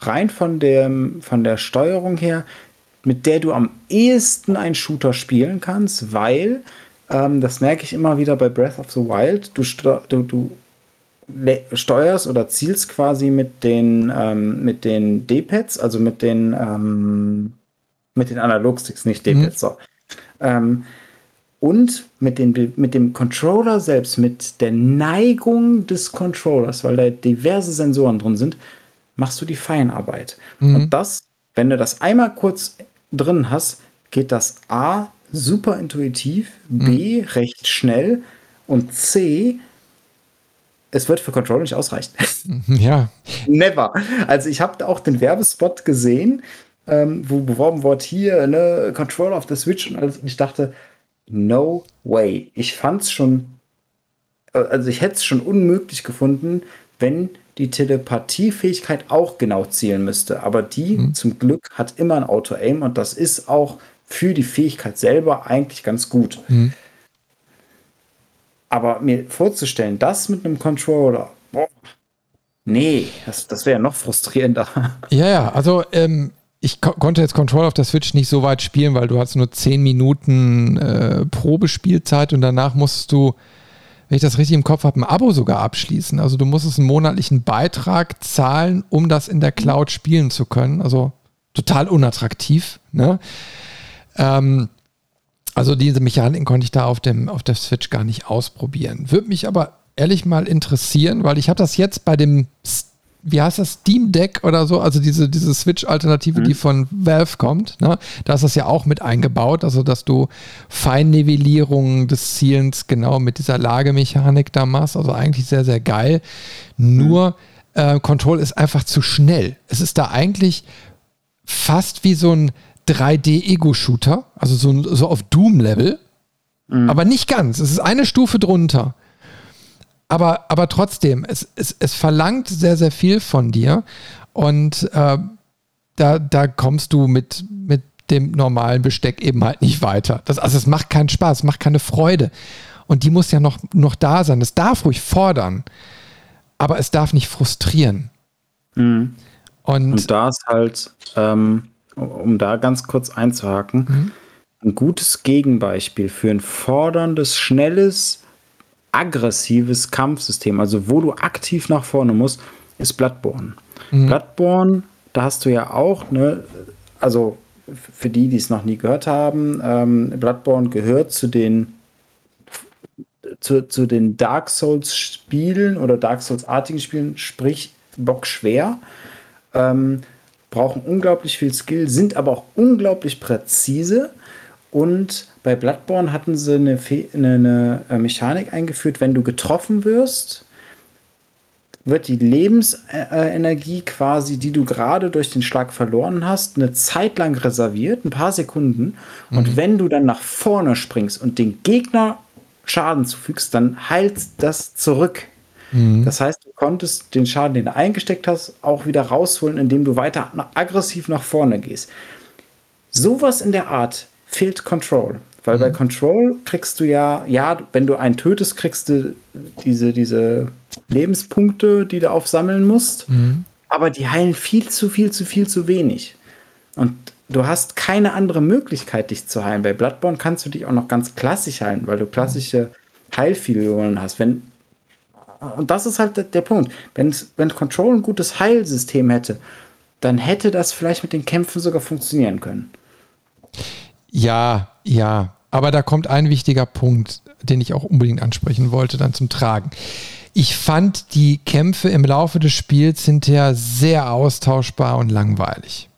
rein von, dem, von der Steuerung her, mit der du am ehesten einen Shooter spielen kannst, weil, ähm, das merke ich immer wieder bei Breath of the Wild, du, du, du steuerst oder zielst quasi mit den, ähm, mit den D-Pads, also mit den, ähm, mit den Analogsticks, nicht D-Pads, mhm. so. Ähm, und mit, den, mit dem Controller selbst, mit der Neigung des Controllers, weil da diverse Sensoren drin sind, machst du die Feinarbeit. Mhm. Und das, wenn du das einmal kurz drin hast, geht das A super intuitiv, B mhm. recht schnell und C es wird für Control nicht ausreichen. Ja. Never. Also ich habe auch den Werbespot gesehen, ähm, wo beworben wurde, hier, ne, Control auf der Switch und alles. Und ich dachte, no way. Ich fand es schon, äh, also ich hätte es schon unmöglich gefunden, wenn die Telepathiefähigkeit auch genau zielen müsste. Aber die mhm. zum Glück hat immer ein Auto-Aim und das ist auch für die Fähigkeit selber eigentlich ganz gut. Mhm. Aber mir vorzustellen, das mit einem Controller, boah, nee, das, das wäre noch frustrierender. Ja, ja, also ähm, ich ko konnte jetzt Control auf der Switch nicht so weit spielen, weil du hast nur 10 Minuten äh, Probespielzeit und danach musst du, wenn ich das richtig im Kopf habe, ein Abo sogar abschließen. Also du musstest einen monatlichen Beitrag zahlen, um das in der Cloud spielen zu können. Also total unattraktiv. Ne? Ähm, also diese Mechaniken konnte ich da auf, dem, auf der Switch gar nicht ausprobieren. Würde mich aber ehrlich mal interessieren, weil ich habe das jetzt bei dem, wie heißt das, Steam Deck oder so, also diese, diese Switch-Alternative, mhm. die von Valve kommt, ne? da ist das ja auch mit eingebaut, also dass du Feinnivellierungen des Zielens genau mit dieser Lagemechanik da machst, also eigentlich sehr, sehr geil. Nur mhm. äh, Control ist einfach zu schnell. Es ist da eigentlich fast wie so ein 3D-Ego-Shooter, also so, so auf Doom-Level, mhm. aber nicht ganz. Es ist eine Stufe drunter. Aber, aber trotzdem, es, es, es verlangt sehr, sehr viel von dir und äh, da, da kommst du mit, mit dem normalen Besteck eben halt nicht weiter. Das, also es macht keinen Spaß, es macht keine Freude. Und die muss ja noch, noch da sein. Es darf ruhig fordern, aber es darf nicht frustrieren. Mhm. Und, und da ist halt, ähm, um da ganz kurz einzuhaken, mhm. ein gutes Gegenbeispiel für ein forderndes, schnelles, aggressives Kampfsystem, also wo du aktiv nach vorne musst, ist Bloodborne. Mhm. Bloodborne, da hast du ja auch, ne, also für die, die es noch nie gehört haben, ähm, Bloodborne gehört zu den zu, zu den Dark Souls Spielen oder Dark Souls artigen Spielen, sprich bockschwer. Ähm, brauchen unglaublich viel Skill, sind aber auch unglaublich präzise. Und bei Bloodborne hatten sie eine, eine, eine äh, Mechanik eingeführt, wenn du getroffen wirst, wird die Lebensenergie quasi, die du gerade durch den Schlag verloren hast, eine Zeit lang reserviert, ein paar Sekunden. Mhm. Und wenn du dann nach vorne springst und den Gegner Schaden zufügst, dann heilt das zurück. Mhm. Das heißt, du konntest den Schaden, den du eingesteckt hast, auch wieder rausholen, indem du weiter aggressiv nach vorne gehst. Sowas in der Art fehlt Control. Weil mhm. bei Control kriegst du ja, ja, wenn du einen tötest, kriegst du diese, diese Lebenspunkte, die du aufsammeln musst. Mhm. Aber die heilen viel zu viel, zu viel, zu wenig. Und du hast keine andere Möglichkeit, dich zu heilen. Bei Bloodborne kannst du dich auch noch ganz klassisch heilen, weil du klassische Heilfiguren hast. Wenn und das ist halt der, Punkt. Wenn's, wenn Control ein gutes Heilsystem hätte, dann hätte das vielleicht mit den Kämpfen sogar funktionieren können. Ja, ja. Aber da kommt ein wichtiger Punkt, den ich auch unbedingt ansprechen wollte, dann zum Tragen. Ich fand die Kämpfe im Laufe des Spiels hinterher sehr austauschbar und langweilig.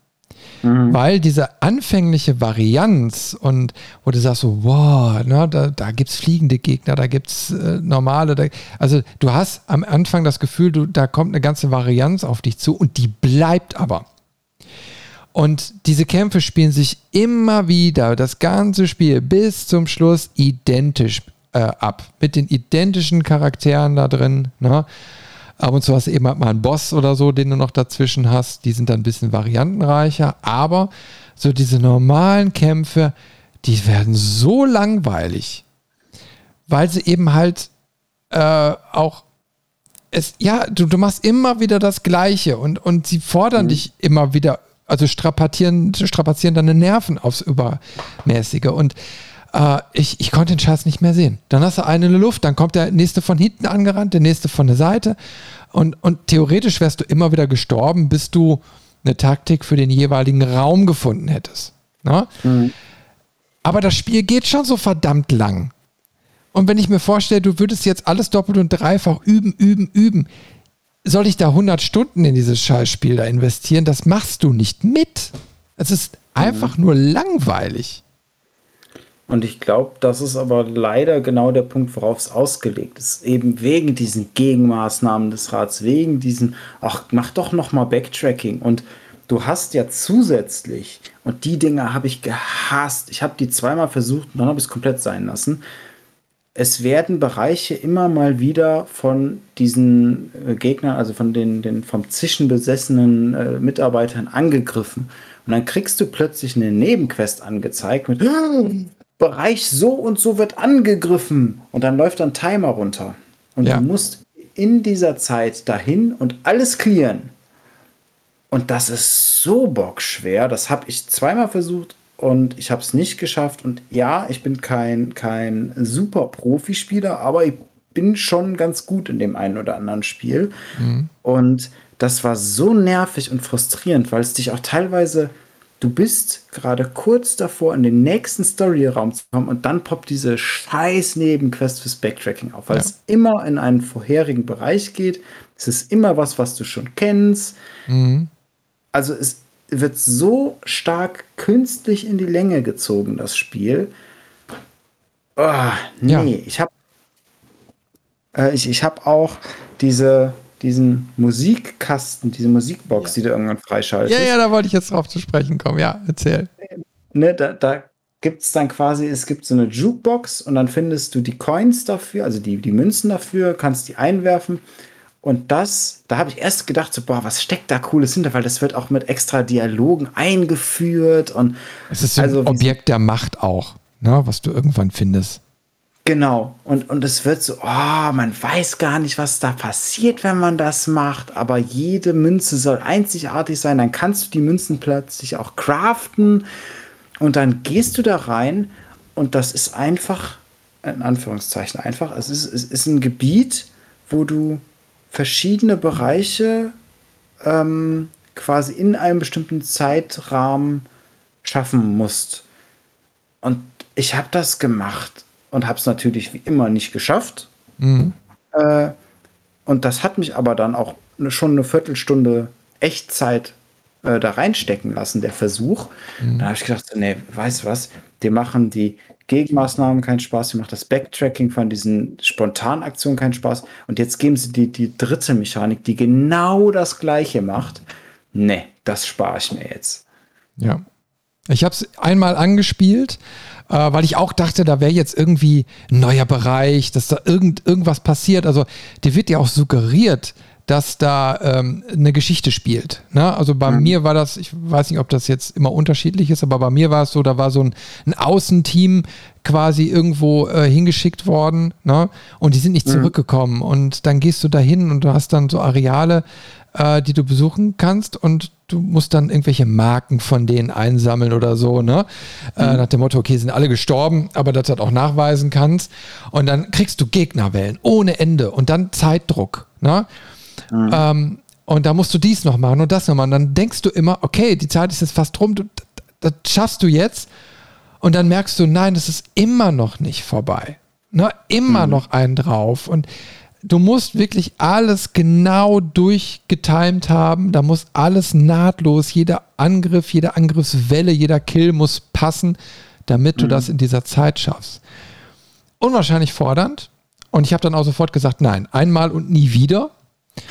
Mhm. Weil diese anfängliche Varianz und wo du sagst so, wow, ne, da, da gibt es fliegende Gegner, da gibt es äh, normale, da, also du hast am Anfang das Gefühl, du, da kommt eine ganze Varianz auf dich zu und die bleibt aber. Und diese Kämpfe spielen sich immer wieder, das ganze Spiel bis zum Schluss identisch äh, ab. Mit den identischen Charakteren da drin. Ne? Ab und zu hast du eben halt mal einen Boss oder so, den du noch dazwischen hast. Die sind dann ein bisschen variantenreicher. Aber so diese normalen Kämpfe, die werden so langweilig, weil sie eben halt äh, auch es, ja, du, du machst immer wieder das Gleiche und, und sie fordern mhm. dich immer wieder, also strapazieren, strapazieren deine Nerven aufs Übermäßige. Und äh, ich, ich konnte den Scheiß nicht mehr sehen. Dann hast du einen in der Luft, dann kommt der nächste von hinten angerannt, der nächste von der Seite. Und, und theoretisch wärst du immer wieder gestorben, bis du eine Taktik für den jeweiligen Raum gefunden hättest. Ne? Mhm. Aber das Spiel geht schon so verdammt lang. Und wenn ich mir vorstelle, du würdest jetzt alles doppelt und dreifach üben, üben, üben, soll ich da 100 Stunden in dieses Scheißspiel da investieren? Das machst du nicht mit. Es ist einfach mhm. nur langweilig. Und ich glaube, das ist aber leider genau der Punkt, worauf es ausgelegt ist. Eben wegen diesen Gegenmaßnahmen des Rats, wegen diesen, ach, mach doch noch mal Backtracking. Und du hast ja zusätzlich, und die Dinge habe ich gehasst, ich habe die zweimal versucht und dann habe ich es komplett sein lassen, es werden Bereiche immer mal wieder von diesen äh, Gegnern, also von den, den vom Zischen besessenen äh, Mitarbeitern angegriffen. Und dann kriegst du plötzlich eine Nebenquest angezeigt mit Bereich so und so wird angegriffen. Und dann läuft ein Timer runter. Und ja. du musst in dieser Zeit dahin und alles clearen. Und das ist so bockschwer. Das habe ich zweimal versucht und ich habe es nicht geschafft. Und ja, ich bin kein, kein super Profispieler, aber ich bin schon ganz gut in dem einen oder anderen Spiel. Mhm. Und das war so nervig und frustrierend, weil es dich auch teilweise, du bist gerade kurz davor, in den nächsten Storyraum zu kommen und dann poppt diese scheiß Nebenquest fürs Backtracking auf, weil ja. es immer in einen vorherigen Bereich geht. Es ist immer was, was du schon kennst. Mhm. Also es wird so stark künstlich in die Länge gezogen, das Spiel. Oh, nee, ja. ich habe äh, ich, ich hab auch diese, diesen Musikkasten, diese Musikbox, ja. die du irgendwann freischaltest. Ja, ja, da wollte ich jetzt drauf zu sprechen kommen. Ja, erzähl. Ne, da, da gibt es dann quasi, es gibt so eine Jukebox und dann findest du die Coins dafür, also die, die Münzen dafür, kannst die einwerfen und das, da habe ich erst gedacht, so, boah, was steckt da Cooles hinter, weil das wird auch mit extra Dialogen eingeführt und. Es ist so also, ein Objekt der Macht auch, ne, was du irgendwann findest. Genau. Und, und es wird so, oh, man weiß gar nicht, was da passiert, wenn man das macht, aber jede Münze soll einzigartig sein. Dann kannst du die Münzen plötzlich auch craften und dann gehst du da rein und das ist einfach, in Anführungszeichen einfach, es ist, es ist ein Gebiet, wo du verschiedene Bereiche ähm, quasi in einem bestimmten Zeitrahmen schaffen musst. Und ich habe das gemacht und habe es natürlich wie immer nicht geschafft. Mhm. Äh, und das hat mich aber dann auch schon eine Viertelstunde Echtzeit äh, da reinstecken lassen, der Versuch. Mhm. Da habe ich gedacht, nee, weißt du was, die machen die Gegenmaßnahmen keinen Spaß, die macht das Backtracking von diesen spontanen Aktionen keinen Spaß. Und jetzt geben sie die, die dritte Mechanik, die genau das gleiche macht. Nee, das spare ich mir jetzt. Ja. Ich habe es einmal angespielt, äh, weil ich auch dachte, da wäre jetzt irgendwie ein neuer Bereich, dass da irgend, irgendwas passiert. Also, dir wird ja auch suggeriert, dass da ähm, eine Geschichte spielt. Ne? Also bei mhm. mir war das, ich weiß nicht, ob das jetzt immer unterschiedlich ist, aber bei mir war es so, da war so ein, ein Außenteam quasi irgendwo äh, hingeschickt worden ne? und die sind nicht mhm. zurückgekommen. Und dann gehst du da hin und du hast dann so Areale, äh, die du besuchen kannst und du musst dann irgendwelche Marken von denen einsammeln oder so, ne? Äh, mhm. Äh, nach dem Motto, okay, sind alle gestorben, aber dass du das auch nachweisen kannst. Und dann kriegst du Gegnerwellen ohne Ende und dann Zeitdruck, ne? Mhm. Ähm, und da musst du dies noch machen und das noch machen. Und dann denkst du immer, okay, die Zeit ist jetzt fast rum, du, das schaffst du jetzt. Und dann merkst du, nein, es ist immer noch nicht vorbei. Ne? Immer mhm. noch einen drauf. Und du musst wirklich alles genau durchgetimt haben. Da muss alles nahtlos, jeder Angriff, jede Angriffswelle, jeder Kill muss passen, damit mhm. du das in dieser Zeit schaffst. Unwahrscheinlich fordernd. Und ich habe dann auch sofort gesagt, nein, einmal und nie wieder.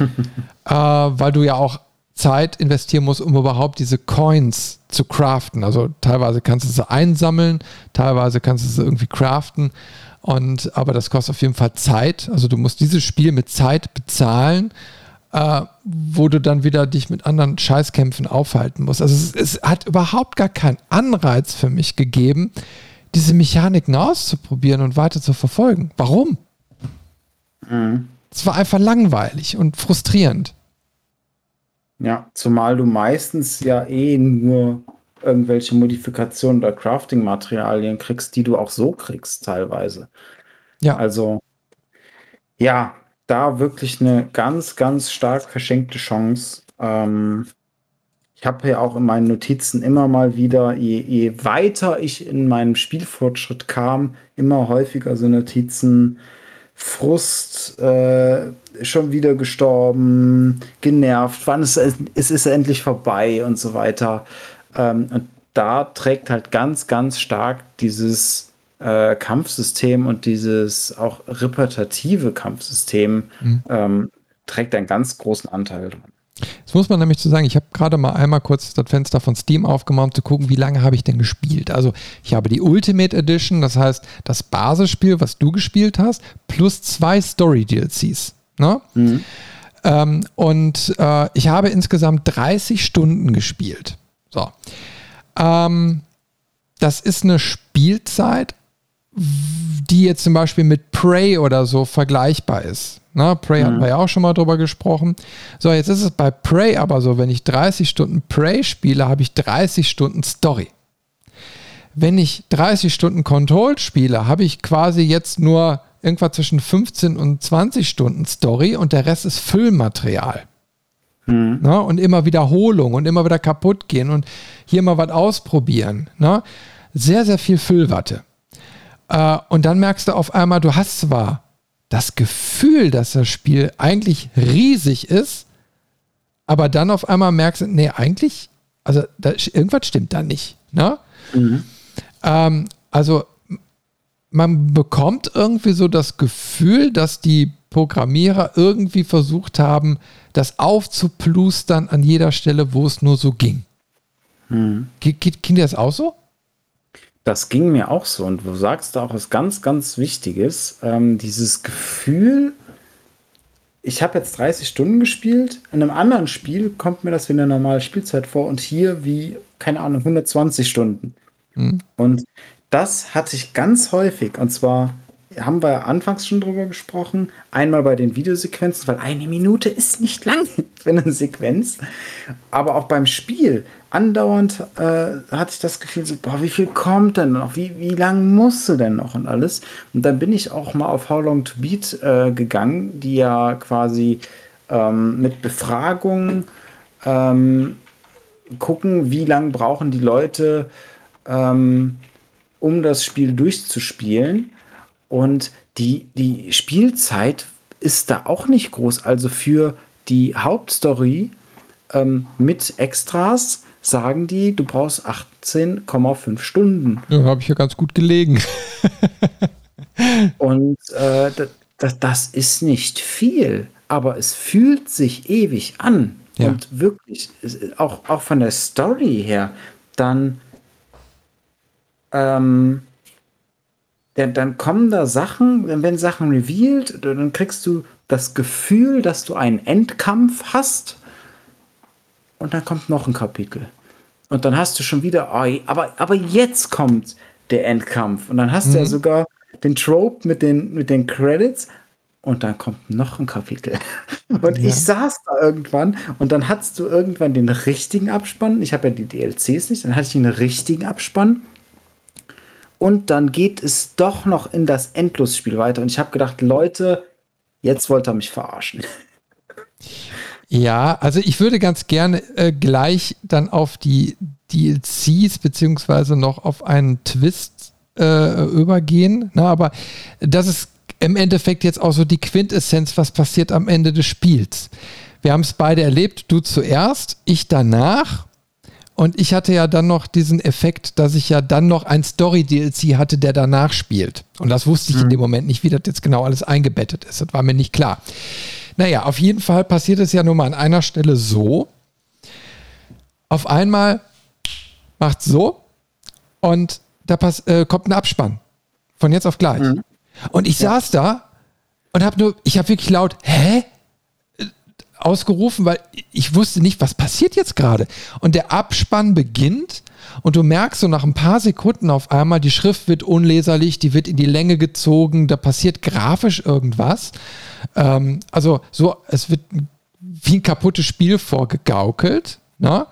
äh, weil du ja auch Zeit investieren musst, um überhaupt diese Coins zu craften. Also teilweise kannst du sie einsammeln, teilweise kannst du sie irgendwie craften. Und, aber das kostet auf jeden Fall Zeit. Also du musst dieses Spiel mit Zeit bezahlen, äh, wo du dann wieder dich mit anderen Scheißkämpfen aufhalten musst. Also es, es hat überhaupt gar keinen Anreiz für mich gegeben, diese Mechaniken auszuprobieren und weiter zu verfolgen. Warum? Mhm. Es war einfach langweilig und frustrierend. Ja, zumal du meistens ja eh nur irgendwelche Modifikationen oder Crafting-Materialien kriegst, die du auch so kriegst teilweise. Ja. Also, ja, da wirklich eine ganz, ganz stark verschenkte Chance. Ähm, ich habe ja auch in meinen Notizen immer mal wieder, je, je, weiter ich in meinem Spielfortschritt kam, immer häufiger so Notizen, Frust, äh, schon wieder gestorben, genervt, wann ist es, es ist endlich vorbei und so weiter. Ähm, und da trägt halt ganz, ganz stark dieses äh, Kampfsystem und dieses auch repetitive Kampfsystem mhm. ähm, trägt einen ganz großen Anteil dran. Das muss man nämlich zu sagen, ich habe gerade mal einmal kurz das Fenster von Steam aufgemacht, um zu gucken, wie lange habe ich denn gespielt. Also ich habe die Ultimate Edition, das heißt das Basisspiel, was du gespielt hast, plus zwei Story-DLCs. Ne? Mhm. Ähm, und äh, ich habe insgesamt 30 Stunden gespielt. So. Ähm, das ist eine Spielzeit, die jetzt zum Beispiel mit Prey oder so vergleichbar ist. Na, Prey mhm. hatten wir ja auch schon mal drüber gesprochen. So, jetzt ist es bei Prey aber so, wenn ich 30 Stunden Prey spiele, habe ich 30 Stunden Story. Wenn ich 30 Stunden Control spiele, habe ich quasi jetzt nur irgendwas zwischen 15 und 20 Stunden Story und der Rest ist Füllmaterial. Mhm. Na, und immer Wiederholung und immer wieder kaputt gehen und hier mal was ausprobieren. Na? Sehr, sehr viel Füllwatte. Äh, und dann merkst du auf einmal, du hast zwar das Gefühl, dass das Spiel eigentlich riesig ist, aber dann auf einmal merkst du, nee, eigentlich, also da, irgendwas stimmt da nicht. Ne? Mhm. Ähm, also man bekommt irgendwie so das Gefühl, dass die Programmierer irgendwie versucht haben, das aufzuplustern an jeder Stelle, wo es nur so ging. Geht, geht, geht das auch so? Das ging mir auch so. Und du sagst da auch was ganz, ganz Wichtiges. Ähm, dieses Gefühl, ich habe jetzt 30 Stunden gespielt. In einem anderen Spiel kommt mir das wie eine normale Spielzeit vor und hier wie, keine Ahnung, 120 Stunden. Mhm. Und das hatte ich ganz häufig. Und zwar haben wir anfangs schon drüber gesprochen. Einmal bei den Videosequenzen, weil eine Minute ist nicht lang für eine Sequenz. Aber auch beim Spiel. Andauernd äh, hatte ich das Gefühl, so, boah, wie viel kommt denn noch? Wie, wie lang musst du denn noch und alles? Und dann bin ich auch mal auf How Long to Beat äh, gegangen, die ja quasi ähm, mit Befragungen ähm, gucken, wie lang brauchen die Leute, ähm, um das Spiel durchzuspielen. Und die, die Spielzeit ist da auch nicht groß. Also für die Hauptstory ähm, mit Extras sagen die, du brauchst 18,5 Stunden. Ja, habe ich ja ganz gut gelegen. Und äh, das, das ist nicht viel, aber es fühlt sich ewig an. Ja. Und wirklich, auch, auch von der Story her, dann ähm, dann, dann kommen da Sachen, wenn, wenn Sachen revealed, dann kriegst du das Gefühl, dass du einen Endkampf hast und dann kommt noch ein Kapitel. Und dann hast du schon wieder, oh, aber, aber jetzt kommt der Endkampf. Und dann hast mhm. du ja mhm. sogar den Trope mit den, mit den Credits und dann kommt noch ein Kapitel. Und ja. ich saß da irgendwann und dann hattest du irgendwann den richtigen Abspann. Ich habe ja die DLCs nicht, dann hatte ich den richtigen Abspann und dann geht es doch noch in das Endlosspiel weiter. Und ich habe gedacht, Leute, jetzt wollt ihr mich verarschen. Ja, also ich würde ganz gerne äh, gleich dann auf die DLCs beziehungsweise noch auf einen Twist äh, übergehen. Na, aber das ist im Endeffekt jetzt auch so die Quintessenz, was passiert am Ende des Spiels. Wir haben es beide erlebt, du zuerst, ich danach und ich hatte ja dann noch diesen Effekt, dass ich ja dann noch ein Story-DLC hatte, der danach spielt. Und das wusste ich mhm. in dem Moment nicht, wie das jetzt genau alles eingebettet ist. Das war mir nicht klar. Naja, auf jeden Fall passiert es ja nur mal an einer Stelle so. Auf einmal macht so und da pass, äh, kommt ein Abspann. Von jetzt auf gleich. Mhm. Und ich ja. saß da und habe nur, ich habe wirklich laut, hä? Ausgerufen, weil ich wusste nicht, was passiert jetzt gerade. Und der Abspann beginnt und du merkst so nach ein paar Sekunden auf einmal, die Schrift wird unleserlich, die wird in die Länge gezogen, da passiert grafisch irgendwas. Ähm, also so, es wird wie ein kaputtes Spiel vorgegaukelt. Ne?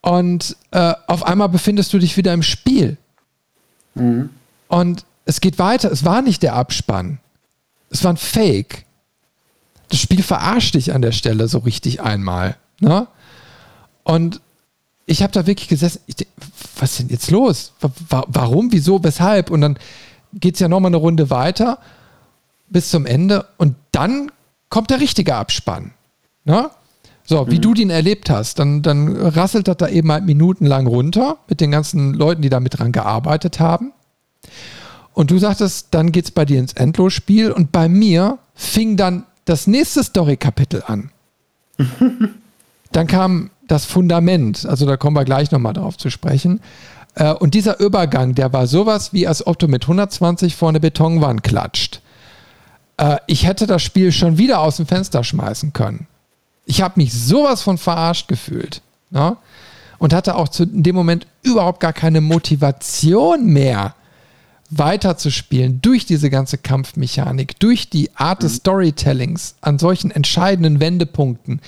Und äh, auf einmal befindest du dich wieder im Spiel. Mhm. Und es geht weiter. Es war nicht der Abspann. Es war ein Fake. Das Spiel verarscht dich an der Stelle so richtig einmal. Ne? Und ich habe da wirklich gesessen, ich, was ist denn jetzt los? Warum, wieso, weshalb? Und dann geht es ja nochmal eine Runde weiter bis zum Ende und dann kommt der richtige Abspann. Ne? So, wie mhm. du den erlebt hast, dann, dann rasselt das da eben halt minutenlang runter mit den ganzen Leuten, die da mit dran gearbeitet haben. Und du sagtest, dann geht es bei dir ins Endlosspiel und bei mir fing dann das nächste Story-Kapitel an. dann kam das Fundament, also da kommen wir gleich nochmal drauf zu sprechen. Äh, und dieser Übergang, der war sowas, wie als ob du mit 120 vor eine Betonwand klatscht. Äh, ich hätte das Spiel schon wieder aus dem Fenster schmeißen können. Ich habe mich sowas von verarscht gefühlt. Ne? Und hatte auch zu in dem Moment überhaupt gar keine Motivation mehr, weiterzuspielen durch diese ganze Kampfmechanik, durch die Art des mhm. Storytellings an solchen entscheidenden Wendepunkten.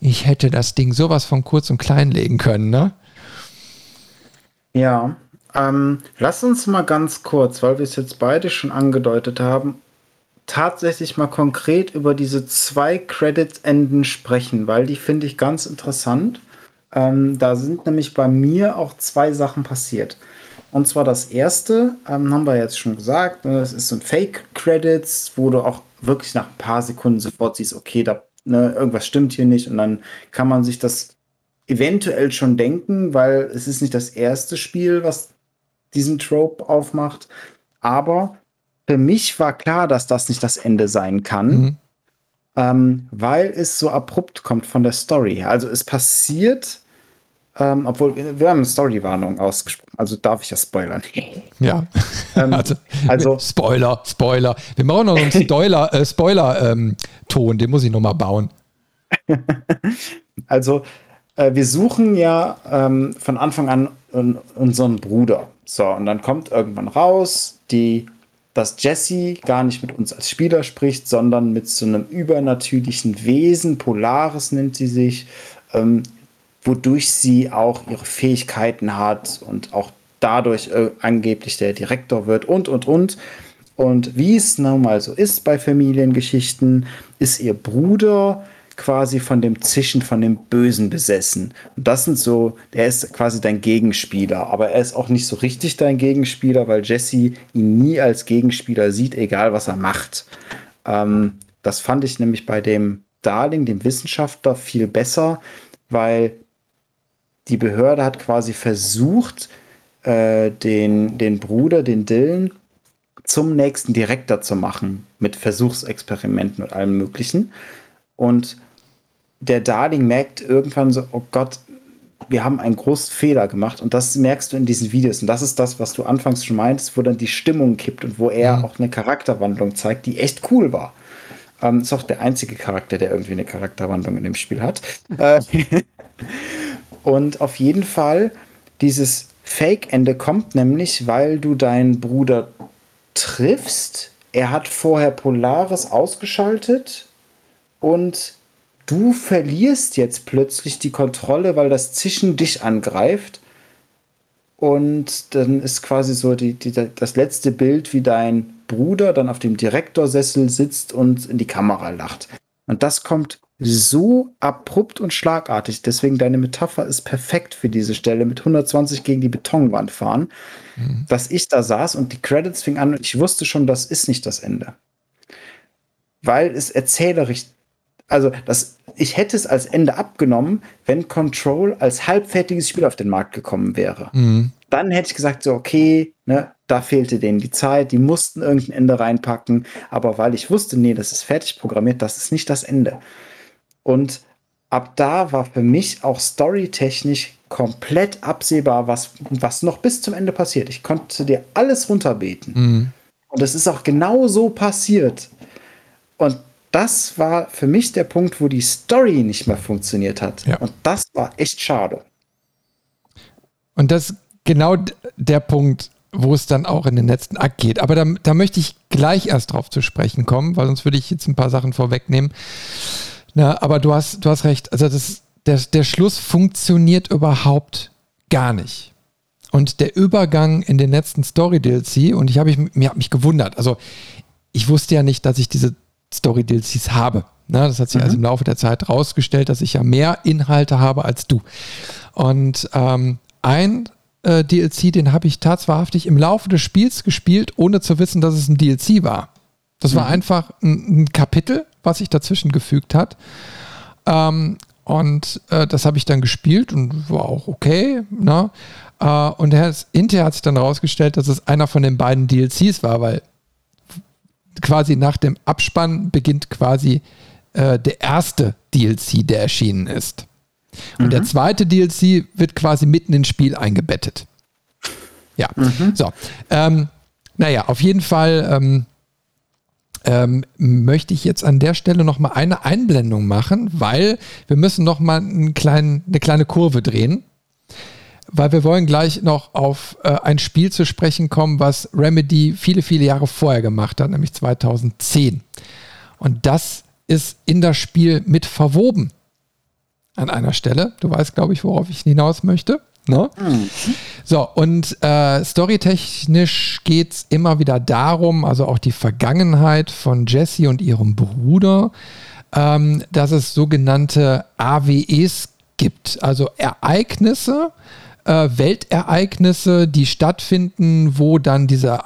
Ich hätte das Ding sowas von kurz und klein legen können, ne? Ja, ähm, lass uns mal ganz kurz, weil wir es jetzt beide schon angedeutet haben, tatsächlich mal konkret über diese zwei Credits-Enden sprechen, weil die finde ich ganz interessant. Ähm, da sind nämlich bei mir auch zwei Sachen passiert. Und zwar das erste, ähm, haben wir jetzt schon gesagt, ne, das ist so ein Fake-Credits, wo du auch wirklich nach ein paar Sekunden sofort siehst, okay, da ne, irgendwas stimmt hier nicht. Und dann kann man sich das eventuell schon denken, weil es ist nicht das erste Spiel, was diesen Trope aufmacht. Aber für mich war klar, dass das nicht das Ende sein kann, mhm. ähm, weil es so abrupt kommt von der Story her. Also es passiert ähm, obwohl, wir haben eine Storywarnung ausgesprochen, also darf ich ja spoilern. Ja. ähm, also, also, Spoiler, Spoiler. Wir machen noch einen Spoiler, äh, Spoiler-Ton, ähm, den muss ich nochmal bauen. also, äh, wir suchen ja ähm, von Anfang an unseren Bruder. So, und dann kommt irgendwann raus, die, dass Jesse gar nicht mit uns als Spieler spricht, sondern mit so einem übernatürlichen Wesen, Polaris nennt sie sich, ähm, wodurch sie auch ihre Fähigkeiten hat und auch dadurch äh, angeblich der Direktor wird und, und, und. Und wie es nun mal so ist bei Familiengeschichten, ist ihr Bruder quasi von dem Zischen, von dem Bösen besessen. Und das sind so, der ist quasi dein Gegenspieler, aber er ist auch nicht so richtig dein Gegenspieler, weil Jesse ihn nie als Gegenspieler sieht, egal was er macht. Ähm, das fand ich nämlich bei dem Darling, dem Wissenschaftler, viel besser, weil die Behörde hat quasi versucht, äh, den, den Bruder, den Dylan, zum nächsten Direktor zu machen, mit Versuchsexperimenten und allem Möglichen. Und der Darling merkt irgendwann so, oh Gott, wir haben einen großen Fehler gemacht und das merkst du in diesen Videos und das ist das, was du anfangs schon meintest, wo dann die Stimmung kippt und wo er mhm. auch eine Charakterwandlung zeigt, die echt cool war. Ähm, ist auch der einzige Charakter, der irgendwie eine Charakterwandlung in dem Spiel hat. Und auf jeden Fall, dieses Fake-Ende kommt nämlich, weil du deinen Bruder triffst. Er hat vorher Polaris ausgeschaltet und du verlierst jetzt plötzlich die Kontrolle, weil das Zischen dich angreift. Und dann ist quasi so die, die, das letzte Bild, wie dein Bruder dann auf dem Direktorsessel sitzt und in die Kamera lacht. Und das kommt so abrupt und schlagartig. Deswegen deine Metapher ist perfekt für diese Stelle mit 120 gegen die Betonwand fahren, mhm. dass ich da saß und die Credits fing an und ich wusste schon, das ist nicht das Ende. Weil es erzählerisch, also das, ich hätte es als Ende abgenommen, wenn Control als halbfertiges Spiel auf den Markt gekommen wäre. Mhm. Dann hätte ich gesagt, so, okay, ne, da fehlte denen die Zeit, die mussten irgendein Ende reinpacken, aber weil ich wusste, nee, das ist fertig programmiert, das ist nicht das Ende. Und ab da war für mich auch storytechnisch komplett absehbar, was, was noch bis zum Ende passiert. Ich konnte dir alles runterbeten. Mhm. Und es ist auch genau so passiert. Und das war für mich der Punkt, wo die Story nicht mehr funktioniert hat. Ja. Und das war echt schade. Und das ist genau der Punkt, wo es dann auch in den letzten Akt geht. Aber da, da möchte ich gleich erst drauf zu sprechen kommen, weil sonst würde ich jetzt ein paar Sachen vorwegnehmen. Na, aber du hast, du hast recht. Also das, der, der Schluss funktioniert überhaupt gar nicht. Und der Übergang in den letzten Story-DLC, und ich habe mich, mir hab mich gewundert. Also ich wusste ja nicht, dass ich diese Story-DLCs habe. Na, das hat sich mhm. also im Laufe der Zeit rausgestellt, dass ich ja mehr Inhalte habe als du. Und ähm, ein äh, DLC, den habe ich tatsächlich im Laufe des Spiels gespielt, ohne zu wissen, dass es ein DLC war. Das mhm. war einfach ein, ein, Kapitel, was sich dazwischen gefügt hat. Ähm, und äh, das habe ich dann gespielt und war auch okay. Ne? Äh, und hinterher hat sich dann herausgestellt, dass es einer von den beiden DLCs war, weil quasi nach dem Abspann beginnt quasi äh, der erste DLC, der erschienen ist. Und mhm. der zweite DLC wird quasi mitten ins Spiel eingebettet. Ja, mhm. so. Ähm, naja, auf jeden Fall ähm, ähm, möchte ich jetzt an der Stelle noch mal eine Einblendung machen, weil wir müssen noch mal einen kleinen, eine kleine Kurve drehen, weil wir wollen gleich noch auf äh, ein Spiel zu sprechen kommen, was Remedy viele, viele Jahre vorher gemacht hat, nämlich 2010. Und das ist in das Spiel mit verwoben an einer Stelle. Du weißt, glaube ich, worauf ich hinaus möchte. Ne? Mhm. So, und äh, storytechnisch geht es immer wieder darum, also auch die Vergangenheit von Jesse und ihrem Bruder, ähm, dass es sogenannte AWEs gibt, also Ereignisse, äh, Weltereignisse, die stattfinden, wo dann diese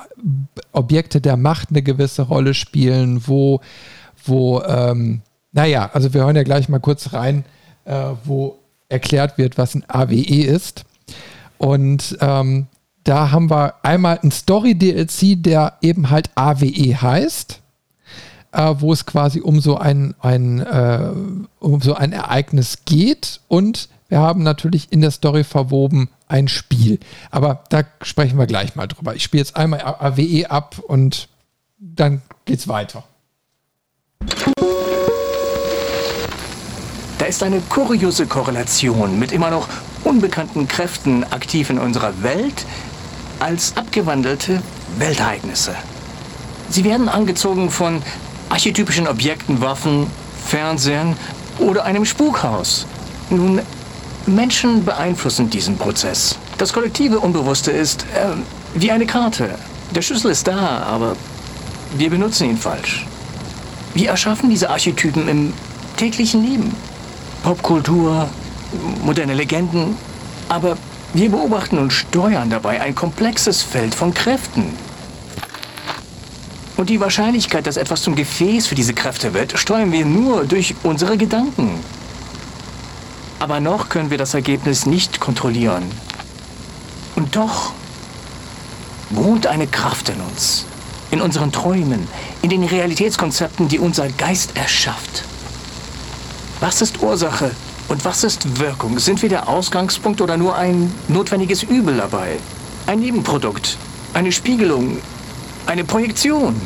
Objekte der Macht eine gewisse Rolle spielen, wo, wo ähm, naja, also wir hören ja gleich mal kurz rein, äh, wo erklärt wird, was ein AWE ist. Und ähm, da haben wir einmal ein Story-DLC, der eben halt AWE heißt, äh, wo es quasi um so ein, ein, äh, um so ein Ereignis geht. Und wir haben natürlich in der Story verwoben ein Spiel. Aber da sprechen wir gleich mal drüber. Ich spiele jetzt einmal AWE ab und dann geht's weiter. Ist eine kuriose Korrelation mit immer noch unbekannten Kräften aktiv in unserer Welt als abgewandelte Weltereignisse. Sie werden angezogen von archetypischen Objekten, Waffen, Fernsehen oder einem Spukhaus. Nun, Menschen beeinflussen diesen Prozess. Das kollektive Unbewusste ist äh, wie eine Karte. Der Schlüssel ist da, aber wir benutzen ihn falsch. Wir erschaffen diese Archetypen im täglichen Leben. Popkultur, moderne Legenden, aber wir beobachten und steuern dabei ein komplexes Feld von Kräften. Und die Wahrscheinlichkeit, dass etwas zum Gefäß für diese Kräfte wird, steuern wir nur durch unsere Gedanken. Aber noch können wir das Ergebnis nicht kontrollieren. Und doch wohnt eine Kraft in uns, in unseren Träumen, in den Realitätskonzepten, die unser Geist erschafft. Was ist Ursache und was ist Wirkung? Sind wir der Ausgangspunkt oder nur ein notwendiges Übel dabei? Ein Nebenprodukt, eine Spiegelung, eine Projektion?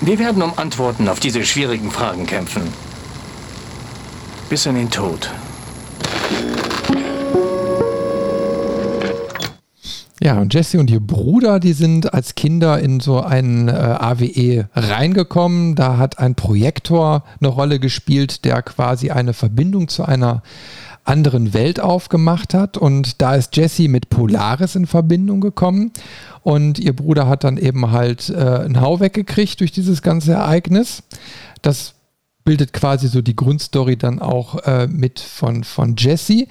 Wir werden um Antworten auf diese schwierigen Fragen kämpfen. Bis in den Tod. Ja, und Jesse und ihr Bruder, die sind als Kinder in so einen äh, AWE reingekommen. Da hat ein Projektor eine Rolle gespielt, der quasi eine Verbindung zu einer anderen Welt aufgemacht hat. Und da ist Jesse mit Polaris in Verbindung gekommen. Und ihr Bruder hat dann eben halt äh, einen Hau weggekriegt durch dieses ganze Ereignis. Das bildet quasi so die Grundstory dann auch äh, mit von, von Jesse.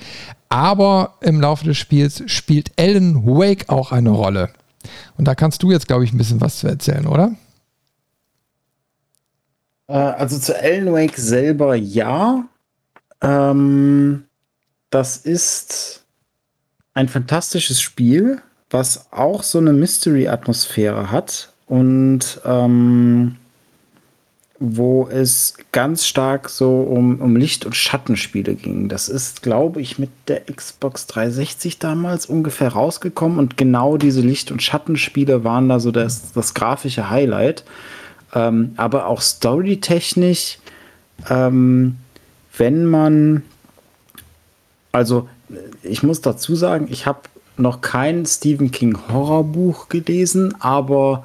Aber im Laufe des Spiels spielt Alan Wake auch eine Rolle. Und da kannst du jetzt, glaube ich, ein bisschen was zu erzählen, oder? Äh, also zu Alan Wake selber ja. Ähm, das ist ein fantastisches Spiel, was auch so eine Mystery-Atmosphäre hat und ähm, wo es ganz stark so um, um Licht- und Schattenspiele ging. Das ist, glaube ich, mit der Xbox 360 damals ungefähr rausgekommen und genau diese Licht- und Schattenspiele waren da so das, das grafische Highlight. Ähm, aber auch storytechnisch, ähm, wenn man, also ich muss dazu sagen, ich habe noch kein Stephen King Horrorbuch gelesen, aber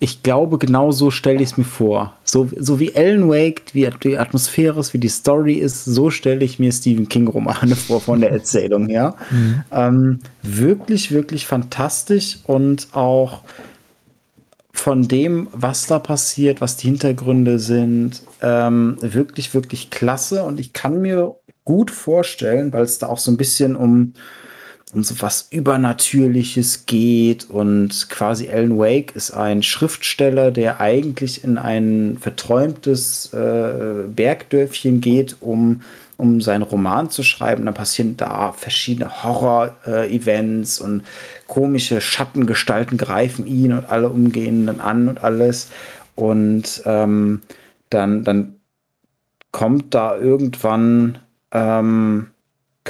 ich glaube, genau so stelle ich es mir vor. So, so wie Alan Wake, wie die Atmosphäre ist, wie die Story ist, so stelle ich mir Stephen King-Romane vor von der Erzählung her. Mhm. Ähm, wirklich, wirklich fantastisch und auch von dem, was da passiert, was die Hintergründe sind, ähm, wirklich, wirklich klasse. Und ich kann mir gut vorstellen, weil es da auch so ein bisschen um um so was Übernatürliches geht und quasi Alan Wake ist ein Schriftsteller, der eigentlich in ein verträumtes äh, Bergdörfchen geht, um, um seinen Roman zu schreiben. Dann passieren da verschiedene Horror-Events äh, und komische Schattengestalten greifen ihn und alle umgehen dann an und alles. Und ähm, dann, dann kommt da irgendwann ähm,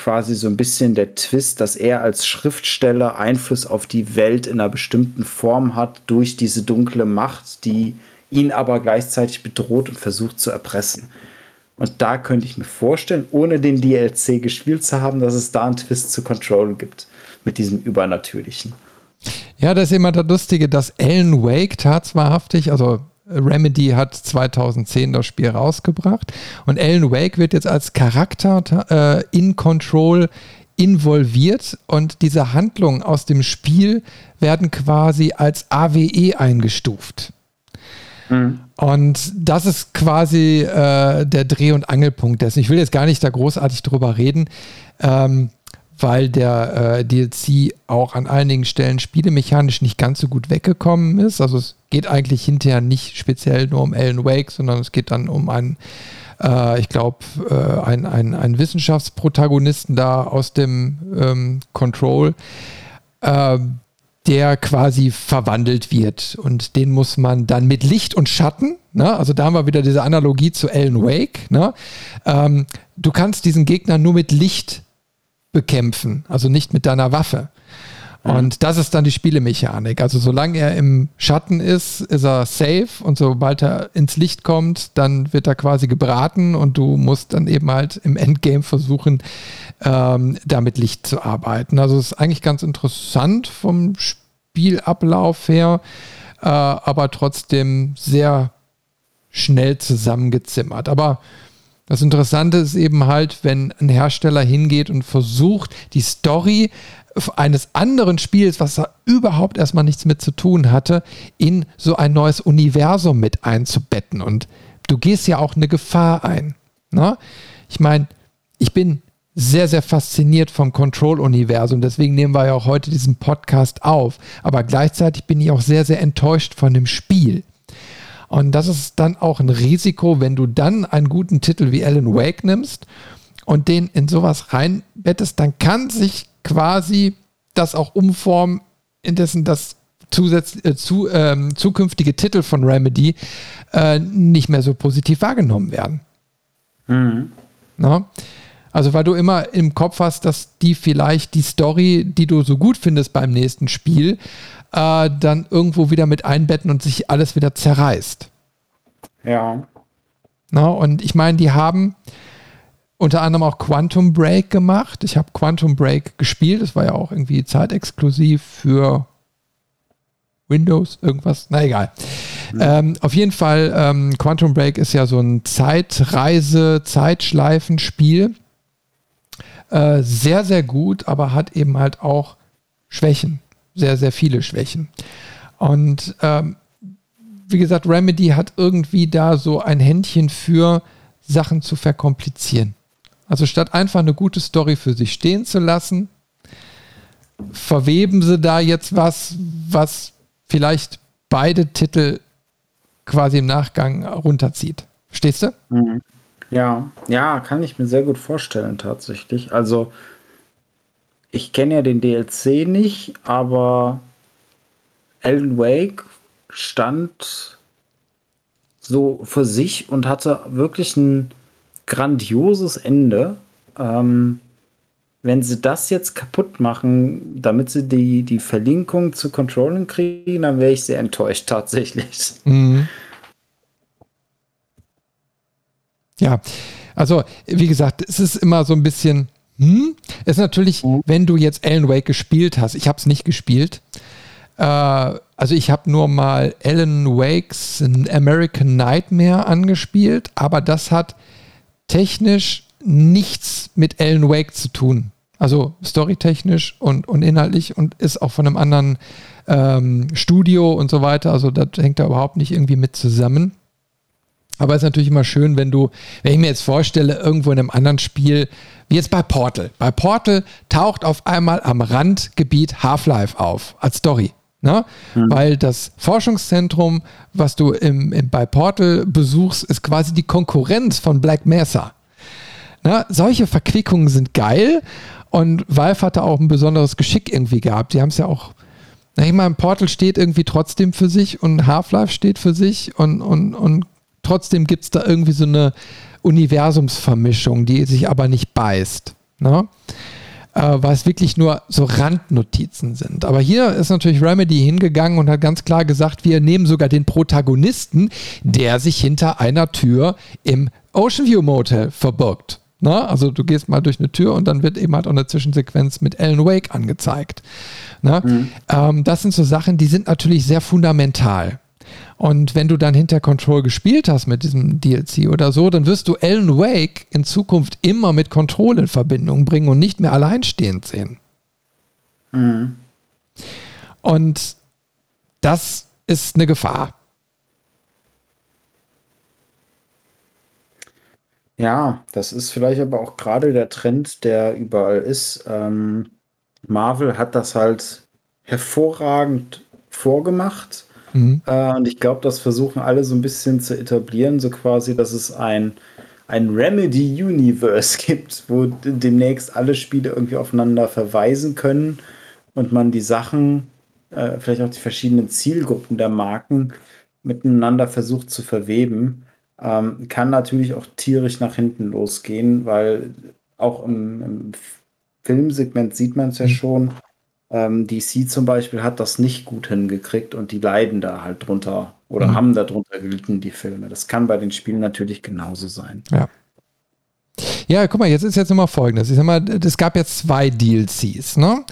quasi so ein bisschen der Twist, dass er als Schriftsteller Einfluss auf die Welt in einer bestimmten Form hat durch diese dunkle Macht, die ihn aber gleichzeitig bedroht und versucht zu erpressen. Und da könnte ich mir vorstellen, ohne den DLC gespielt zu haben, dass es da einen Twist zu Control gibt mit diesem Übernatürlichen. Ja, das ist immer das Lustige, dass Alan Wake tatsächlich, also Remedy hat 2010 das Spiel rausgebracht und Alan Wake wird jetzt als Charakter äh, in Control involviert und diese Handlungen aus dem Spiel werden quasi als AWE eingestuft. Mhm. Und das ist quasi äh, der Dreh- und Angelpunkt dessen. Ich will jetzt gar nicht da großartig drüber reden. Ähm, weil der äh, DLC auch an einigen Stellen spielemechanisch nicht ganz so gut weggekommen ist. Also es geht eigentlich hinterher nicht speziell nur um Alan Wake, sondern es geht dann um einen, äh, ich glaube, äh, einen, einen, einen Wissenschaftsprotagonisten da aus dem ähm, Control, ähm, der quasi verwandelt wird. Und den muss man dann mit Licht und Schatten, ne? also da haben wir wieder diese Analogie zu Alan Wake, ne? ähm, du kannst diesen Gegner nur mit Licht bekämpfen, also nicht mit deiner Waffe. Und das ist dann die Spielemechanik. Also solange er im Schatten ist, ist er safe und sobald er ins Licht kommt, dann wird er quasi gebraten und du musst dann eben halt im Endgame versuchen, ähm, da mit Licht zu arbeiten. Also es ist eigentlich ganz interessant vom Spielablauf her, äh, aber trotzdem sehr schnell zusammengezimmert. Aber das Interessante ist eben halt, wenn ein Hersteller hingeht und versucht, die Story eines anderen Spiels, was da überhaupt erstmal nichts mit zu tun hatte, in so ein neues Universum mit einzubetten. Und du gehst ja auch eine Gefahr ein. Ne? Ich meine, ich bin sehr, sehr fasziniert vom Control-Universum. Deswegen nehmen wir ja auch heute diesen Podcast auf. Aber gleichzeitig bin ich auch sehr, sehr enttäuscht von dem Spiel. Und das ist dann auch ein Risiko, wenn du dann einen guten Titel wie Alan Wake nimmst und den in sowas reinbettest, dann kann sich quasi das auch umformen, indessen das zusätz äh, zu, ähm, zukünftige Titel von Remedy äh, nicht mehr so positiv wahrgenommen werden. Mhm. Na? Also weil du immer im Kopf hast, dass die vielleicht die Story, die du so gut findest beim nächsten Spiel, äh, dann irgendwo wieder mit einbetten und sich alles wieder zerreißt. Ja. Na, und ich meine, die haben unter anderem auch Quantum Break gemacht. Ich habe Quantum Break gespielt. Das war ja auch irgendwie zeitexklusiv für Windows, irgendwas. Na egal. Mhm. Ähm, auf jeden Fall, ähm, Quantum Break ist ja so ein Zeitreise, Zeitschleifenspiel. Äh, sehr, sehr gut, aber hat eben halt auch Schwächen sehr, sehr viele Schwächen. Und ähm, wie gesagt, Remedy hat irgendwie da so ein Händchen für Sachen zu verkomplizieren. Also statt einfach eine gute Story für sich stehen zu lassen, verweben sie da jetzt was, was vielleicht beide Titel quasi im Nachgang runterzieht. Stehst du? Mhm. Ja, ja, kann ich mir sehr gut vorstellen tatsächlich. Also ich kenne ja den DLC nicht, aber Alan Wake stand so für sich und hatte wirklich ein grandioses Ende. Ähm, wenn sie das jetzt kaputt machen, damit sie die, die Verlinkung zu Controlling kriegen, dann wäre ich sehr enttäuscht tatsächlich. Mhm. Ja, also wie gesagt, es ist immer so ein bisschen, hm, es ist natürlich, mhm. wenn du jetzt Alan Wake gespielt hast, ich habe es nicht gespielt, äh, also ich habe nur mal Alan Wakes American Nightmare angespielt, aber das hat technisch nichts mit Alan Wake zu tun. Also storytechnisch und, und inhaltlich und ist auch von einem anderen ähm, Studio und so weiter. Also das hängt da überhaupt nicht irgendwie mit zusammen. Aber es ist natürlich immer schön, wenn du, wenn ich mir jetzt vorstelle, irgendwo in einem anderen Spiel, wie jetzt bei Portal. Bei Portal taucht auf einmal am Randgebiet Half-Life auf als Story. Ne? Mhm. Weil das Forschungszentrum, was du im, im, bei Portal besuchst, ist quasi die Konkurrenz von Black Mesa. Ne? Solche Verquickungen sind geil und Valve hatte auch ein besonderes Geschick irgendwie gehabt. Die haben es ja auch, na, ich meine, Portal steht irgendwie trotzdem für sich und Half-Life steht für sich und, und, und trotzdem gibt es da irgendwie so eine Universumsvermischung, die sich aber nicht beißt. Ne? Äh, weil es wirklich nur so Randnotizen sind. Aber hier ist natürlich Remedy hingegangen und hat ganz klar gesagt, wir nehmen sogar den Protagonisten, der sich hinter einer Tür im Ocean View Motel verbirgt. Na, also du gehst mal durch eine Tür und dann wird eben halt auch eine Zwischensequenz mit Alan Wake angezeigt. Mhm. Ähm, das sind so Sachen, die sind natürlich sehr fundamental. Und wenn du dann hinter Control gespielt hast mit diesem DLC oder so, dann wirst du Alan Wake in Zukunft immer mit Control in Verbindung bringen und nicht mehr alleinstehend sehen. Mhm. Und das ist eine Gefahr. Ja, das ist vielleicht aber auch gerade der Trend, der überall ist. Ähm, Marvel hat das halt hervorragend vorgemacht Mhm. Äh, und ich glaube, das versuchen alle so ein bisschen zu etablieren, so quasi, dass es ein, ein Remedy-Universe gibt, wo demnächst alle Spiele irgendwie aufeinander verweisen können und man die Sachen, äh, vielleicht auch die verschiedenen Zielgruppen der Marken miteinander versucht zu verweben. Ähm, kann natürlich auch tierisch nach hinten losgehen, weil auch im, im Filmsegment sieht man es ja mhm. schon, ähm, DC zum Beispiel hat das nicht gut hingekriegt und die leiden da halt drunter oder mhm. haben da drunter gelitten, die Filme. Das kann bei den Spielen natürlich genauso sein. Ja. Ja, guck mal, jetzt ist jetzt immer folgendes. Ich sag mal, es gab jetzt zwei DLCs, ne?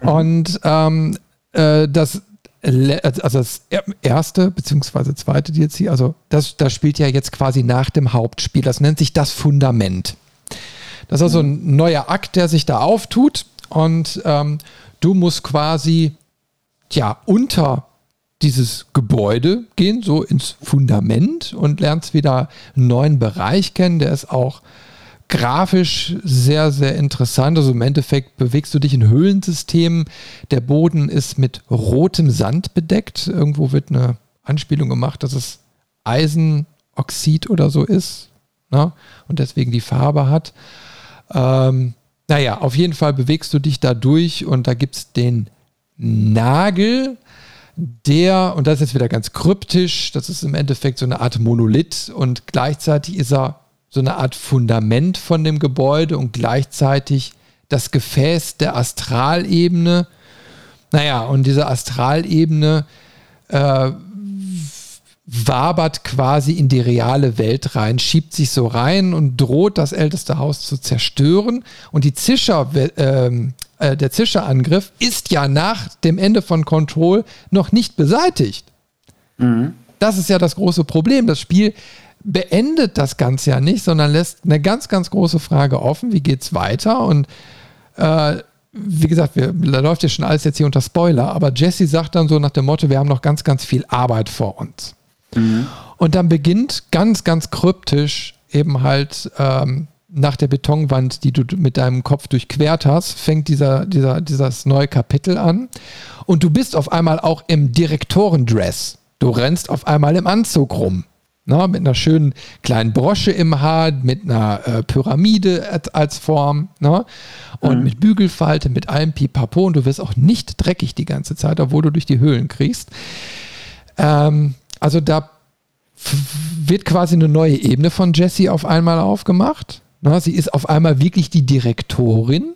Mhm. Und ähm, äh, das also das erste beziehungsweise zweite DLC, also das, das spielt ja jetzt quasi nach dem Hauptspiel. Das nennt sich das Fundament. Das ist also mhm. ein neuer Akt, der sich da auftut. Und ähm, Du musst quasi ja unter dieses Gebäude gehen, so ins Fundament und lernst wieder einen neuen Bereich kennen. Der ist auch grafisch sehr, sehr interessant. Also im Endeffekt bewegst du dich in Höhlensystemen. Der Boden ist mit rotem Sand bedeckt. Irgendwo wird eine Anspielung gemacht, dass es Eisenoxid oder so ist ne? und deswegen die Farbe hat. Ähm, naja, auf jeden Fall bewegst du dich da durch und da gibt es den Nagel, der, und das ist jetzt wieder ganz kryptisch, das ist im Endeffekt so eine Art Monolith und gleichzeitig ist er so eine Art Fundament von dem Gebäude und gleichzeitig das Gefäß der Astralebene. Naja, und diese Astralebene äh, wabert quasi in die reale Welt rein, schiebt sich so rein und droht das älteste Haus zu zerstören. Und die Zischer, ähm, äh, der Zischerangriff ist ja nach dem Ende von Control noch nicht beseitigt. Mhm. Das ist ja das große Problem. Das Spiel beendet das Ganze ja nicht, sondern lässt eine ganz, ganz große Frage offen. Wie geht es weiter? Und äh, wie gesagt, wir, da läuft ja schon alles jetzt hier unter Spoiler, aber Jesse sagt dann so nach dem Motto, wir haben noch ganz, ganz viel Arbeit vor uns. Mhm. Und dann beginnt ganz, ganz kryptisch eben halt ähm, nach der Betonwand, die du mit deinem Kopf durchquert hast, fängt dieser, dieser, dieses neue Kapitel an. Und du bist auf einmal auch im Direktorendress. Du rennst auf einmal im Anzug rum. Na, mit einer schönen kleinen Brosche im Haar, mit einer äh, Pyramide als Form na, und mhm. mit Bügelfalte, mit allem Pipapo. Und du wirst auch nicht dreckig die ganze Zeit, obwohl du durch die Höhlen kriegst. Ähm, also da wird quasi eine neue Ebene von Jessie auf einmal aufgemacht. Na, sie ist auf einmal wirklich die Direktorin,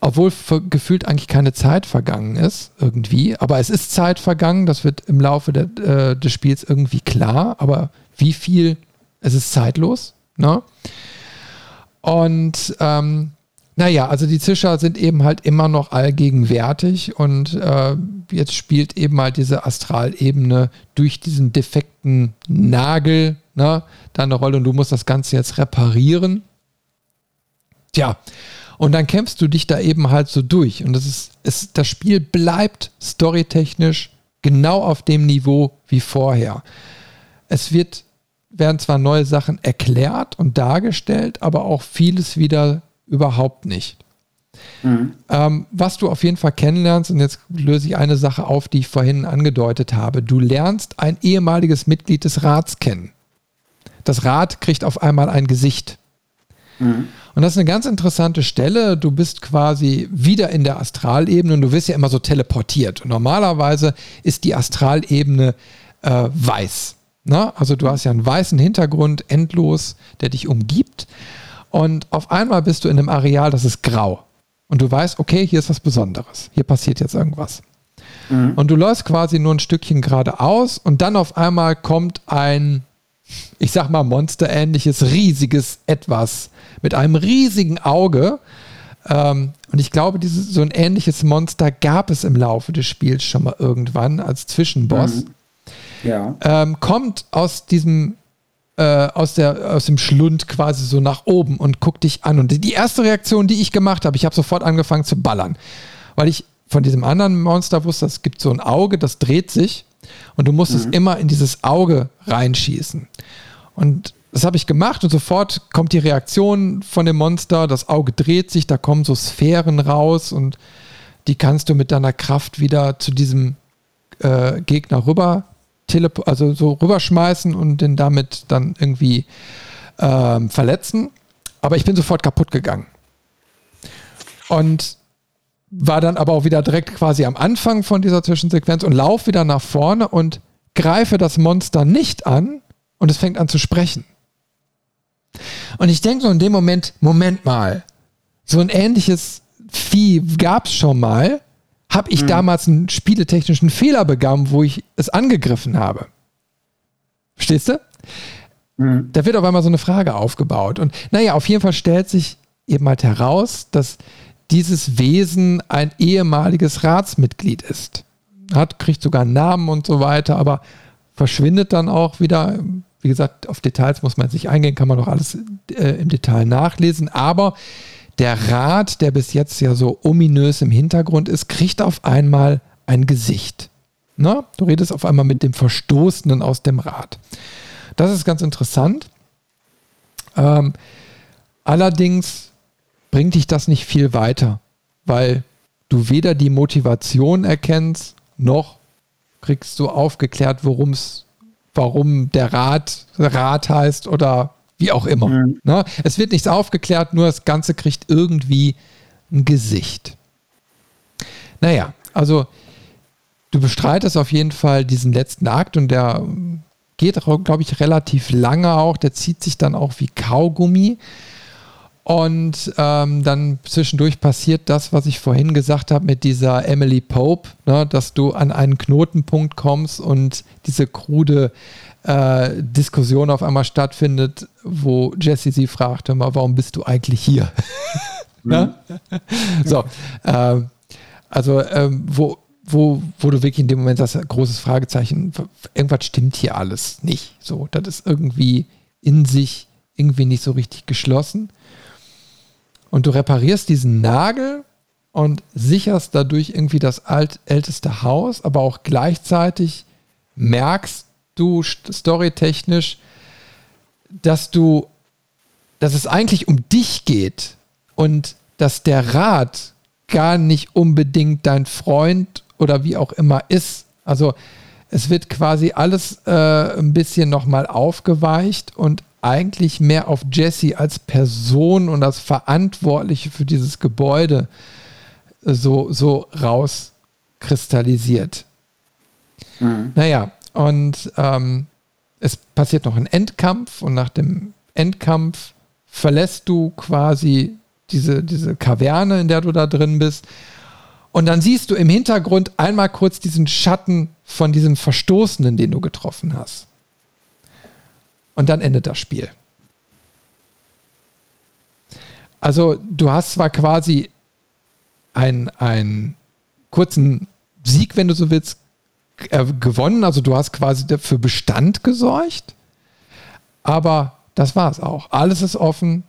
obwohl gefühlt eigentlich keine Zeit vergangen ist, irgendwie. Aber es ist Zeit vergangen, das wird im Laufe der, äh, des Spiels irgendwie klar. Aber wie viel, es ist zeitlos. Ne? Und ähm, naja, also die Zischer sind eben halt immer noch allgegenwärtig und äh, jetzt spielt eben halt diese Astralebene durch diesen defekten Nagel ne, da eine Rolle und du musst das Ganze jetzt reparieren. Tja, und dann kämpfst du dich da eben halt so durch und das ist, es, das Spiel bleibt storytechnisch genau auf dem Niveau wie vorher. Es wird, werden zwar neue Sachen erklärt und dargestellt, aber auch vieles wieder überhaupt nicht. Mhm. Ähm, was du auf jeden Fall kennenlernst, und jetzt löse ich eine Sache auf, die ich vorhin angedeutet habe. Du lernst ein ehemaliges Mitglied des Rats kennen. Das Rat kriegt auf einmal ein Gesicht. Mhm. Und das ist eine ganz interessante Stelle. Du bist quasi wieder in der Astralebene und du wirst ja immer so teleportiert. Und normalerweise ist die Astralebene äh, weiß. Na? Also du hast ja einen weißen Hintergrund, endlos, der dich umgibt. Und auf einmal bist du in einem Areal, das ist grau. Und du weißt, okay, hier ist was Besonderes. Hier passiert jetzt irgendwas. Mhm. Und du läufst quasi nur ein Stückchen geradeaus und dann auf einmal kommt ein, ich sag mal, monsterähnliches, riesiges Etwas mit einem riesigen Auge. Ähm, und ich glaube, dieses, so ein ähnliches Monster gab es im Laufe des Spiels schon mal irgendwann als Zwischenboss. Mhm. Ja. Ähm, kommt aus diesem äh, aus, der, aus dem Schlund quasi so nach oben und guckt dich an. Und die erste Reaktion, die ich gemacht habe, ich habe sofort angefangen zu ballern, weil ich von diesem anderen Monster wusste, es gibt so ein Auge, das dreht sich und du musst mhm. es immer in dieses Auge reinschießen. Und das habe ich gemacht und sofort kommt die Reaktion von dem Monster, das Auge dreht sich, da kommen so Sphären raus und die kannst du mit deiner Kraft wieder zu diesem äh, Gegner rüber also so rüberschmeißen und den damit dann irgendwie ähm, verletzen. Aber ich bin sofort kaputt gegangen. Und war dann aber auch wieder direkt quasi am Anfang von dieser Zwischensequenz und laufe wieder nach vorne und greife das Monster nicht an und es fängt an zu sprechen. Und ich denke so in dem Moment, Moment mal, so ein ähnliches Vieh gab es schon mal habe ich mhm. damals einen spieletechnischen Fehler begangen, wo ich es angegriffen habe. Verstehst du? Mhm. Da wird auf einmal so eine Frage aufgebaut. Und naja, auf jeden Fall stellt sich eben halt heraus, dass dieses Wesen ein ehemaliges Ratsmitglied ist. Hat, kriegt sogar einen Namen und so weiter, aber verschwindet dann auch wieder. Wie gesagt, auf Details muss man sich eingehen, kann man doch alles äh, im Detail nachlesen. Aber der Rat, der bis jetzt ja so ominös im Hintergrund ist, kriegt auf einmal ein Gesicht. Na, du redest auf einmal mit dem Verstoßenen aus dem Rat. Das ist ganz interessant. Ähm, allerdings bringt dich das nicht viel weiter, weil du weder die Motivation erkennst, noch kriegst du aufgeklärt, worum warum der Rat Rat heißt oder wie auch immer. Mhm. Ne? Es wird nichts aufgeklärt, nur das Ganze kriegt irgendwie ein Gesicht. Naja, also du bestreitest auf jeden Fall diesen letzten Akt und der geht, glaube ich, relativ lange auch. Der zieht sich dann auch wie Kaugummi. Und ähm, dann zwischendurch passiert das, was ich vorhin gesagt habe mit dieser Emily Pope, ne, dass du an einen Knotenpunkt kommst und diese krude äh, Diskussion auf einmal stattfindet, wo Jesse sie fragt, mal, warum bist du eigentlich hier? mhm. so, äh, also ähm, wo, wo, wo du wirklich in dem Moment das großes Fragezeichen, irgendwas stimmt hier alles nicht. So, das ist irgendwie in sich irgendwie nicht so richtig geschlossen. Und du reparierst diesen Nagel und sicherst dadurch irgendwie das alt, älteste Haus, aber auch gleichzeitig merkst du storytechnisch, dass du, dass es eigentlich um dich geht und dass der Rat gar nicht unbedingt dein Freund oder wie auch immer ist. Also es wird quasi alles äh, ein bisschen nochmal aufgeweicht und eigentlich mehr auf Jesse als Person und als Verantwortliche für dieses Gebäude so, so rauskristallisiert. Mhm. Naja, und ähm, es passiert noch ein Endkampf und nach dem Endkampf verlässt du quasi diese, diese Kaverne, in der du da drin bist. Und dann siehst du im Hintergrund einmal kurz diesen Schatten von diesem Verstoßenen, den du getroffen hast. Und dann endet das Spiel. Also du hast zwar quasi einen, kurzen Sieg, wenn du so willst, äh, gewonnen. Also du hast quasi für Bestand gesorgt. Aber das war es auch. Alles ist offen.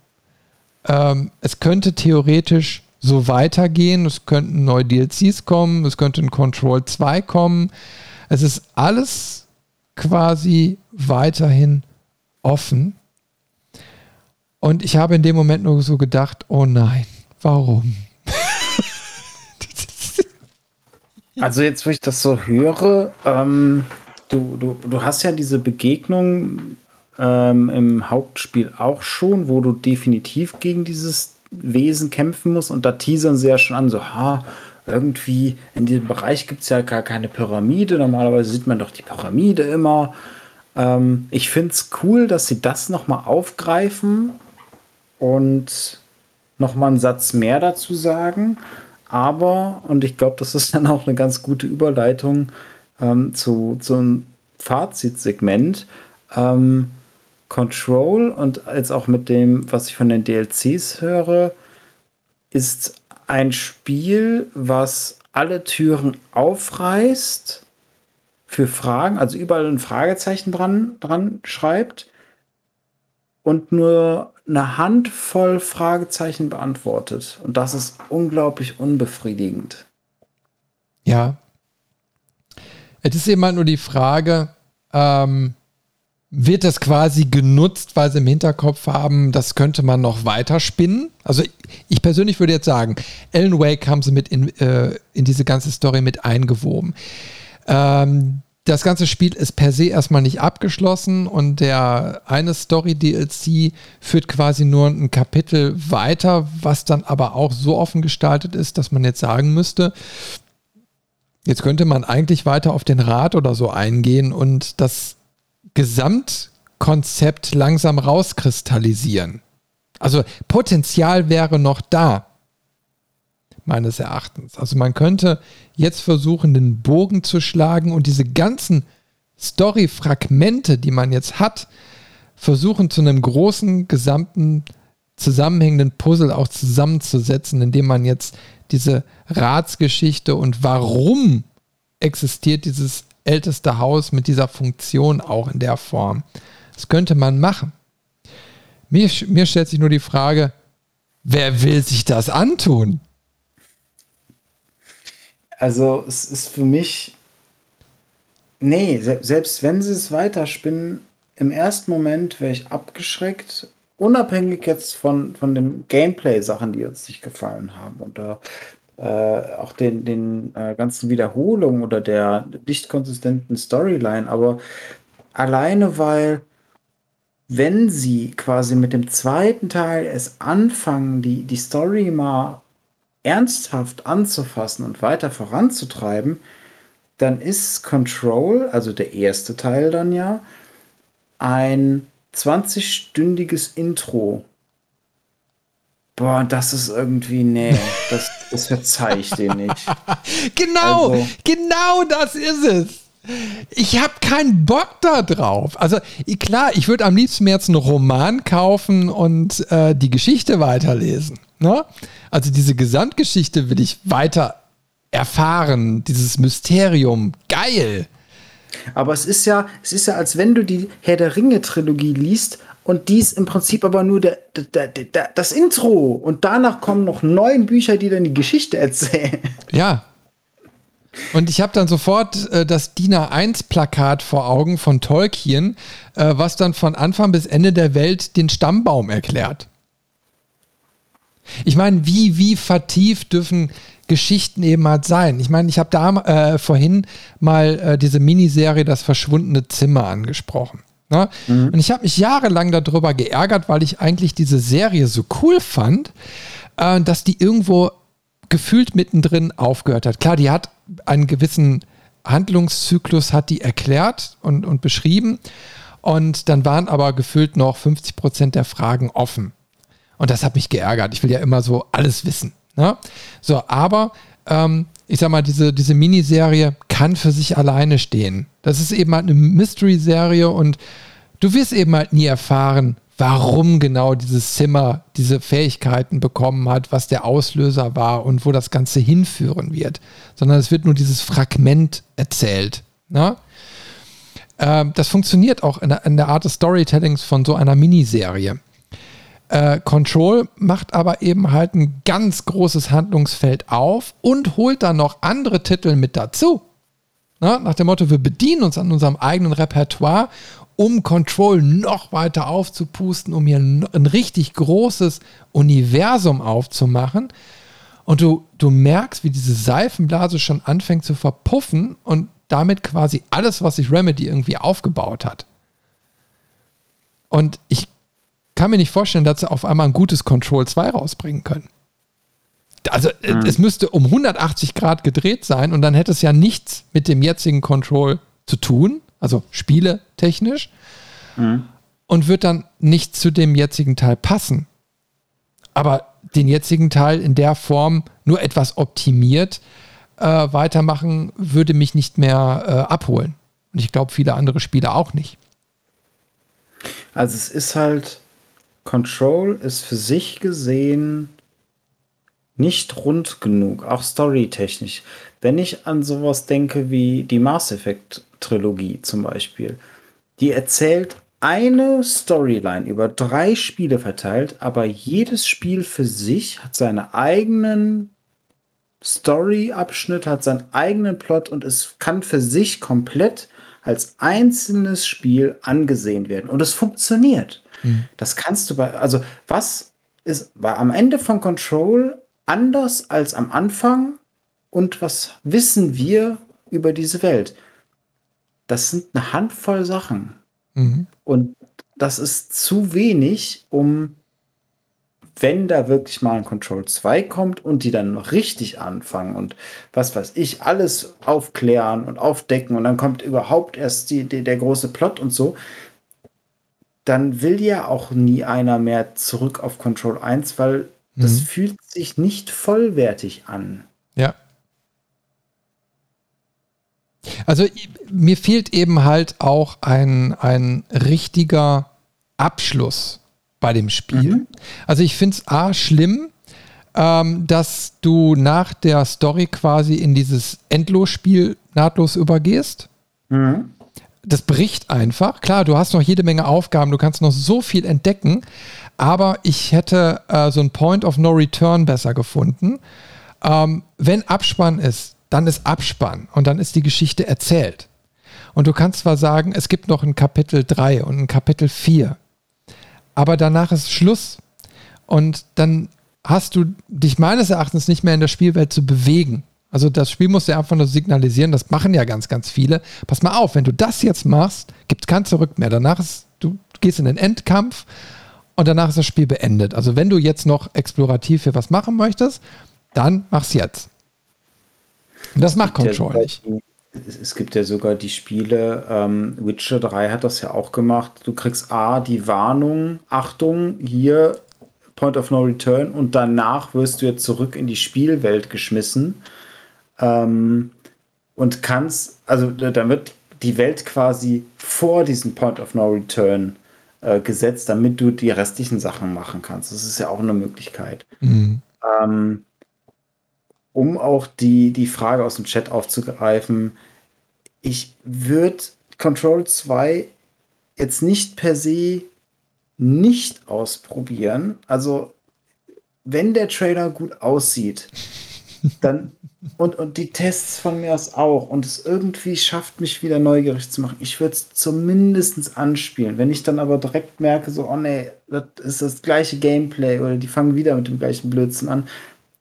Ähm, es könnte theoretisch so weitergehen. Es könnten neue DLCs kommen. Es könnte ein Control 2 kommen. Es ist alles quasi weiterhin offen. Und ich habe in dem Moment nur so gedacht, oh nein, warum? Also jetzt, wo ich das so höre, ähm, du, du, du hast ja diese Begegnung ähm, im Hauptspiel auch schon, wo du definitiv gegen dieses Wesen kämpfen musst und da teasern sie ja schon an, so, ha, irgendwie in diesem Bereich gibt es ja gar keine Pyramide. Normalerweise sieht man doch die Pyramide immer. Ähm, ich finde es cool, dass sie das nochmal aufgreifen und nochmal einen Satz mehr dazu sagen. Aber, und ich glaube, das ist dann auch eine ganz gute Überleitung ähm, zu, einem Fazitsegment. Ähm, Control und jetzt auch mit dem, was ich von den DLCs höre, ist ein Spiel, was alle Türen aufreißt für Fragen, also überall ein Fragezeichen dran, dran schreibt und nur eine Handvoll Fragezeichen beantwortet. Und das ist unglaublich unbefriedigend. Ja. Es ist immer nur die Frage, ähm, wird das quasi genutzt, weil sie im Hinterkopf haben, das könnte man noch weiter spinnen? Also ich persönlich würde jetzt sagen, Alan Wake haben sie mit in, äh, in diese ganze Story mit eingewoben. Ähm, das ganze Spiel ist per se erstmal nicht abgeschlossen und der eine Story-DLC führt quasi nur ein Kapitel weiter, was dann aber auch so offen gestaltet ist, dass man jetzt sagen müsste, jetzt könnte man eigentlich weiter auf den Rat oder so eingehen und das Gesamtkonzept langsam rauskristallisieren. Also Potenzial wäre noch da meines Erachtens. Also man könnte jetzt versuchen, den Bogen zu schlagen und diese ganzen Story-Fragmente, die man jetzt hat, versuchen zu einem großen, gesamten, zusammenhängenden Puzzle auch zusammenzusetzen, indem man jetzt diese Ratsgeschichte und warum existiert dieses älteste Haus mit dieser Funktion auch in der Form. Das könnte man machen. Mir, mir stellt sich nur die Frage, wer will sich das antun? Also es ist für mich, nee, se selbst wenn sie es weiterspinnen, im ersten Moment wäre ich abgeschreckt, unabhängig jetzt von, von den Gameplay-Sachen, die uns nicht gefallen haben da äh, auch den, den äh, ganzen Wiederholungen oder der nicht konsistenten Storyline, aber alleine weil wenn sie quasi mit dem zweiten Teil es anfangen, die, die Story mal ernsthaft anzufassen und weiter voranzutreiben, dann ist Control, also der erste Teil dann ja, ein 20-stündiges Intro. Boah, das ist irgendwie, nee, das, das verzeih ich dir nicht. genau, also, genau das ist es. Ich habe keinen Bock da drauf. Also klar, ich würde am liebsten mir jetzt einen Roman kaufen und äh, die Geschichte weiterlesen. Ne? Also diese Gesamtgeschichte will ich weiter erfahren, dieses Mysterium. Geil. Aber es ist ja, es ist ja, als wenn du die Herr der Ringe-Trilogie liest und dies im Prinzip aber nur der, der, der, das Intro. Und danach kommen noch neun Bücher, die dann die Geschichte erzählen. Ja. Und ich habe dann sofort äh, das DIN A1-Plakat vor Augen von Tolkien, äh, was dann von Anfang bis Ende der Welt den Stammbaum erklärt. Ich meine, wie, wie vertieft dürfen Geschichten eben halt sein? Ich meine, ich habe da äh, vorhin mal äh, diese Miniserie Das verschwundene Zimmer angesprochen. Ne? Mhm. Und ich habe mich jahrelang darüber geärgert, weil ich eigentlich diese Serie so cool fand, äh, dass die irgendwo gefühlt mittendrin aufgehört hat. Klar, die hat einen gewissen Handlungszyklus, hat die erklärt und, und beschrieben. Und dann waren aber gefühlt noch 50 Prozent der Fragen offen. Und das hat mich geärgert. Ich will ja immer so alles wissen. Ne? So, aber ähm, ich sag mal, diese, diese Miniserie kann für sich alleine stehen. Das ist eben halt eine Mystery-Serie und du wirst eben halt nie erfahren, warum genau dieses Zimmer diese Fähigkeiten bekommen hat, was der Auslöser war und wo das Ganze hinführen wird. Sondern es wird nur dieses Fragment erzählt. Ne? Ähm, das funktioniert auch in in der, Art des Storytellings von so einer Miniserie. Äh, Control macht aber eben halt ein ganz großes Handlungsfeld auf und holt dann noch andere Titel mit dazu. Na, nach dem Motto, wir bedienen uns an unserem eigenen Repertoire, um Control noch weiter aufzupusten, um hier ein, ein richtig großes Universum aufzumachen. Und du, du merkst, wie diese Seifenblase schon anfängt zu verpuffen und damit quasi alles, was sich Remedy irgendwie aufgebaut hat. Und ich kann mir nicht vorstellen, dass sie auf einmal ein gutes Control 2 rausbringen können. Also mhm. es müsste um 180 Grad gedreht sein und dann hätte es ja nichts mit dem jetzigen Control zu tun, also spieletechnisch, mhm. und wird dann nicht zu dem jetzigen Teil passen. Aber den jetzigen Teil in der Form nur etwas optimiert äh, weitermachen, würde mich nicht mehr äh, abholen. Und ich glaube, viele andere Spiele auch nicht. Also es ist halt, Control ist für sich gesehen nicht rund genug, auch storytechnisch. Wenn ich an sowas denke wie die Mass Effect Trilogie zum Beispiel, die erzählt eine Storyline über drei Spiele verteilt, aber jedes Spiel für sich hat seine eigenen Story-Abschnitt, hat seinen eigenen Plot und es kann für sich komplett als einzelnes Spiel angesehen werden. Und es funktioniert. Mhm. Das kannst du bei, also was ist, war am Ende von Control anders als am Anfang und was wissen wir über diese Welt? Das sind eine Handvoll Sachen. Mhm. Und das ist zu wenig, um, wenn da wirklich mal ein Control 2 kommt und die dann noch richtig anfangen und was weiß ich, alles aufklären und aufdecken und dann kommt überhaupt erst die, die der große Plot und so, dann will ja auch nie einer mehr zurück auf Control 1, weil mhm. das fühlt sich nicht vollwertig an. Ja. Also mir fehlt eben halt auch ein, ein richtiger Abschluss bei dem Spiel. Mhm. Also ich finde es A schlimm, ähm, dass du nach der Story quasi in dieses Endlosspiel nahtlos übergehst. Mhm das bricht einfach. Klar, du hast noch jede Menge Aufgaben, du kannst noch so viel entdecken, aber ich hätte äh, so ein Point of No Return besser gefunden. Ähm, wenn Abspann ist, dann ist Abspann und dann ist die Geschichte erzählt. Und du kannst zwar sagen, es gibt noch ein Kapitel 3 und ein Kapitel 4, aber danach ist Schluss. Und dann hast du dich meines Erachtens nicht mehr in der Spielwelt zu bewegen. Also das Spiel muss ja einfach nur signalisieren, das machen ja ganz, ganz viele. Pass mal auf, wenn du das jetzt machst, gibt es kein Zurück mehr. Danach ist, du gehst in den Endkampf und danach ist das Spiel beendet. Also wenn du jetzt noch explorativ hier was machen möchtest, dann mach's jetzt. Und das macht Control nicht. Es gibt ja sogar die Spiele, ähm, Witcher 3 hat das ja auch gemacht. Du kriegst A, die Warnung, Achtung, hier Point of No Return und danach wirst du jetzt zurück in die Spielwelt geschmissen ähm, und kannst, also dann wird die Welt quasi vor diesem Point of No Return äh, gesetzt, damit du die restlichen Sachen machen kannst. Das ist ja auch eine Möglichkeit. Mhm. Ähm, um auch die, die Frage aus dem Chat aufzugreifen, ich würde Control 2 jetzt nicht per se nicht ausprobieren. Also, wenn der Trailer gut aussieht, dann und, und die Tests von mir aus auch und es irgendwie schafft, mich wieder neugierig zu machen. Ich würde es zumindest anspielen. Wenn ich dann aber direkt merke, so, oh nee, das ist das gleiche Gameplay oder die fangen wieder mit dem gleichen Blödsinn an,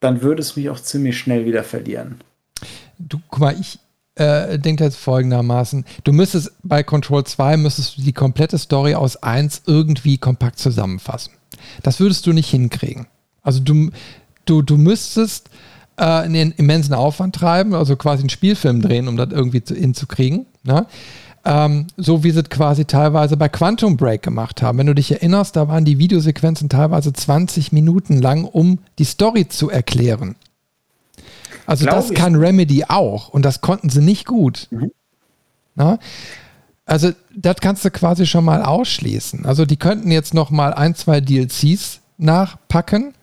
dann würde es mich auch ziemlich schnell wieder verlieren. Du, guck mal, ich äh, denke jetzt folgendermaßen: Du müsstest bei Control 2 müsstest du die komplette Story aus 1 irgendwie kompakt zusammenfassen. Das würdest du nicht hinkriegen. Also du, du, du müsstest äh, einen immensen Aufwand treiben, also quasi einen Spielfilm drehen, um das irgendwie zu, hinzukriegen. Ne? ähm, so wie sie es quasi teilweise bei Quantum Break gemacht haben. Wenn du dich erinnerst, da waren die Videosequenzen teilweise 20 Minuten lang, um die Story zu erklären. Also Glaub das ich. kann Remedy auch und das konnten sie nicht gut. Mhm. Na? Also das kannst du quasi schon mal ausschließen. Also die könnten jetzt noch mal ein, zwei DLCs nachpacken,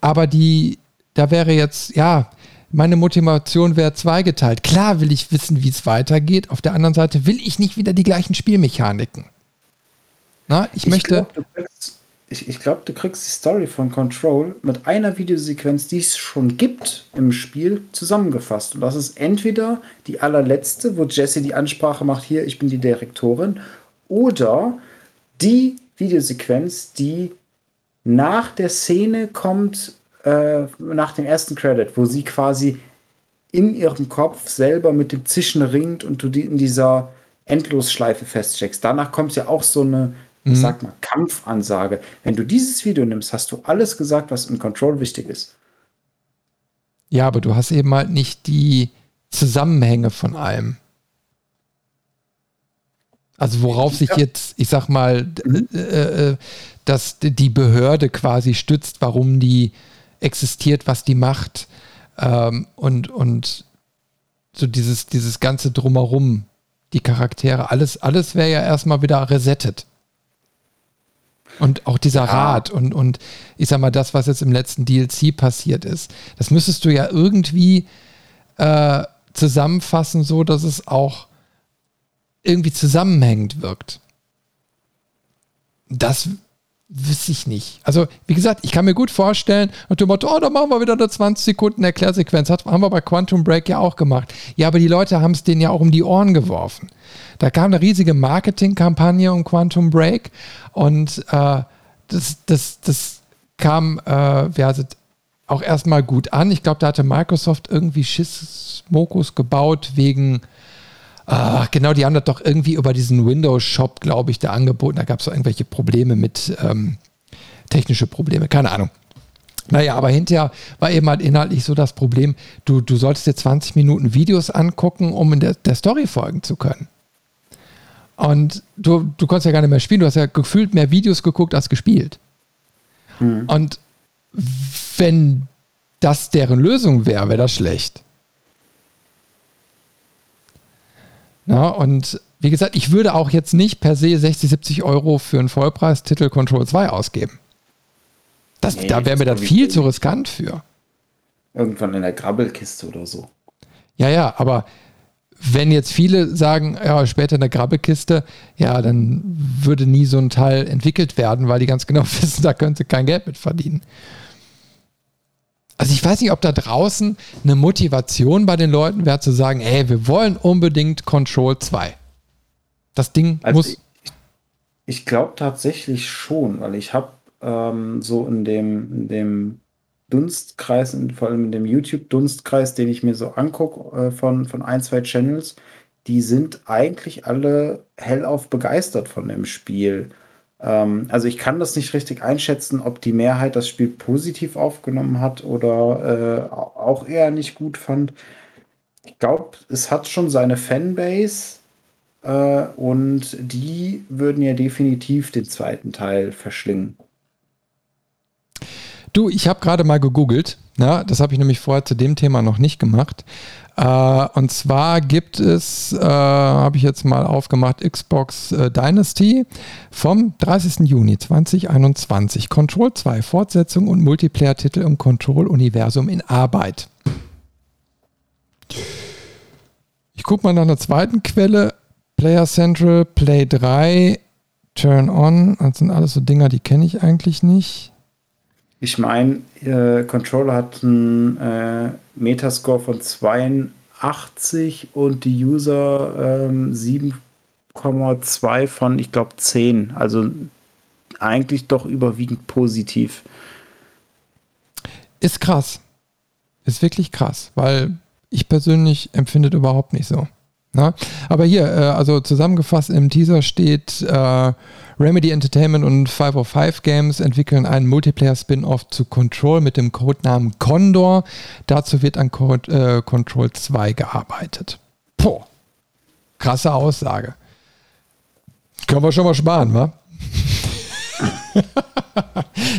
aber die, da wäre jetzt, ja, meine Motivation wäre zweigeteilt. Klar will ich wissen, wie es weitergeht. Auf der anderen Seite will ich nicht wieder die gleichen Spielmechaniken. Na, ich, ich möchte. Glaub, ich, ich glaube, du kriegst die Story von Control mit einer Videosequenz, die es schon gibt im Spiel, zusammengefasst. Und das ist entweder die allerletzte, wo Jesse die Ansprache macht, hier, ich bin die Direktorin, oder die Videosequenz, die nach der Szene kommt, äh, nach dem ersten Credit, wo sie quasi in ihrem Kopf selber mit dem Zischen ringt und du die in dieser Endlosschleife feststeckst. Danach kommt ja auch so eine ich mhm. sag mal, Kampfansage. Wenn du dieses Video nimmst, hast du alles gesagt, was in Control wichtig ist. Ja, aber du hast eben halt nicht die Zusammenhänge von allem. Also worauf sich jetzt, ich sag mal, mhm. äh, äh, dass die Behörde quasi stützt, warum die existiert, was die macht ähm, und, und so dieses, dieses ganze Drumherum, die Charaktere, alles, alles wäre ja erstmal wieder resettet. Und auch dieser ja. Rat und, und ich sag mal, das, was jetzt im letzten DLC passiert ist, das müsstest du ja irgendwie äh, zusammenfassen, so dass es auch irgendwie zusammenhängend wirkt. Das wüsste ich nicht. Also, wie gesagt, ich kann mir gut vorstellen, und du Motto, oh, da machen wir wieder eine 20 Sekunden Erklärsequenz. Das haben wir bei Quantum Break ja auch gemacht. Ja, aber die Leute haben es denen ja auch um die Ohren geworfen. Da kam eine riesige Marketingkampagne um Quantum Break und äh, das, das, das kam, äh, wie heißt auch erstmal gut an. Ich glaube, da hatte Microsoft irgendwie Schismokus gebaut wegen, äh, genau, die haben das doch irgendwie über diesen Windows-Shop, glaube ich, da angeboten. Da gab es irgendwelche Probleme mit, ähm, technische Probleme, keine Ahnung. Naja, aber hinterher war eben halt inhaltlich so das Problem, du, du solltest dir 20 Minuten Videos angucken, um in der, der Story folgen zu können. Und du, du konntest ja gar nicht mehr spielen. Du hast ja gefühlt mehr Videos geguckt als gespielt. Mhm. Und wenn das deren Lösung wäre, wäre das schlecht. Na, und wie gesagt, ich würde auch jetzt nicht per se 60, 70 Euro für einen Vollpreistitel Control 2 ausgeben. Das, nee, da wäre mir dann viel zu riskant für. Irgendwann in der Grabbelkiste oder so. Ja, ja, aber wenn jetzt viele sagen, ja, später in der Grabbekiste, ja, dann würde nie so ein Teil entwickelt werden, weil die ganz genau wissen, da können sie kein Geld mit verdienen. Also ich weiß nicht, ob da draußen eine Motivation bei den Leuten wäre zu sagen, ey, wir wollen unbedingt Control 2. Das Ding also muss. Ich, ich glaube tatsächlich schon, weil ich habe ähm, so in dem, in dem Dunstkreis, vor allem in dem YouTube-Dunstkreis, den ich mir so angucke äh, von, von ein, zwei Channels, die sind eigentlich alle hellauf begeistert von dem Spiel. Ähm, also ich kann das nicht richtig einschätzen, ob die Mehrheit das Spiel positiv aufgenommen hat oder äh, auch eher nicht gut fand. Ich glaube, es hat schon seine Fanbase äh, und die würden ja definitiv den zweiten Teil verschlingen. Du, ich habe gerade mal gegoogelt. Ja, das habe ich nämlich vorher zu dem Thema noch nicht gemacht. Äh, und zwar gibt es, äh, habe ich jetzt mal aufgemacht, Xbox äh, Dynasty vom 30. Juni 2021. Control 2, Fortsetzung und Multiplayer-Titel im Control-Universum in Arbeit. Ich gucke mal nach einer zweiten Quelle. Player Central, Play 3, Turn On. Das sind alles so Dinger, die kenne ich eigentlich nicht. Ich meine, äh, Controller hat einen äh, Metascore von 82 und die User ähm, 7,2 von, ich glaube, 10. Also eigentlich doch überwiegend positiv. Ist krass. Ist wirklich krass, weil ich persönlich empfinde es überhaupt nicht so. Na? Aber hier, äh, also zusammengefasst im Teaser steht, äh, Remedy Entertainment und 505 Games entwickeln einen Multiplayer-Spin-Off zu Control mit dem Codenamen Condor. Dazu wird an Code, äh, Control 2 gearbeitet. Boah. Krasse Aussage. Können wir schon mal sparen, wa?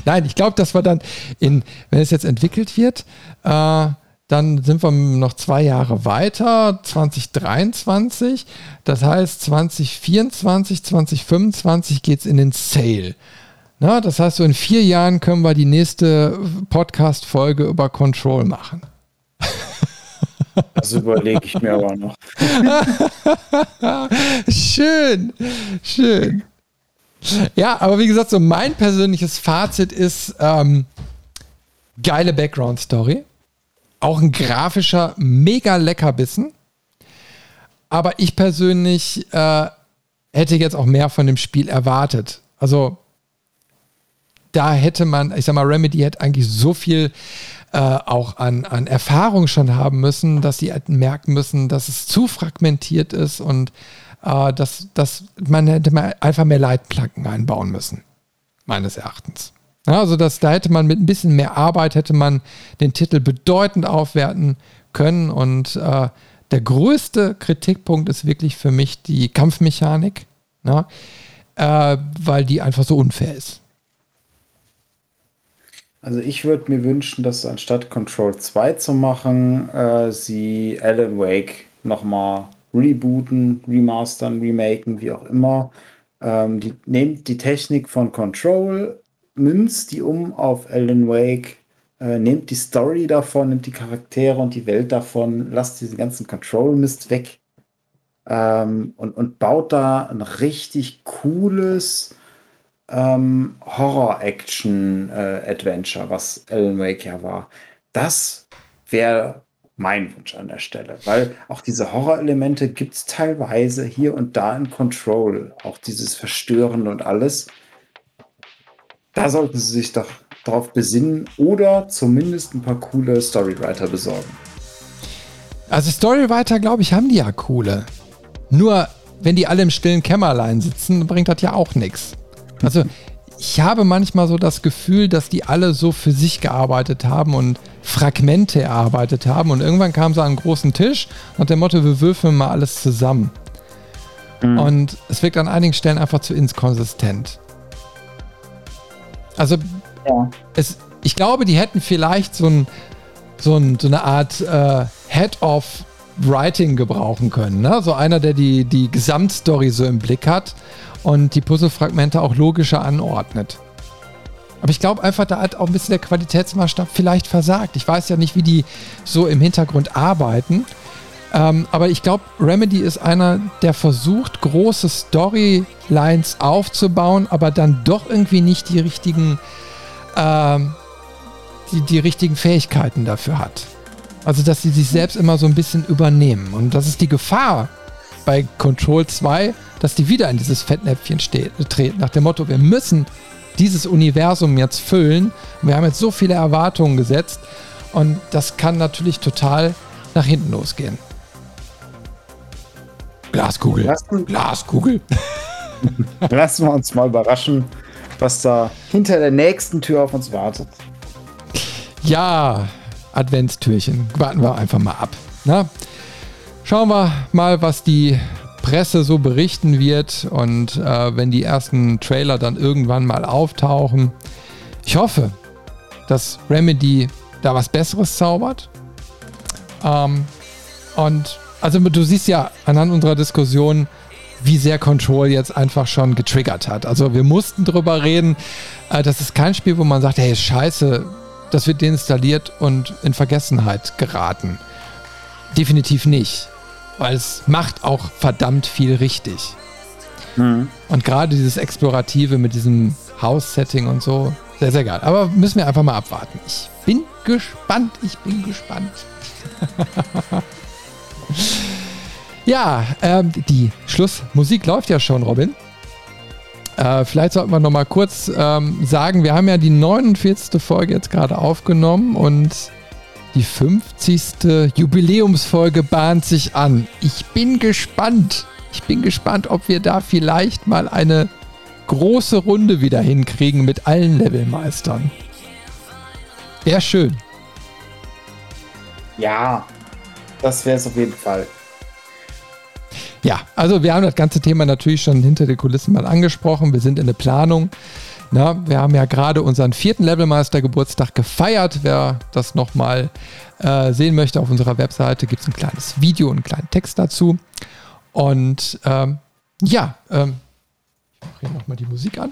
Nein, ich glaube, dass wir dann in, wenn es jetzt entwickelt wird, äh, dann sind wir noch zwei Jahre weiter, 2023. Das heißt, 2024, 2025 geht es in den Sale. Na, das heißt, so in vier Jahren können wir die nächste Podcast-Folge über Control machen. Das überlege ich mir aber noch. schön, schön. Ja, aber wie gesagt, so mein persönliches Fazit ist ähm, geile Background-Story. Auch ein grafischer, mega Leckerbissen. Aber ich persönlich äh, hätte jetzt auch mehr von dem Spiel erwartet. Also da hätte man, ich sag mal, Remedy hätte eigentlich so viel äh, auch an, an Erfahrung schon haben müssen, dass sie hätten merken müssen, dass es zu fragmentiert ist und äh, dass, dass man hätte mal einfach mehr Leitplanken einbauen müssen, meines Erachtens. Ja, also das, da hätte man mit ein bisschen mehr Arbeit, hätte man den Titel bedeutend aufwerten können und äh, der größte Kritikpunkt ist wirklich für mich die Kampfmechanik, ja, äh, weil die einfach so unfair ist. Also ich würde mir wünschen, dass anstatt Control 2 zu machen, äh, sie Alan Wake nochmal rebooten, remastern, remaken, wie auch immer. Ähm, die nehmt die Technik von Control, münzt die um auf Alan Wake, äh, nehmt die Story davon, nimmt die Charaktere und die Welt davon, lasst diesen ganzen Control-Mist weg ähm, und, und baut da ein richtig cooles ähm, Horror-Action-Adventure, äh, was Alan Wake ja war. Das wäre mein Wunsch an der Stelle, weil auch diese Horror-Elemente gibt es teilweise hier und da in Control, auch dieses Verstören und alles. Da sollten sie sich doch drauf besinnen oder zumindest ein paar coole Storywriter besorgen. Also Storywriter, glaube ich, haben die ja coole. Nur, wenn die alle im stillen Kämmerlein sitzen, bringt das ja auch nichts. Also ich habe manchmal so das Gefühl, dass die alle so für sich gearbeitet haben und Fragmente erarbeitet haben und irgendwann kam sie an einen großen Tisch nach dem Motto, wir würfeln mal alles zusammen. Mhm. Und es wirkt an einigen Stellen einfach zu inkonsistent. Also ja. es, ich glaube, die hätten vielleicht so, ein, so, ein, so eine Art äh, Head of Writing gebrauchen können. Ne? So einer, der die, die Gesamtstory so im Blick hat und die Puzzlefragmente auch logischer anordnet. Aber ich glaube einfach, da hat auch ein bisschen der Qualitätsmaßstab vielleicht versagt. Ich weiß ja nicht, wie die so im Hintergrund arbeiten. Ähm, aber ich glaube, Remedy ist einer, der versucht, große Storylines aufzubauen, aber dann doch irgendwie nicht die richtigen, ähm, die, die richtigen Fähigkeiten dafür hat. Also, dass sie sich selbst immer so ein bisschen übernehmen. Und das ist die Gefahr bei Control 2, dass die wieder in dieses Fettnäpfchen treten, nach dem Motto, wir müssen dieses Universum jetzt füllen. Wir haben jetzt so viele Erwartungen gesetzt und das kann natürlich total nach hinten losgehen. Glaskugel. Lassen, Glaskugel. Lassen wir uns mal überraschen, was da hinter der nächsten Tür auf uns wartet. Ja, Adventstürchen. Warten wir einfach mal ab. Na? Schauen wir mal, was die Presse so berichten wird und äh, wenn die ersten Trailer dann irgendwann mal auftauchen. Ich hoffe, dass Remedy da was Besseres zaubert. Ähm, und also du siehst ja anhand unserer Diskussion, wie sehr Control jetzt einfach schon getriggert hat. Also wir mussten drüber reden. Äh, das ist kein Spiel, wo man sagt, hey, scheiße, das wird deinstalliert und in Vergessenheit geraten. Definitiv nicht weil es macht auch verdammt viel richtig. Mhm. Und gerade dieses Explorative mit diesem House-Setting und so, sehr, sehr geil. Aber müssen wir einfach mal abwarten. Ich bin gespannt, ich bin gespannt. ja, ähm, die Schlussmusik läuft ja schon, Robin. Äh, vielleicht sollten wir noch mal kurz ähm, sagen, wir haben ja die 49. Folge jetzt gerade aufgenommen und die 50. Jubiläumsfolge bahnt sich an. Ich bin gespannt. Ich bin gespannt, ob wir da vielleicht mal eine große Runde wieder hinkriegen mit allen Levelmeistern. Wäre schön. Ja, das wäre es auf jeden Fall. Ja, also wir haben das ganze Thema natürlich schon hinter den Kulissen mal angesprochen. Wir sind in der Planung. Na, wir haben ja gerade unseren vierten Levelmeister Geburtstag gefeiert. Wer das nochmal äh, sehen möchte auf unserer Webseite, gibt es ein kleines Video und einen kleinen Text dazu. Und ähm, ja, ähm, ich mache hier nochmal die Musik an.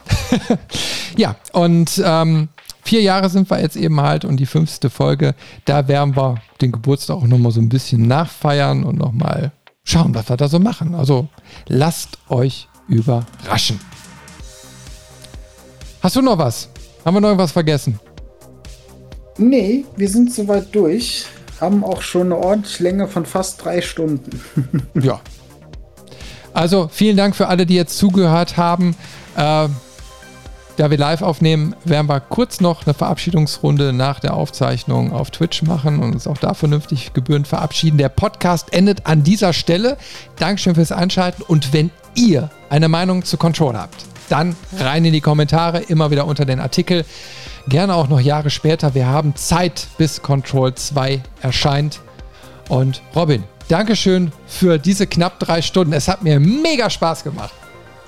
ja, und ähm, vier Jahre sind wir jetzt eben halt und die fünfte Folge, da werden wir den Geburtstag auch nochmal so ein bisschen nachfeiern und nochmal schauen, was wir da so machen. Also lasst euch überraschen. Hast du noch was? Haben wir noch irgendwas vergessen? Nee, wir sind soweit durch. Haben auch schon eine ordentliche Länge von fast drei Stunden. ja. Also vielen Dank für alle, die jetzt zugehört haben. Äh, da wir live aufnehmen, werden wir kurz noch eine Verabschiedungsrunde nach der Aufzeichnung auf Twitch machen und uns auch da vernünftig gebührend verabschieden. Der Podcast endet an dieser Stelle. Dankeschön fürs Einschalten und wenn ihr eine Meinung zu Control habt, dann rein in die Kommentare, immer wieder unter den Artikel. Gerne auch noch Jahre später. Wir haben Zeit, bis Control 2 erscheint. Und Robin, Dankeschön für diese knapp drei Stunden. Es hat mir mega Spaß gemacht.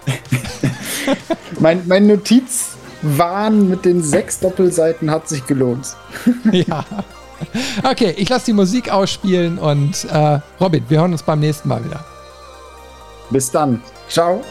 mein, mein Notizwahn mit den sechs Doppelseiten hat sich gelohnt. ja. Okay, ich lasse die Musik ausspielen und äh, Robin, wir hören uns beim nächsten Mal wieder. Bis dann. Ciao.